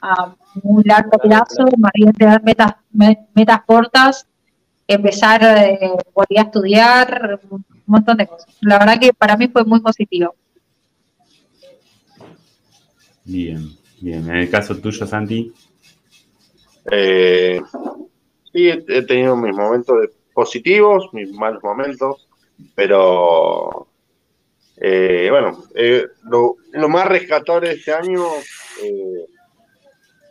a muy largo plazo, más bien tener metas, me- metas cortas, empezar, eh, volver a estudiar, un montón de cosas. La verdad que para mí fue muy positivo. Bien, bien. En el caso tuyo, Santi, Eh, sí, he, tenido mis momentos positivos, mis malos momentos, pero eh, bueno, eh, lo, lo más rescatable de este año eh,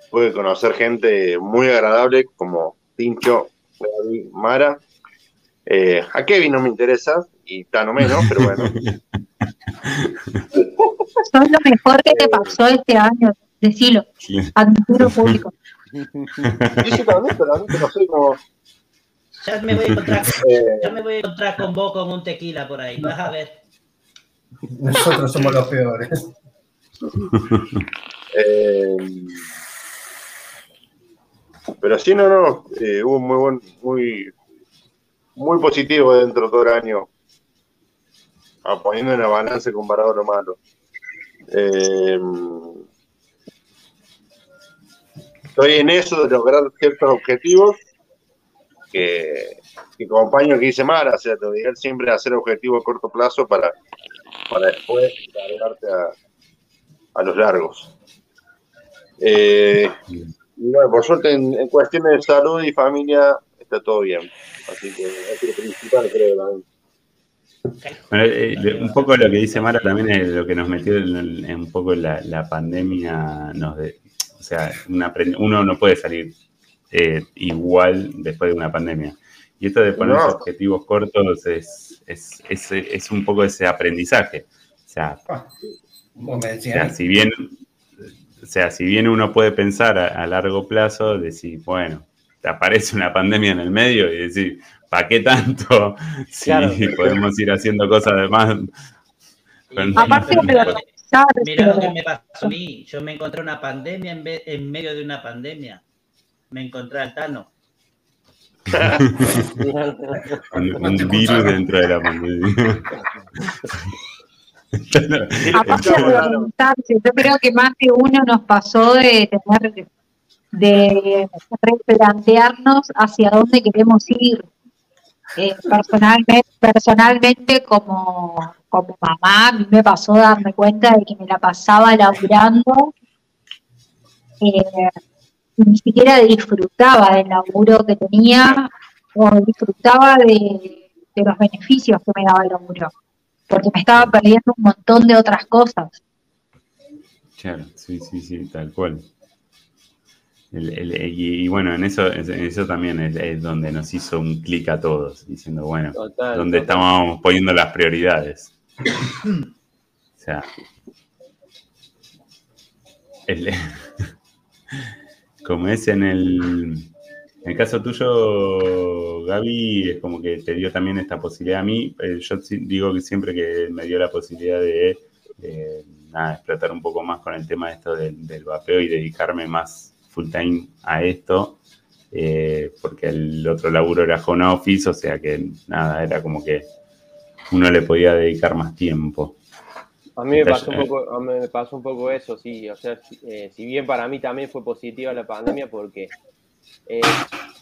fue conocer gente muy agradable como Tincho, Gaby, Mara. Eh, a Kevin no me interesa, y Tano menos, pero bueno. Son lo mejor que te pasó este año, decilo, admitido público. Sí, sí, también, pero a mí que no soy como... Ya me voy a encontrar, eh, ya me voy a encontrar con vos con un tequila por ahí, vas a ver. Nosotros somos los peores. Eh, pero sí, no, no, eh, hubo muy buen, muy, muy positivo dentro de todo el año, poniendo en la balanza comparado a lo malo. Eh, estoy en eso de lograr ciertos objetivos que, que acompaño que dice Mara, o sea, diría siempre hacer objetivos a corto plazo para, para después cargarte a, a los largos. Eh, bueno, por suerte en, en cuestiones de salud y familia está todo bien. Así que es lo principal, creo. también. Bueno, eh, un poco lo que dice Mara también es lo que nos metió en, en un poco la, la pandemia. Nos de- o sea, una uno no puede salir eh, igual después de una pandemia. Y esto de ponerse No. objetivos cortos es, es, es, es un poco ese aprendizaje. O sea, Vos me o sea, decías. si bien, o sea, si bien uno puede pensar a, a largo plazo, decir, bueno, te aparece una pandemia en el medio y decir, ¿para qué tanto? Si Claro. podemos ir haciendo cosas además. Con- Aparte. Mira lo que me pasó a mí. Yo me encontré una pandemia en, vez- en medio de una pandemia. Me encontré al Tano. Un, un virus dentro de la pandemia. Aparte de preguntarse, yo creo que más de uno nos pasó de tener de replantearnos hacia dónde queremos ir. Eh, personalmente, personalmente como, como mamá, a mí me pasó darme cuenta de que me la pasaba laburando eh, ni siquiera disfrutaba del laburo que tenía o disfrutaba de, de los beneficios que me daba el laburo porque me estaba perdiendo un montón de otras cosas. Claro, sí, sí, sí, tal cual. y, bueno, en eso, eso también es, donde nos hizo un clic a todos, diciendo, bueno, donde estábamos poniendo las prioridades. o sea, como es en el, en el caso tuyo, Gaby, es como que te dio también esta posibilidad a mí. Eh, yo digo que siempre que me dio la posibilidad de explotar un poco más con el tema de esto del, vapeo y dedicarme más full time a esto, eh, porque el otro laburo era home office, o sea que nada, era como que uno le podía dedicar más tiempo. A mí me pasó un poco, me pasó un poco eso, sí. O sea, eh, si bien para mí también fue positiva la pandemia, porque eh,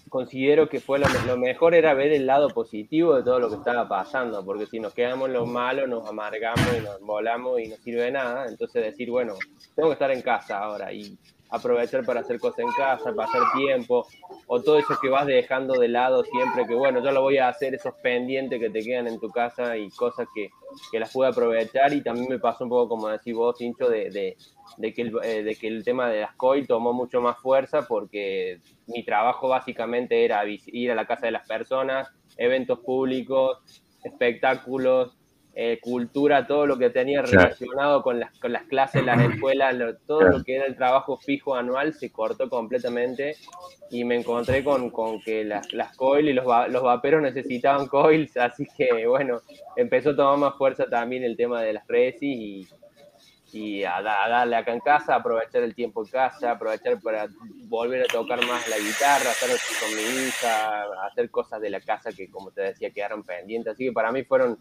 considero que fue lo, mejor era ver el lado positivo de todo lo que estaba pasando, porque si nos quedamos en lo malo, nos amargamos y nos volamos y no sirve de nada. Entonces decir, bueno, tengo que estar en casa ahora y aprovechar para hacer cosas en casa, pasar tiempo, o todo eso que vas dejando de lado siempre, que bueno, yo lo voy a hacer, esos pendientes que te quedan en tu casa y cosas que, que las pude aprovechar. Y también me pasó un poco, como decís vos, Hincho, de, de, de, que el, eh, de que el tema de las COI tomó mucho más fuerza porque mi trabajo básicamente era ir a la casa de las personas, eventos públicos, espectáculos, eh, cultura, todo lo que tenía relacionado con las, con las clases, las escuelas, todo lo que era el trabajo fijo anual se cortó completamente y me encontré con, con que las, las coils y los, los vaperos necesitaban coils, así que bueno, empezó a tomar más fuerza también el tema de las redes y, y a, darle acá en casa, aprovechar el tiempo en casa, aprovechar para volver a tocar más la guitarra, estar con mi hija, hacer cosas de la casa que, como te decía, quedaron pendientes. Así que para mí fueron,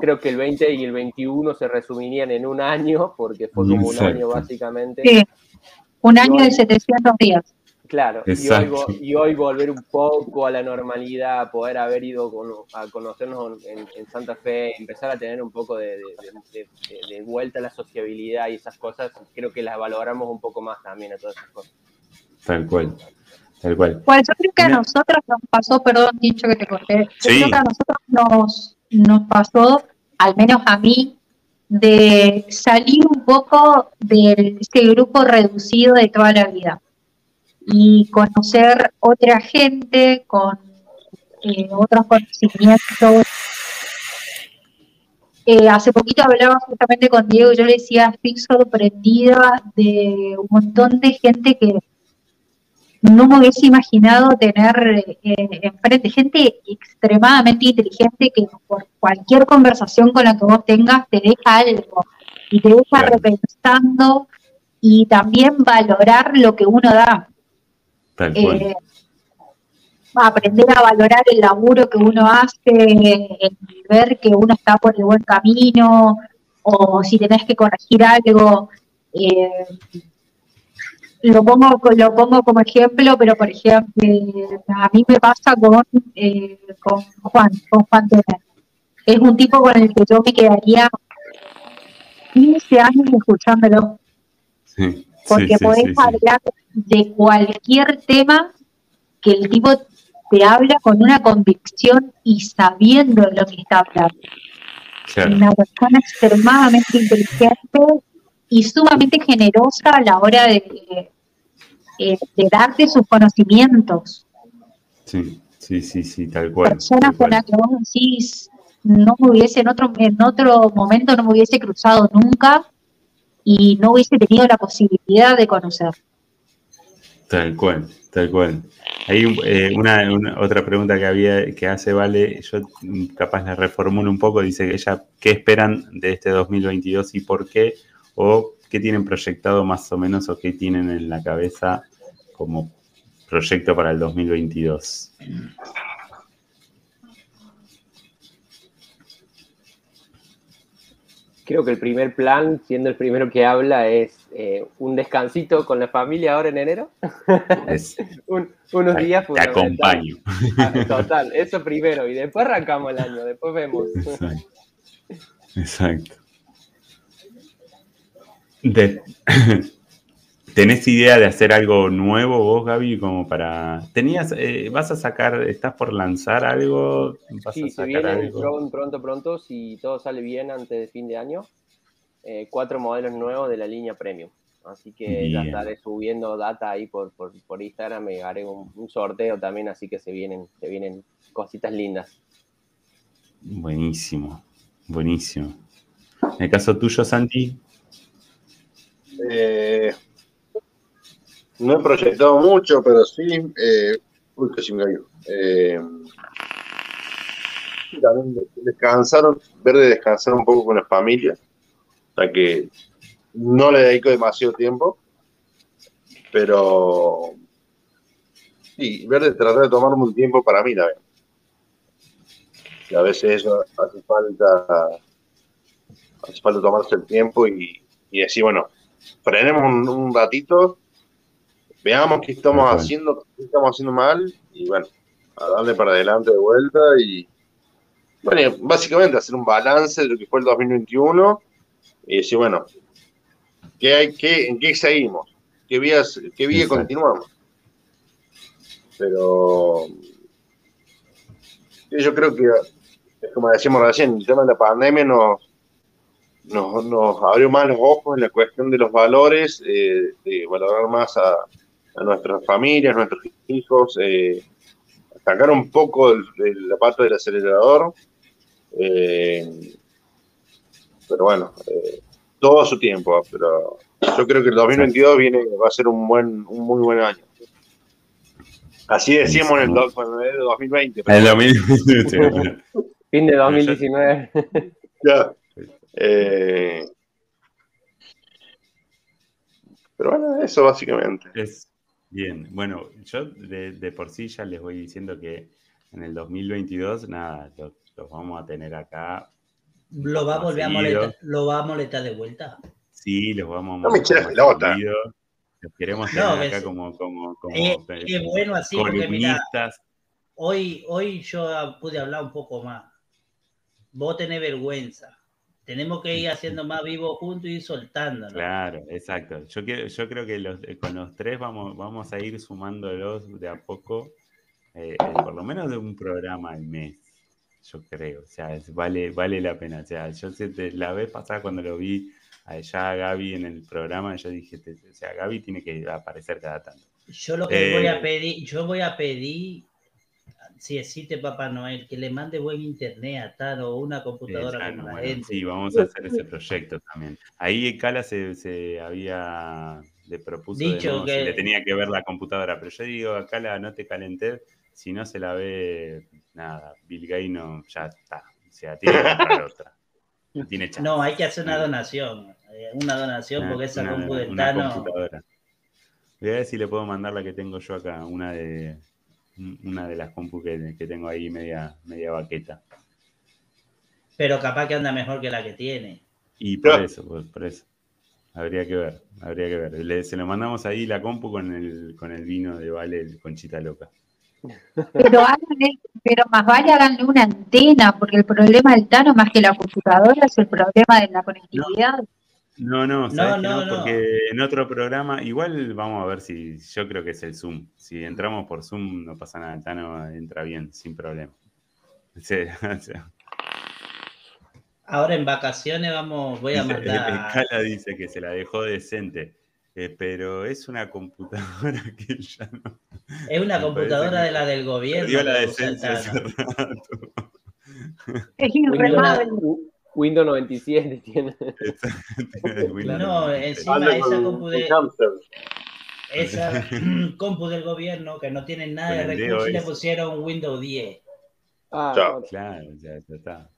creo que el 20 y el 21 se resumirían en un año, porque fue como un año básicamente. Sí, un año de 700 días. Claro, y hoy, volver un poco a la normalidad, poder haber ido a conocernos en, Santa Fe, empezar a tener un poco de, vuelta a la sociabilidad y esas cosas, creo que las valoramos un poco más también a todas esas cosas. Tal cual, tal cual. Pues yo creo que a nosotros nos pasó, perdón, dicho que te corté, yo creo que a nosotros nos, nos pasó, al menos a mí, de salir un poco de este grupo reducido de toda la vida y conocer otra gente con eh, otros conocimientos. Eh, hace poquito hablaba justamente con Diego y yo le decía, estoy sorprendida de un montón de gente que no me hubiese imaginado tener eh, enfrente, gente extremadamente inteligente que por cualquier conversación con la que vos tengas te deja algo y te deja repensando y también valorar lo que uno da. Eh, aprender a valorar el laburo que uno hace, ver que uno está por el buen camino, o si tenés que corregir algo. Eh, lo pongo, lo pongo como ejemplo, pero por ejemplo, a mí me pasa con, eh, con Juan, con Juan Tener. Es un tipo con el que yo me quedaría 15 años escuchándolo. Sí porque podés hablar de cualquier tema que el tipo te habla con una convicción y sabiendo lo que está hablando. Una persona extremadamente inteligente y sumamente generosa a la hora de, eh, de darte sus conocimientos. Sí, sí, sí, sí, tal cual. Personas con las que vos decís, no me hubiese, en otro, en otro momento no me hubiese cruzado nunca, y no hubiese tenido la posibilidad de conocer. Tal cual, tal cual. Hay eh, una, otra pregunta que había que hace Vale, yo capaz la reformulo un poco, dice que ella, ¿qué esperan de este 2022 y por qué? ¿O qué tienen proyectado más o menos o qué tienen en la cabeza como proyecto para el 2022? creo que el primer plan, siendo el primero que habla, es eh, un descansito con la familia ahora en enero. unos días Te acompaño. Ah, total, eso primero. Y después arrancamos el año, después vemos. Exacto. ¿Tenés idea de hacer algo nuevo vos, Gaby, como para... ¿Tenías, eh, vas a sacar, estás por lanzar algo? sí, se viene Pronto, pronto, pronto, si todo sale bien antes de fin de año. eh, cuatro modelos nuevos de la línea Premium. Así que ya estaré subiendo data ahí por, por, por Instagram y haré un, un sorteo también, así que se vienen, se vienen cositas lindas. Buenísimo, buenísimo. En el caso tuyo, Santi, Eh, no he proyectado mucho, pero sí. Eh, uy, casi me cayó. Eh, también descansaron, ver de descansar un poco con la familia. O sea que no le dedico demasiado tiempo. Pero. Sí, ver de tratar de tomarme un tiempo para mí también. Que a veces eso hace falta. Hace falta tomarse el tiempo y, y decir, bueno, frenemos un, un ratito, veamos qué estamos haciendo, qué estamos haciendo mal, y bueno, a darle para adelante de vuelta y bueno, básicamente hacer un balance de lo que fue el 2021 y decir, bueno, ¿qué hay, qué, ¿en qué seguimos? ¿Qué vías, qué vía continuamos? Pero yo creo que, es como decíamos recién, el tema de la pandemia nos, nos, nos abrió más los ojos en la cuestión de los valores, eh, de valorar más a, a nuestras familias, nuestros hijos, eh, sacar un poco el- de la parte del acelerador. eh, pero bueno, eh, todo a su tiempo, pero yo creo que el 2022 viene, va a ser un buen, un muy buen año. Así decíamos en el, cuando era el 2020. pero el 2020. Fin de 2019. Ya. Eh, pero bueno, eso básicamente. Es bien. Bueno, yo de, de por sí ya les voy diciendo que en el 2022, nada, los, los vamos a tener acá. Lo va a volver a Seguido. molestar, lo va a molestar de vuelta. Sí, los vamos a No me pelota. seguido. Los queremos tener acá como, como, como Eh, qué bueno así, porque mira, hoy, hoy yo pude hablar un poco más. Vos tenés vergüenza. Tenemos que ir haciendo más vivos juntos y soltándonos. Claro, exacto. Yo, yo creo que los- eh, con los tres vamos, vamos a ir sumándolos de a poco, eh, eh, por lo menos de un programa al mes, yo creo. O sea, es- vale, vale la pena. O sea, yo la vez pasada cuando lo vi allá a Gaby en el programa, yo dije, te- o sea, Gaby tiene que aparecer cada tanto. Yo lo que voy a pedir, yo voy a pedir, si existe Papá Noel, que le mande buen internet a Taro o una computadora bueno, gente. sí, vamos a hacer ese proyecto también. Ahí Cala se, se había, le propuso de Dicho si que- le tenía que ver la computadora, pero yo digo, a Cala no te calenté, si no se la ve, nada, Bill Gates no, ya está, o sea, tiene que comprar otra, no tiene chance. No, hay que hacer una No. donación, eh, una donación Una- porque esa una- compu Tano. Voy a ver si le puedo mandar la que tengo yo acá, una de una de las compus que, que tengo ahí media, media baqueta. pero capaz que anda mejor que la que tiene. Y por eso, por, por eso. Habría que ver, habría que ver. Le- se lo mandamos ahí la compu con el, con el vino de Vale, el Conchita Loca. Pero, háganle- pero más vale háganle una antena, porque el problema del Tano, más que la computadora, es el problema de la conectividad. No, no, No, ¿sabes que no, no? no. Porque en otro programa, igual vamos a ver si, yo creo que es el Zoom. Si entramos por Zoom no pasa nada, Tano entra bien, sin problema. Sí, o sea, Ahora en vacaciones vamos, voy a mandar. Cala dice que se la dejó decente, eh, pero es una computadora que ya no... Es una computadora de la del gobierno. Perdió la que decencia hace rato. Es Windows, irremable. Windows 97 tiene. No, encima esa compu de, esa compu del gobierno que no tienen nada de recursos y le pusieron Windows 10. Ah, Chao. Claro, ya, ya está.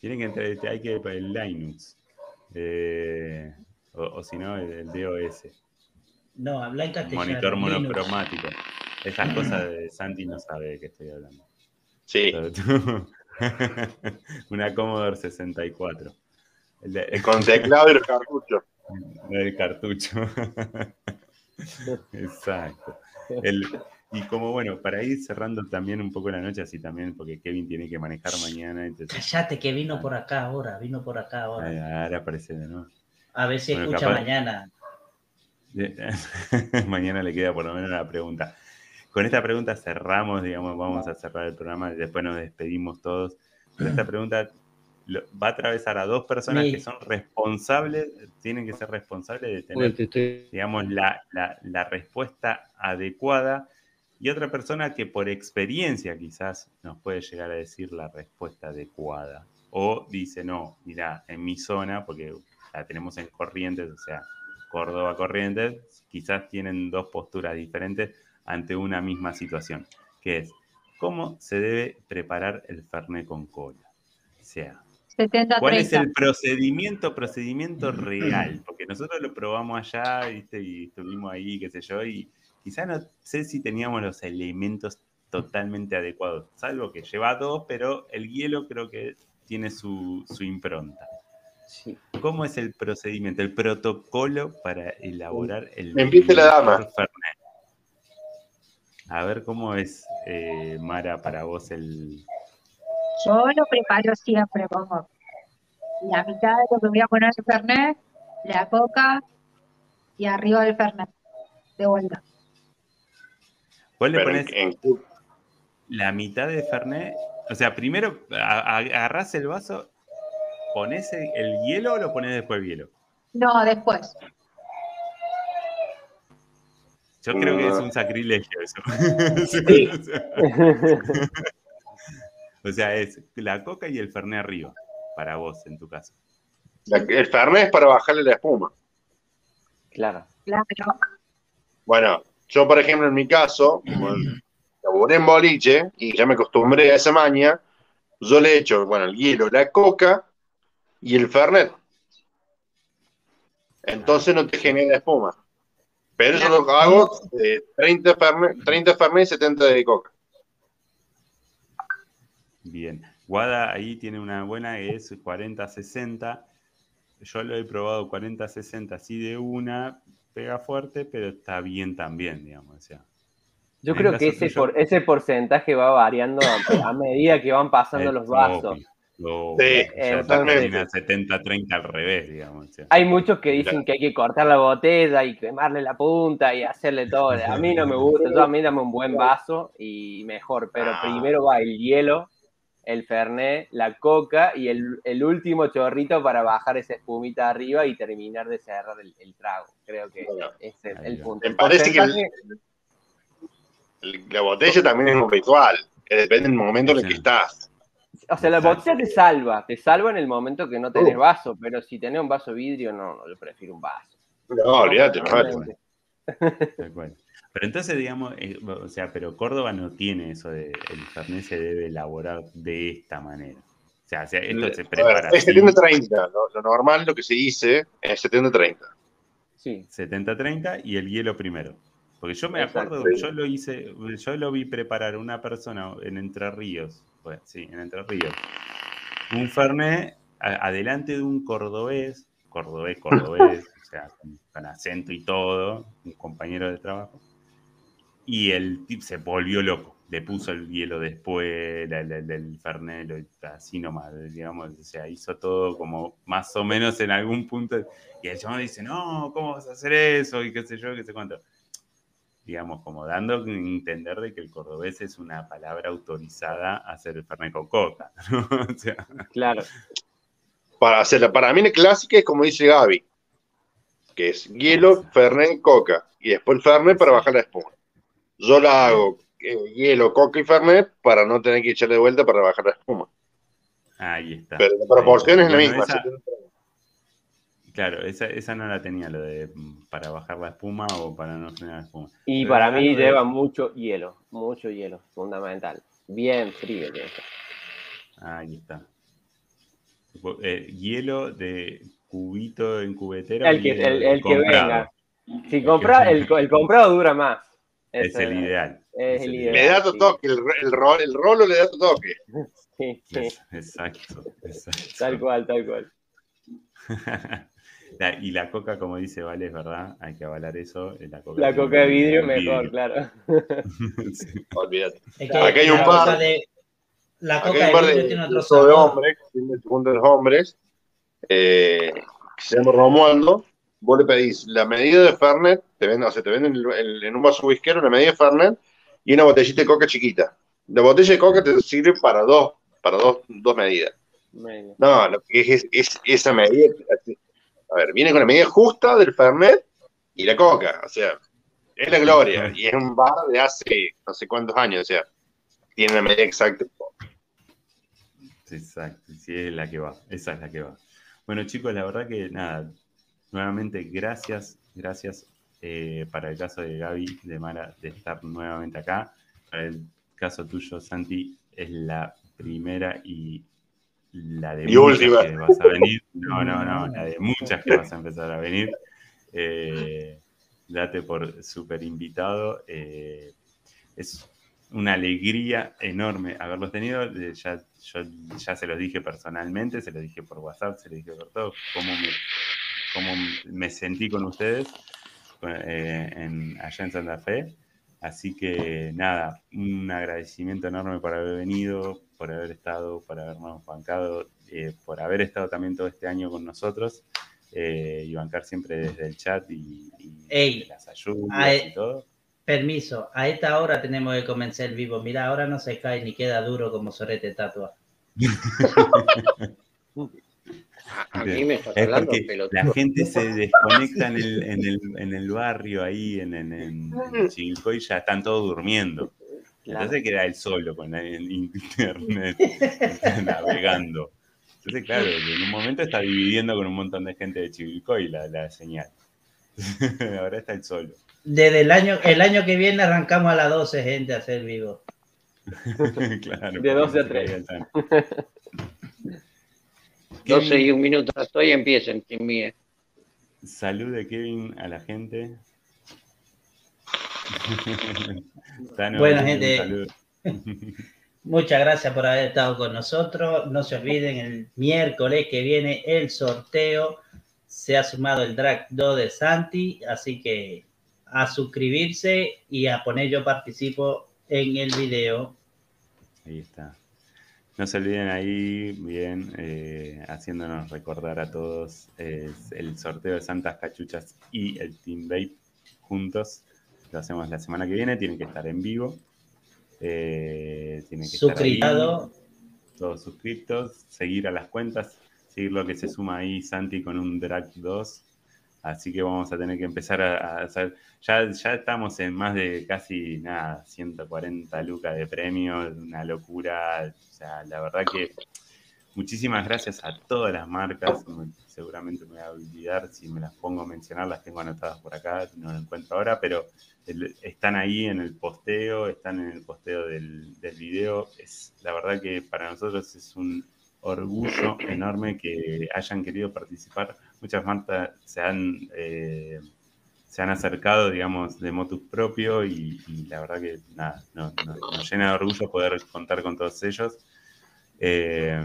Tienen que entrar, hay que el Linux. eh, o, o si no, el, el DOS. No, habla en castellano. Monitor monocromático. Esas cosas de Santi no sabe de qué estoy hablando. Sí, Una Commodore 64. El, de- con teclado y los cartuchos. el cartucho. Exacto. El- y como bueno, para ir cerrando también un poco la noche, así también, porque Kevin tiene que manejar mañana, entonces Callate que vino por acá ahora, vino por acá ahora. ahora aparece de nuevo. A ver si Bueno, escucha capaz- mañana. Mañana le queda por lo menos la pregunta. Con esta pregunta cerramos, digamos, vamos a cerrar el programa y después nos despedimos todos. Con esta pregunta va a atravesar a dos personas Sí. que son responsables, tienen que ser responsables de tener te estoy- digamos, la, la- la respuesta adecuada y otra persona que por experiencia quizás nos puede llegar a decir la respuesta adecuada. O dice, no, mira, en mi zona, porque la tenemos en Corrientes, o sea, Córdoba Corrientes, quizás tienen dos posturas diferentes ante una misma situación, que es, ¿cómo se debe preparar el Fernet con cola? O sea, 70 ¿Cuál es 30. el procedimiento, procedimiento real? Porque nosotros lo probamos allá, ¿viste? Y estuvimos ahí, qué sé yo, y quizá no sé si teníamos los elementos totalmente adecuados, salvo que lleva dos, pero el hielo creo que tiene su, su impronta. Sí. ¿Cómo es el procedimiento, el protocolo para elaborar el empieza la dama. A ver cómo es, eh, Mara, para vos el... Yo lo preparo siempre, pongo la mitad de lo que voy a poner el Fernet, la coca y arriba del Fernet. De vuelta. ¿Cuál le pones la mitad de Fernet? O sea, primero agarrás el vaso, pones el, el hielo o lo pones después el hielo. No, después. Yo creo que es un sacrilegio eso. Sí. o sea, es la coca y el Fernet arriba, para vos en tu caso. la- el Fernet es para bajarle la espuma. Claro. Claro. Bueno, yo por ejemplo en mi caso, como laburé en boliche y ya me acostumbré a esa maña, yo le echo, bueno, el hielo, la coca y el Fernet. Entonces no te genera espuma. Pero yo lo hago eh, 30 Fernet, 30 Fernet y 70 de coca. Bien. Guada ahí tiene una buena que es 40-60. Yo lo he probado 40-60 así de una, pega fuerte, pero está bien también, digamos. O sea, Yo creo que ese, tuyo- por, ese porcentaje va variando a, a medida que van pasando es los vasos. obvio, Sí, O sea, totalmente. termina 70-30 al revés, digamos. o sea. Hay muchos que dicen que hay que cortar la botella y quemarle la punta y hacerle todo. A mí no me gusta, yo a mí dame un buen vaso y mejor, pero Ah. primero va el hielo, el fernet, la coca y el, el último chorrito para bajar esa espumita arriba y terminar de cerrar el, el trago. Creo que Bueno, ese es el punto. Me El parece que el- porcentaje- La botella también es un ritual, que depende del momento en el que estás. O sea, la botella te salva, te salva en el momento que no tenés Uh. vaso, pero si tenés un vaso vidrio, no, no, yo prefiero un vaso. No, olvídate, no cual. Pero entonces, digamos, eh, o sea, pero Córdoba no tiene eso de el Fernet se debe elaborar de esta manera. O sea, esto se A ver, prepara es así, 70-30. Lo, lo normal, lo que se dice, es 70-30. Sí, 70-30 y el hielo primero. Porque yo me Exacto. acuerdo, yo lo hice, yo lo vi preparar una persona en Entre Ríos, pues, sí, en Entre Ríos, un Fernet adelante de un cordobés, cordobés, cordobés, o sea, con, con acento y todo, un compañero de trabajo, y el tip se volvió loco, le puso el hielo después, el Fernet, lo- así nomás, digamos, o sea, hizo todo como más o menos en algún punto, y el chabón dice, no, ¿cómo vas a hacer eso? Y qué sé yo, qué sé cuánto. Digamos, como dando a entender de que el cordobés es una palabra autorizada a hacer el Fernet con coca. ¿no? O sea, claro. Para hacerla, para mí la clásica es como dice Gaby, que es hielo, Fernet, coca. Y después el Fernet para bajar la espuma. Yo la hago eh, hielo, coca y Fernet para no tener que echarle de vuelta para bajar la espuma. ahí está. Pero la proporción Ahí es la misma. Esa- 70-30. Claro, esa, esa no la tenía, lo de mm, para bajar la espuma o para no generar espuma. Y Pero para mí de- lleva mucho hielo, mucho hielo, fundamental. Bien frío. Ahí está. Eh, hielo de cubito en cubetera. El que, el, el que venga. Si compra, el, el comprado dura más. Es el ideal. Es el ideal. Le da tu sí. toque, el, el, rol, el rolo le da tu toque. Sí, sí, exacto, exacto. tal cual, tal cual. La- y la coca, como dice Vale, es verdad, hay que avalar eso. eh, La coca, La coca de vidrio vidrio. mejor, claro. Sí. Olvídate. Es que Acá hay un la par- coca de, la coca de vidrio de, tiene otro de sabor. hombres, tiene el segundo de los hombres, eh, que se llama Romualdo. Vos le pedís la medida de Fernet, te venden, o sea, te venden el- el- en un vaso whiskero la medida de Fernet y una botellita de coca chiquita. La botella de coca te sirve para dos, para dos, dos medidas. No, lo que es, es esa medida. A ver, viene con la medida justa del Fernet y la coca. O sea, es la gloria. Y es un bar de hace no sé cuántos años. O sea, tiene la medida exacta. Exacto, sí, es la que va. Esa es la que va. Bueno, chicos, la verdad que nada, nuevamente gracias, gracias eh, para el caso de Gaby, de Mara, de estar nuevamente acá. Para el caso tuyo, Santi, es la primera y la de muchas que vas a venir. No, no, no, la de muchas que vas a empezar a venir. Eh, date por súper invitado. Eh, es una alegría enorme haberlos tenido. Ya, yo ya se los dije personalmente, se los dije por WhatsApp, se los dije por todo, cómo me, cómo me sentí con ustedes eh, en, allá en Santa Fe. Así que nada, un agradecimiento enorme por haber venido, por haber estado, por habernos bancado, eh, por haber estado también todo este año con nosotros eh, y bancar siempre desde el chat y, las ayudas y todo. Permiso, a esta hora tenemos que comenzar el vivo. Mira, ahora no se cae ni queda duro como sorete tatua. A mí me está es porque la gente se desconecta en el, en el, en el barrio ahí, en, en, en y ya están todos durmiendo. Entonces queda él solo con el internet navegando. Entonces, claro, en un momento está dividiendo con un montón de gente de Chivilcoy la, la señal. Ahora está el solo. Desde el año, el año que viene arrancamos a las 12, gente, a hacer vivo. claro, de 12 a 3. 12 y un minuto estoy, empiecen sin mí. Salude Kevin a la gente. bueno, gente. Muchas gracias por haber estado con nosotros. No se olviden, el miércoles que viene el sorteo se ha sumado el Drag 2 de Santi, así que a suscribirse y a poner yo participo en el video. Ahí está. No se olviden ahí, bien, eh, haciéndonos recordar a todos el sorteo de Santas Cachuchas y el Team Vape juntos. Lo hacemos la semana que viene, tienen que estar en vivo. Eh, tienen que Suscriptado. todos suscriptos, seguir a las cuentas, seguir lo que se suma ahí Santi con un Drag 2 Así que vamos a tener que empezar a, hacer. Ya, ya estamos en más de casi nada, 140 lucas de premios, una locura. O sea, la verdad que muchísimas gracias a todas las marcas. Seguramente me voy a olvidar si me las pongo a mencionar, las tengo anotadas por acá, no las encuentro ahora, pero están ahí en el posteo, están en el posteo del, del video. Es, la verdad que para nosotros es un orgullo enorme que hayan querido participar muchas marcas se han, eh, se han acercado, digamos, de motus propio y, la verdad que nada, nos llena de orgullo poder contar con todos ellos. Eh,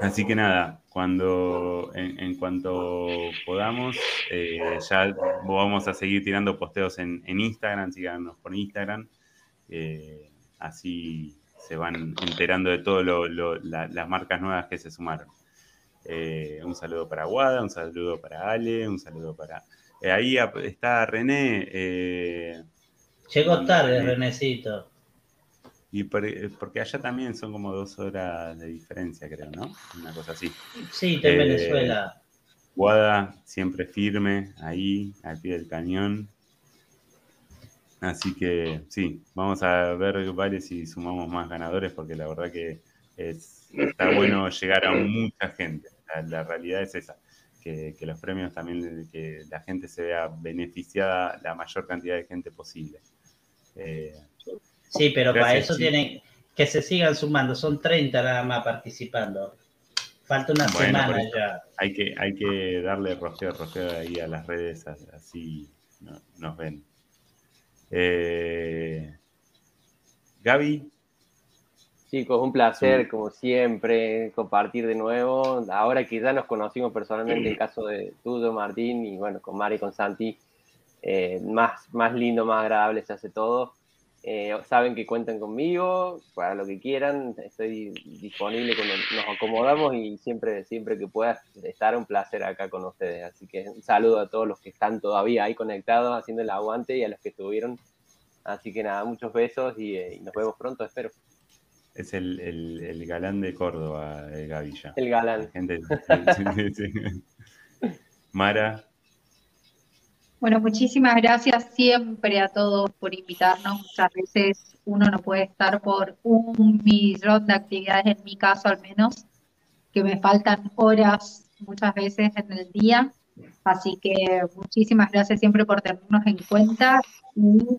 así que nada, cuando en, cuanto podamos, eh, ya vamos a seguir tirando posteos en, Instagram, síganos por Instagram, así se van enterando de todas las marcas nuevas que se sumaron. Eh, un saludo para Guada, un saludo para Ale, un saludo para... Eh, ahí está René. Eh, Llegó tarde, Renécito. Y porque allá también son como dos horas de diferencia, creo, ¿no? Una cosa así. Sí, en Venezuela. Guada siempre firme, ahí, al pie del cañón. Así que sí, vamos a ver, vale, si sumamos más ganadores, porque la verdad que es, está bueno llegar a mucha gente. La, realidad es esa, que, los premios también, que la gente se vea beneficiada la mayor cantidad de gente posible. Eh, sí, pero para eso tienen que se sigan sumando, son 30 nada más participando. Falta una semana ya. Hay que, hay que darle rojeo, rojeo ahí a las redes, así nos ven. Eh, Gaby, Chicos, un placer, como siempre, compartir de nuevo. Ahora que ya nos conocimos personalmente, en caso de tuyo, Martín, y bueno, con Mari y con Santi, eh, más, más lindo, más agradable se hace todo. Eh, saben que cuentan conmigo para lo que quieran. Estoy disponible cuando nos acomodamos y siempre, siempre que pueda estar un placer acá con ustedes. Así que un saludo a todos los que están todavía ahí conectados haciendo el aguante y a los que estuvieron. Así que nada, muchos besos y, eh, y nos vemos pronto, espero. Es el, el, el galán de Córdoba, el Gavilla. El galán. La gente- sí, sí, sí. Mara, Bueno, muchísimas gracias siempre a todos por invitarnos. Muchas veces uno no puede estar por un millón de actividades, en mi caso al menos, que me faltan horas muchas veces en el día. Así que muchísimas gracias siempre por tenernos en cuenta y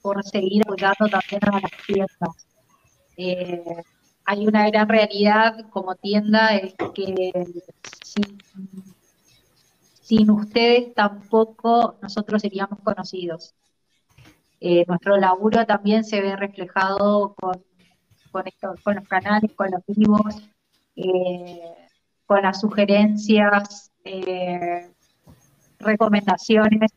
por seguir apoyando también a las tiendas. Eh, hay una gran realidad como tienda, es que sin sin ustedes tampoco nosotros seríamos conocidos. Eh, nuestro laburo también se ve reflejado con, con, esto- con los canales, con los vivos, eh, con las sugerencias, eh, recomendaciones.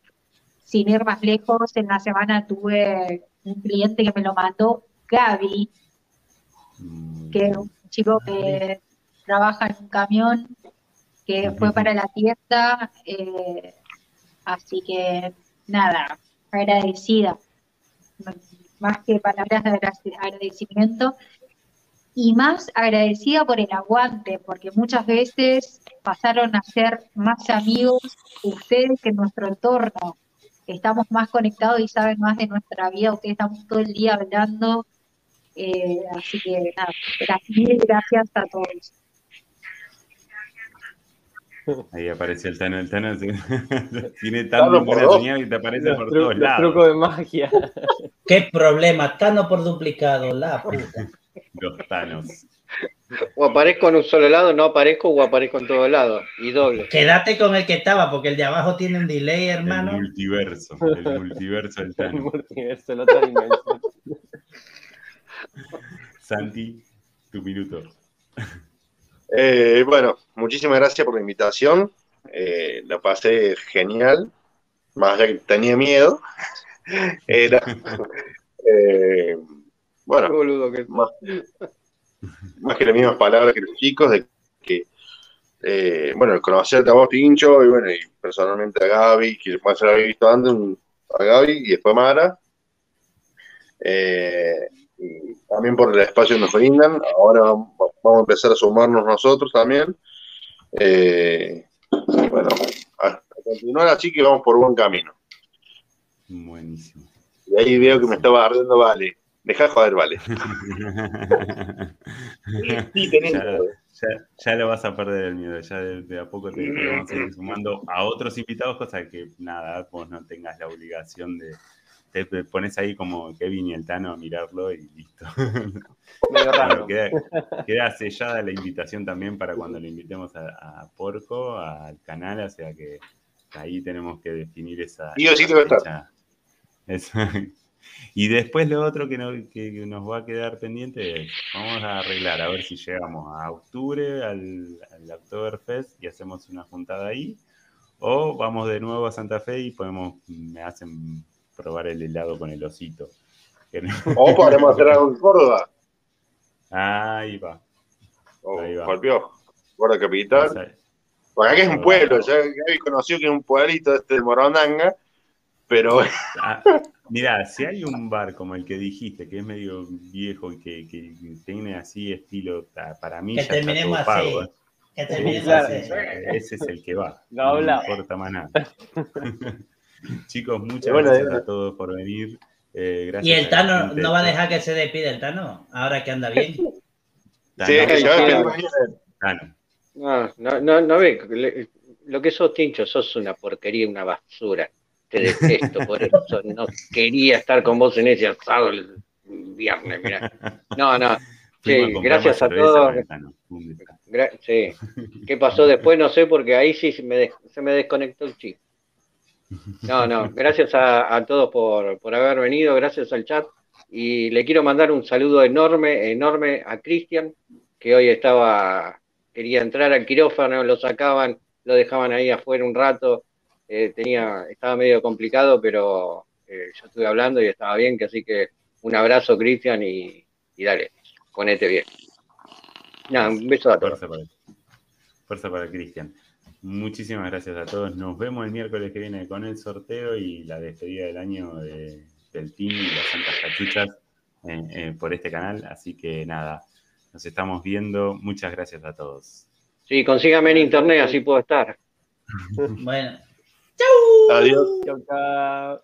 Sin ir más lejos, en la semana tuve un cliente que me lo mandó, Gaby, que es un chico que trabaja en un camión, que fue para la tienda, eh, así que nada, agradecida, más que palabras de agradecimiento, y más agradecida por el aguante, porque muchas veces pasaron a ser más amigos ustedes que nuestro entorno. Estamos más conectados y saben más de nuestra vida, ustedes estamos todo el día hablando, eh, así que nada, gracias, mil gracias a todos. Ahí apareció el Tano. El Tano tiene tan por buena señal y te aparece Los, por todos los lados. trucos de magia. ¿Qué problema? Tano por duplicado, la puta. Los Thanos. O aparezco en un solo lado, no aparezco, o aparezco en todos lados. Y doble. Quédate con el que estaba, porque el de abajo tiene un delay, El hermano. multiverso. El multiverso del El Tano. multiverso, la otra dimensión. Santi, tu minuto. Eh, bueno, muchísimas gracias por la invitación. Eh, la pasé genial. Más allá que tenía miedo. Era, eh, bueno, Boludo que- más, más que las mismas palabras que los chicos, de que, eh, bueno, conocerte a vos, Tincho, y bueno, y personalmente a Gaby, que más se lo había visto antes, a Gaby y después a Mara. Eh, y también por el espacio que nos brindan. Ahora vamos a empezar a sumarnos nosotros también. Eh, bueno, a, continuar así que vamos por buen camino. Buenísimo. Y ahí veo que me estaba ardiendo, vale. Deja de joder, vale. Sí, tenés Ya, ya- ya lo vas a perder el miedo, ya de, de a poco te, te vamos a ir sumando a otros invitados, cosa que nada, vos no tengas la obligación de. Te pones ahí como Kevin y el Tano a mirarlo y listo. Medio Bueno, raro. queda, queda sellada la invitación también para cuando lo invitemos a, a Porco, al canal, o sea que ahí tenemos que definir esa. O sí. Y después lo otro que, no- que nos va a quedar pendiente es, vamos a arreglar, a ver si llegamos a octubre al, al Oktoberfest y hacemos una juntada ahí, o vamos de nuevo a Santa Fe y podemos, me hacen probar el helado con el osito. No- O podremos hacer algo en Córdoba. Ahí va. O Ahí va. Golpeó. Guarda capital. Porque acá es un pueblo. Ya Gaby conoció que es un pueblito este de Morondanga. Pero Ah, mirá, si hay un bar como el que dijiste, que es medio viejo y que, que tiene así estilo, para mí Que ya está todo terminemos pago. así. ¿eh? Que terminemos así. Ese es el que va. No No, habla. importa más nada. Chicos, muchas Bueno, gracias a todos por venir. Eh, gracias Y el Tano gente no va a de- dejar que se despida el Tano, ahora que anda bien. Tano, sí, Tano. No, no, no, no ve, lo que sos, Tincho, sos una porquería, una basura. Te detesto, por eso no quería estar con vos en ese asado el viernes, mirá. No, no, Sí, gracias a todos. gra- sí. ¿Qué pasó después? No sé, porque ahí sí se me, se me desconectó el chip. No, no, gracias a, todos por, por haber venido, gracias al chat. Y le quiero mandar un saludo enorme, enorme a Cristian, que hoy estaba, quería entrar al quirófano, lo sacaban, lo dejaban ahí afuera un rato. eh, tenía, estaba medio complicado, pero eh, yo estuve hablando y estaba bien, así que un abrazo, Cristian, y, dale, ponete bien. Un beso a todos. Fuerza para, para Cristian. Muchísimas gracias a todos. Nos vemos el miércoles que viene con el sorteo y la despedida del año de- del team y las Santas Cachuchas. eh, eh, por este canal. Así que nada, nos estamos viendo. Muchas gracias a todos. Sí, consígame en internet, así puedo estar. Bueno. Adiós. Chau, chau.